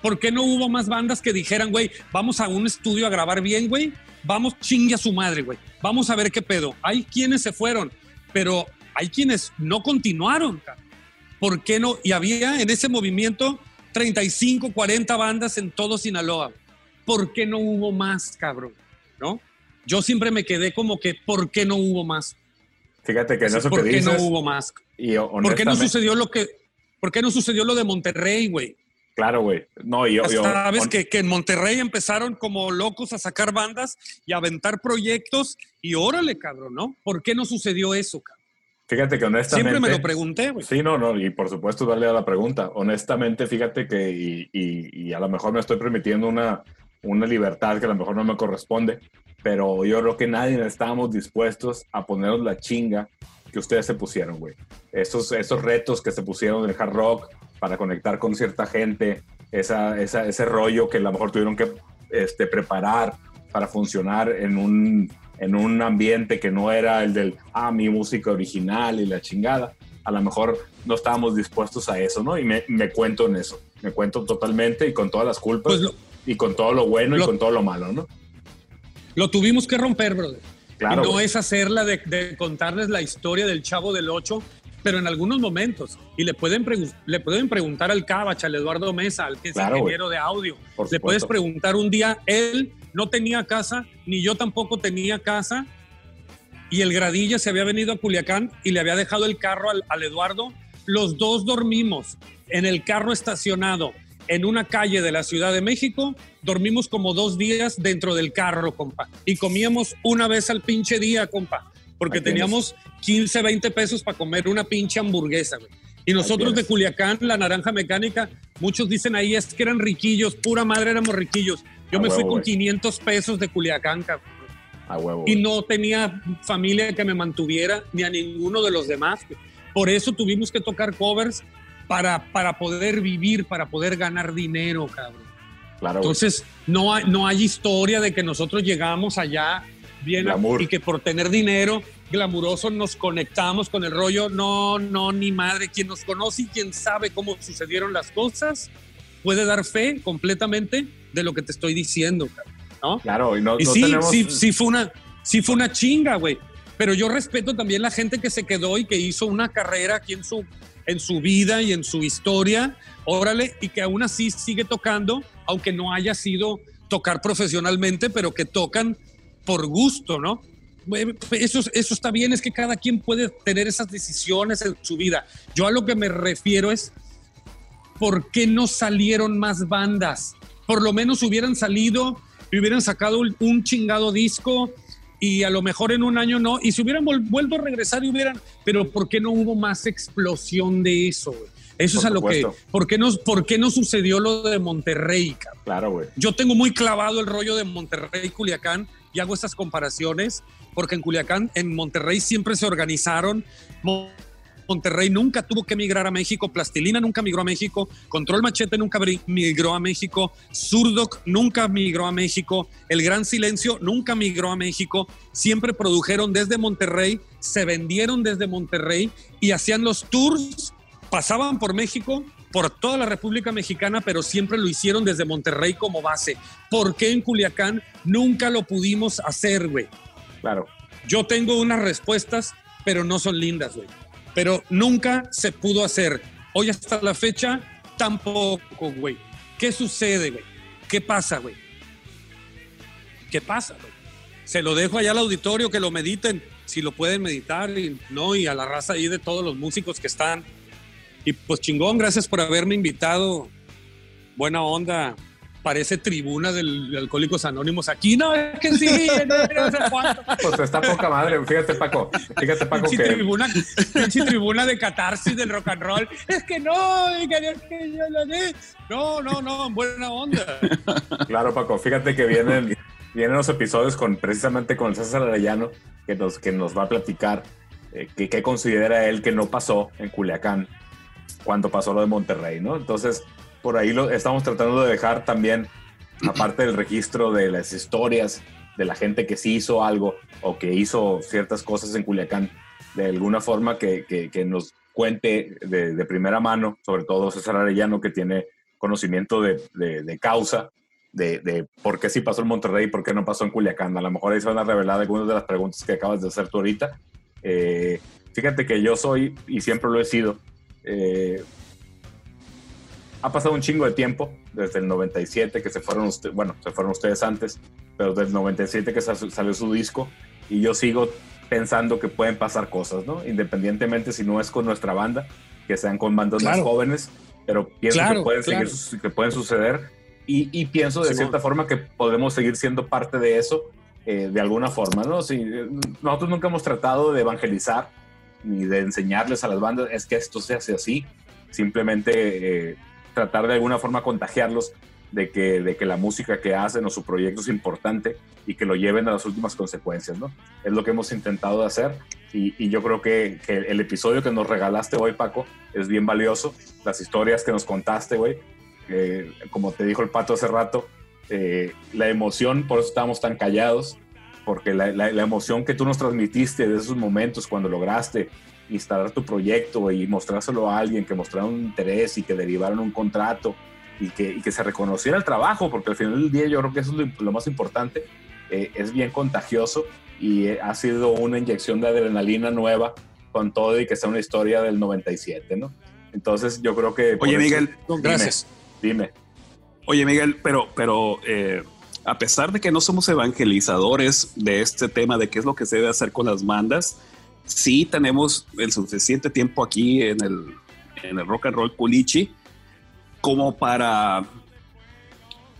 ¿Por qué no hubo más bandas que dijeran, güey, vamos a un estudio a grabar bien, güey? Vamos, chingue a su madre, güey. Vamos a ver qué pedo. Hay quienes se fueron, pero hay quienes no continuaron. ¿Por qué no? Y había en ese movimiento 35, 40 bandas en todo Sinaloa. ¿Por qué no hubo más, cabrón? ¿No? Yo siempre me quedé como que, ¿por qué no hubo más?
Fíjate que en eso
¿Por
que
qué
dices,
no hubo más?
y
¿Por qué no sucedió lo que, por qué no sucedió lo de Monterrey, güey?
Claro, güey. No, y yo, yo-
Sabes que, que en Monterrey empezaron como locos a sacar bandas y a aventar proyectos y órale, cabrón, ¿no? ¿Por qué no sucedió eso, cabrón?
fíjate que honestamente...
Siempre me lo pregunté, güey.
Sí, no, no, y por supuesto darle a la pregunta. Honestamente, fíjate que, y, y- y a lo mejor me estoy permitiendo una, una libertad que a lo mejor no me corresponde, pero yo creo que nadie estábamos dispuestos a ponernos la chinga que ustedes se pusieron, güey. Esos, esos retos que se pusieron en el hard rock para conectar con cierta gente, esa- ese rollo que a lo mejor tuvieron que este, preparar para funcionar en un, en un ambiente que no era el del, ah, mi música original y la chingada. A lo mejor no estábamos dispuestos a eso, ¿no? Y me, me cuento en eso. Me cuento totalmente y con todas las culpas
Pues lo-
y con todo lo bueno
lo-
y con todo lo malo, ¿no?
Lo tuvimos que romper, brother.
Claro.
y no
güey.
es hacerla de, de contarles la historia del chavo del 8, pero en algunos momentos. Y le pueden, le pueden preguntar al Cabach, al Eduardo Mesa, al que es
Claro,
ingeniero de audio.
Por
Le puedes preguntar un día, él no tenía casa, ni yo tampoco tenía casa, y el Gradilla se había venido a Culiacán y le había dejado el carro al, al Eduardo. Los dos dormimos en el carro estacionado en una calle de la Ciudad de México. Dormimos como dos días dentro del carro, compa. Y comíamos una vez al pinche día, compa. Porque teníamos 15, 20 pesos para comer una pinche hamburguesa, güey. Y nosotros de. Culiacán, la naranja mecánica, muchos dicen ahí es que eran riquillos, pura madre éramos riquillos. Yo
A
me fui
huevo,
con
güey.
500 pesos de Culiacán, cabrón.
A huevo.
Y no tenía familia que me mantuviera, ni a ninguno de los demás. Por eso tuvimos que tocar covers para, para poder vivir, para poder ganar dinero, cabrón.
Claro.
Entonces, no hay, no hay historia de que nosotros llegamos allá bien
Glamour.
y que por tener dinero glamuroso nos conectamos con el rollo. No, no, ni madre. Quien nos conoce y quien sabe cómo sucedieron las cosas puede dar fe completamente de lo que te estoy diciendo, cabrón, ¿no?
Claro, y no,
Y
no
sí,
tenemos...
sí, sí fue una, sí fue una chinga, güey. Pero yo respeto también la gente que se quedó y que hizo una carrera aquí en su, en su vida y en su historia, órale, y que aún así sigue tocando, aunque no haya sido tocar profesionalmente, pero que tocan por gusto, ¿no? Eso, eso está bien, es que cada quien puede tener esas decisiones en su vida. Yo a lo que me refiero es, ¿por qué no salieron más bandas? Por lo menos hubieran salido y hubieran sacado un chingado disco y a lo mejor en un año no, y se hubieran vuelto a regresar y hubieran, pero ¿por qué no hubo más explosión de eso? Eso
Por
es a lo que. ¿por qué, nos, ¿Por qué no sucedió lo de Monterrey, cabrón?
Claro, güey.
Yo tengo muy clavado el rollo de Monterrey y Culiacán y hago estas comparaciones porque en Culiacán, en Monterrey siempre se organizaron. Monterrey nunca tuvo que migrar a México, Plastilina nunca migró a México, Control Machete nunca migró a México, Surdoc nunca migró a México, El Gran Silencio nunca migró a México, siempre produjeron desde Monterrey, se vendieron desde Monterrey y hacían los tours, pasaban por México, por toda la República Mexicana, pero siempre lo hicieron desde Monterrey como base. ¿Por qué en Culiacán nunca lo pudimos hacer, güey?
Claro.
Yo tengo unas respuestas, pero no son lindas, güey. Pero nunca se pudo hacer. Hoy hasta la fecha, tampoco, güey. ¿Qué sucede, güey? ¿Qué pasa, güey? ¿Qué pasa, güey? Se lo dejo allá al auditorio que lo mediten, si lo pueden meditar, y, ¿no? Y a la raza ahí de todos los músicos que están. Y pues chingón, gracias por haberme invitado. Buena onda. Parece tribuna del de Alcohólicos Anónimos aquí. No, es que sí, no, no sé cuánto.
Pues está poca madre. Fíjate, Paco. Fíjate, Paco,
Pinche
que
tribuna, tribuna de catarsis del rock and roll. Es que no, es que yo lo. No, no, no, buena onda.
Claro, Paco, fíjate que vienen, vienen los episodios con precisamente con César Arellano, que nos, que nos va a platicar eh, que, qué considera él que no pasó en Culiacán cuando pasó lo de Monterrey, ¿no? Entonces, por ahí estamos tratando de dejar también, aparte del registro de las historias de la gente que sí hizo algo o que hizo ciertas cosas en Culiacán, de alguna forma que, nos cuente de, primera mano, sobre todo César Arellano, que tiene conocimiento de, de- causa, de, de por qué sí pasó en Monterrey y por qué no pasó en Culiacán. A lo mejor ahí se van a revelar algunas de las preguntas que acabas de hacer tú ahorita. Eh, fíjate que yo soy, y siempre lo he sido, eh, ha pasado un chingo de tiempo, desde el 97 que se fueron ustedes, bueno, se fueron ustedes antes, pero desde el 97 que sal- salió su disco, y yo sigo pensando que pueden pasar cosas, ¿no? Independientemente si no es con nuestra banda, que sean con bandas más
Claro.
jóvenes, pero pienso
Claro,
que, pueden
claro.
seguir, que pueden suceder, y, y pienso de
Simón.
cierta forma que podemos seguir siendo parte de eso, eh, de alguna forma, ¿no? Si, nosotros nunca hemos tratado de evangelizar, ni de enseñarles a las bandas, es que esto se hace así, simplemente eh, tratar de alguna forma contagiarlos de que, de que la música que hacen o su proyecto es importante y que lo lleven a las últimas consecuencias, ¿no? Es lo que hemos intentado de hacer y, yo creo que, que el episodio que nos regalaste hoy, Paco, es bien valioso. Las historias que nos contaste, güey, como te dijo el Pato hace rato, eh, la emoción, por eso estábamos tan callados, porque la- la emoción que tú nos transmitiste de esos momentos cuando lograste instalar tu proyecto y mostrárselo a alguien que mostrara un interés y que derivaron un contrato y que, y que se reconociera el trabajo, porque al final del día yo creo que eso es lo, lo más importante, eh, es bien contagioso y eh, ha sido una inyección de adrenalina nueva con todo y que sea una historia del 97, ¿no? Entonces yo creo que...
Oye,
eso-
Miguel,
No, gracias.
Dime.
Oye, Miguel, pero, pero eh, a pesar de que no somos evangelizadores de este tema de qué es lo que se debe hacer con las bandas, sí tenemos el suficiente tiempo aquí en el, en el rock and roll culichi como para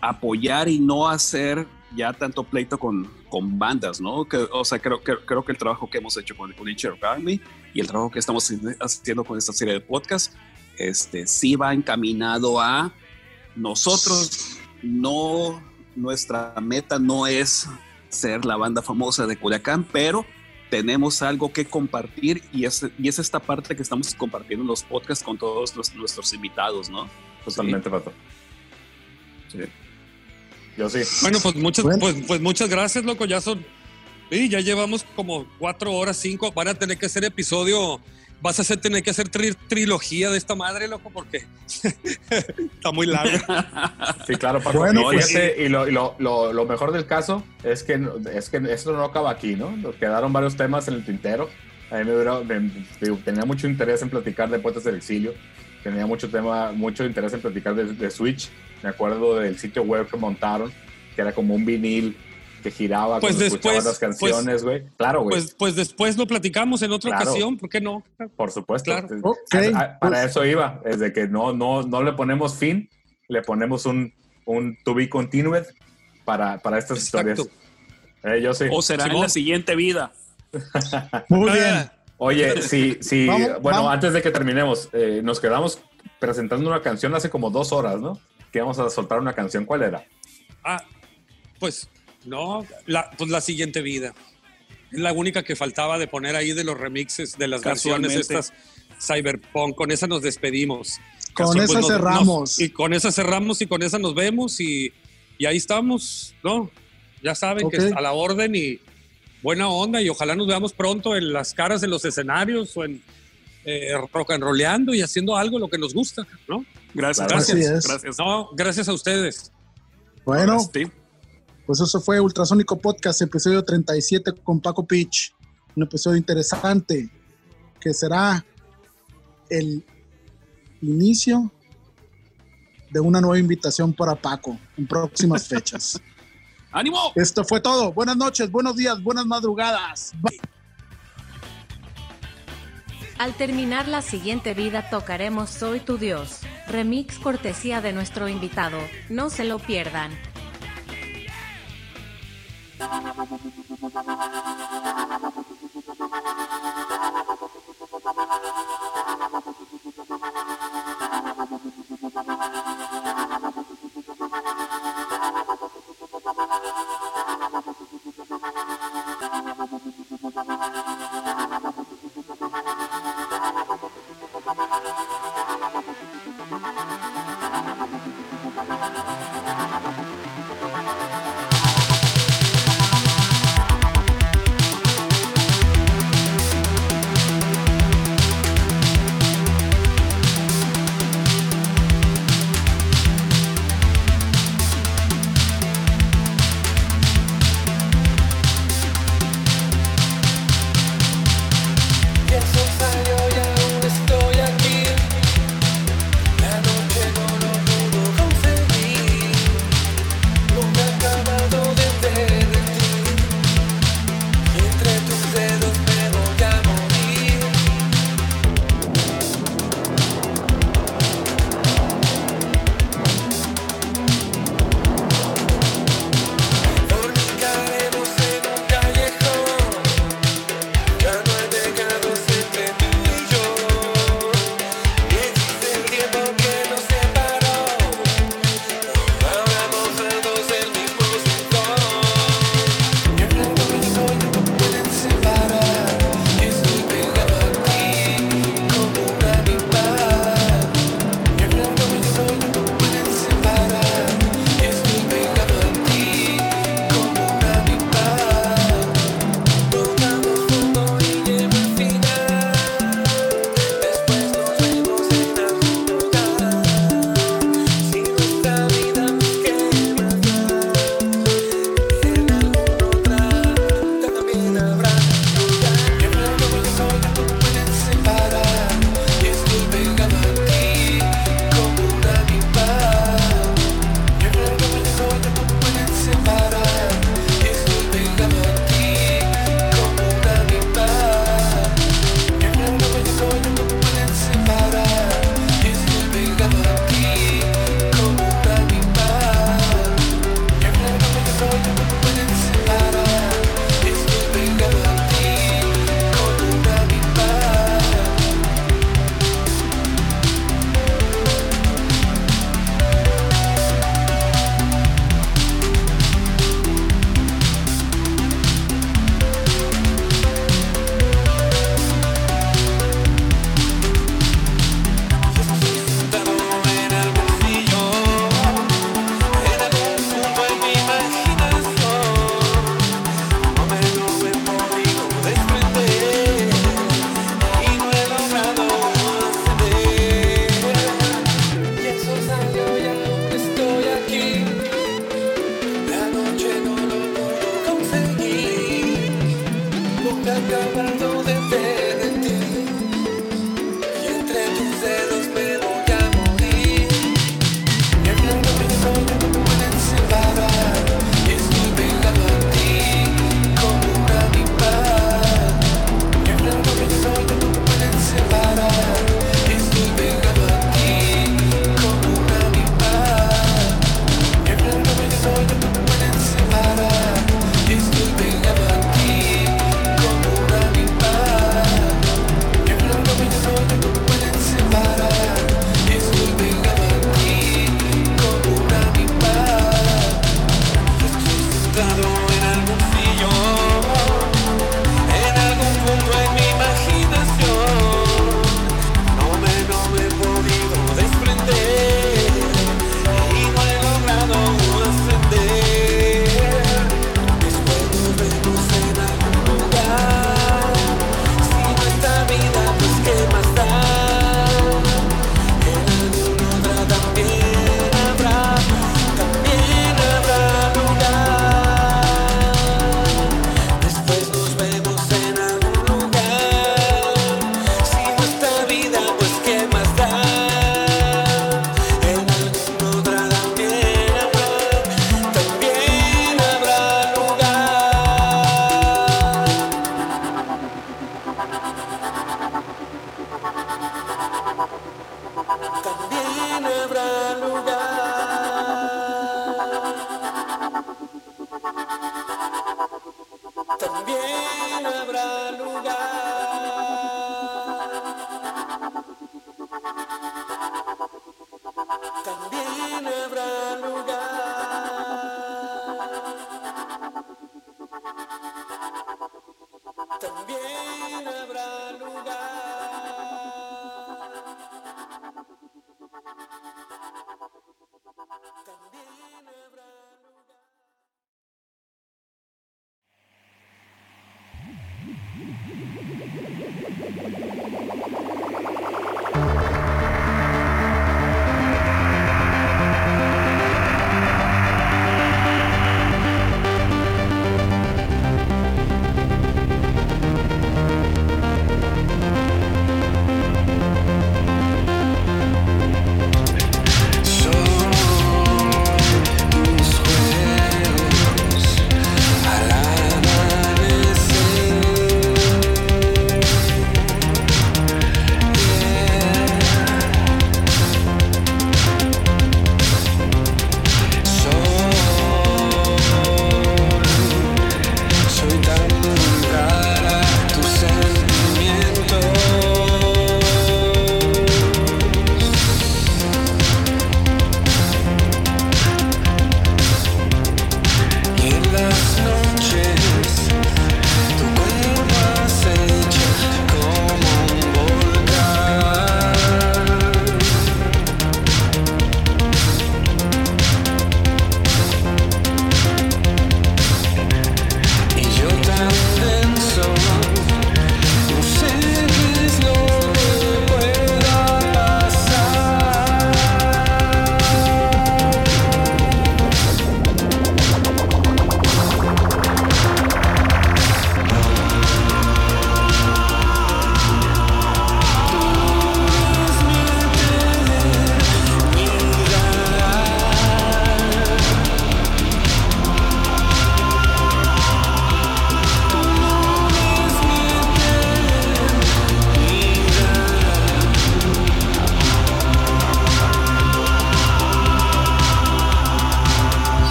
apoyar y no hacer ya tanto pleito con, con bandas, ¿no? O sea, creo, que creo que el trabajo que hemos hecho con el Culichi Rock Army y el trabajo que estamos haciendo con esta serie de podcast, este, sí va encaminado a nosotros no, nuestra meta no es ser la banda famosa de Culiacán, pero tenemos algo que compartir y es, y es esta parte que estamos compartiendo en los podcasts con todos los- nuestros invitados, ¿no?
Totalmente, Pato.
Sí.
Yo sí.
Bueno, pues muchas,
Bueno.
pues, pues muchas gracias, loco. Ya son. Sí, ya llevamos como cuatro horas, cinco. Van a tener que hacer episodio. Vas a hacer, tener que hacer tri- trilogía de esta madre, loco, porque está muy larga.
Sí, claro, Paco.
Bueno,
y
pues-
y lo, y lo- lo- lo mejor del caso es que, es que esto no acaba aquí, ¿no? Nos quedaron varios temas en el tintero. A mí me, hubiera- me- digo, tenía mucho interés en platicar de Poetas del Exilio. Tenía mucho tema, mucho interés en platicar de, de Switch. Me acuerdo del sitio web que montaron, que era como un vinil que giraba
Pues
cuando
después,
las canciones, güey. claro, güey.
Pues, pues después lo platicamos en otra
Claro.
ocasión, ¿por qué no?
Por supuesto.
Claro.
A- a- para
pues-
eso iba, es de que no, no, no le ponemos fin, le ponemos un, un to be continued para, para estas
Exacto.
historias. Eh, yo sí.
O será en la siguiente vida.
Muy bien.
Ah,
Oye, sí, sí,
Vamos,
bueno,
vamos.
antes de que terminemos, eh, nos quedamos presentando una canción hace como dos horas, ¿no? Que íbamos a soltar una canción. ¿Cuál era?
Ah, pues no, la, pues la siguiente vida. Es la única que faltaba de poner ahí de los remixes de las versiones
Casualmente.
estas Cyberpunk. Con esa nos despedimos.
Con esa
pues, nos-
cerramos.
nos- y con esa cerramos y con esa nos vemos y, y ahí estamos, ¿no? Ya saben que es a la orden y buena onda y ojalá nos veamos pronto en las caras de los escenarios o en eh, rock and rolleando y haciendo algo lo que nos gusta, ¿no?
Gracias,
Claro.
gracias. Gracias.
No, gracias a ustedes.
Bueno. Pues eso fue Ultrasónico Podcast, episodio 37 con Paco Pitch. Un episodio interesante que será el inicio de una nueva invitación para Paco en próximas fechas.
¡Ánimo!
Esto fue todo. Buenas noches, buenos días, buenas madrugadas. Bye.
Al terminar la siguiente vida tocaremos Soy tu Dios, remix cortesía de nuestro invitado, no se lo pierdan. Thank you.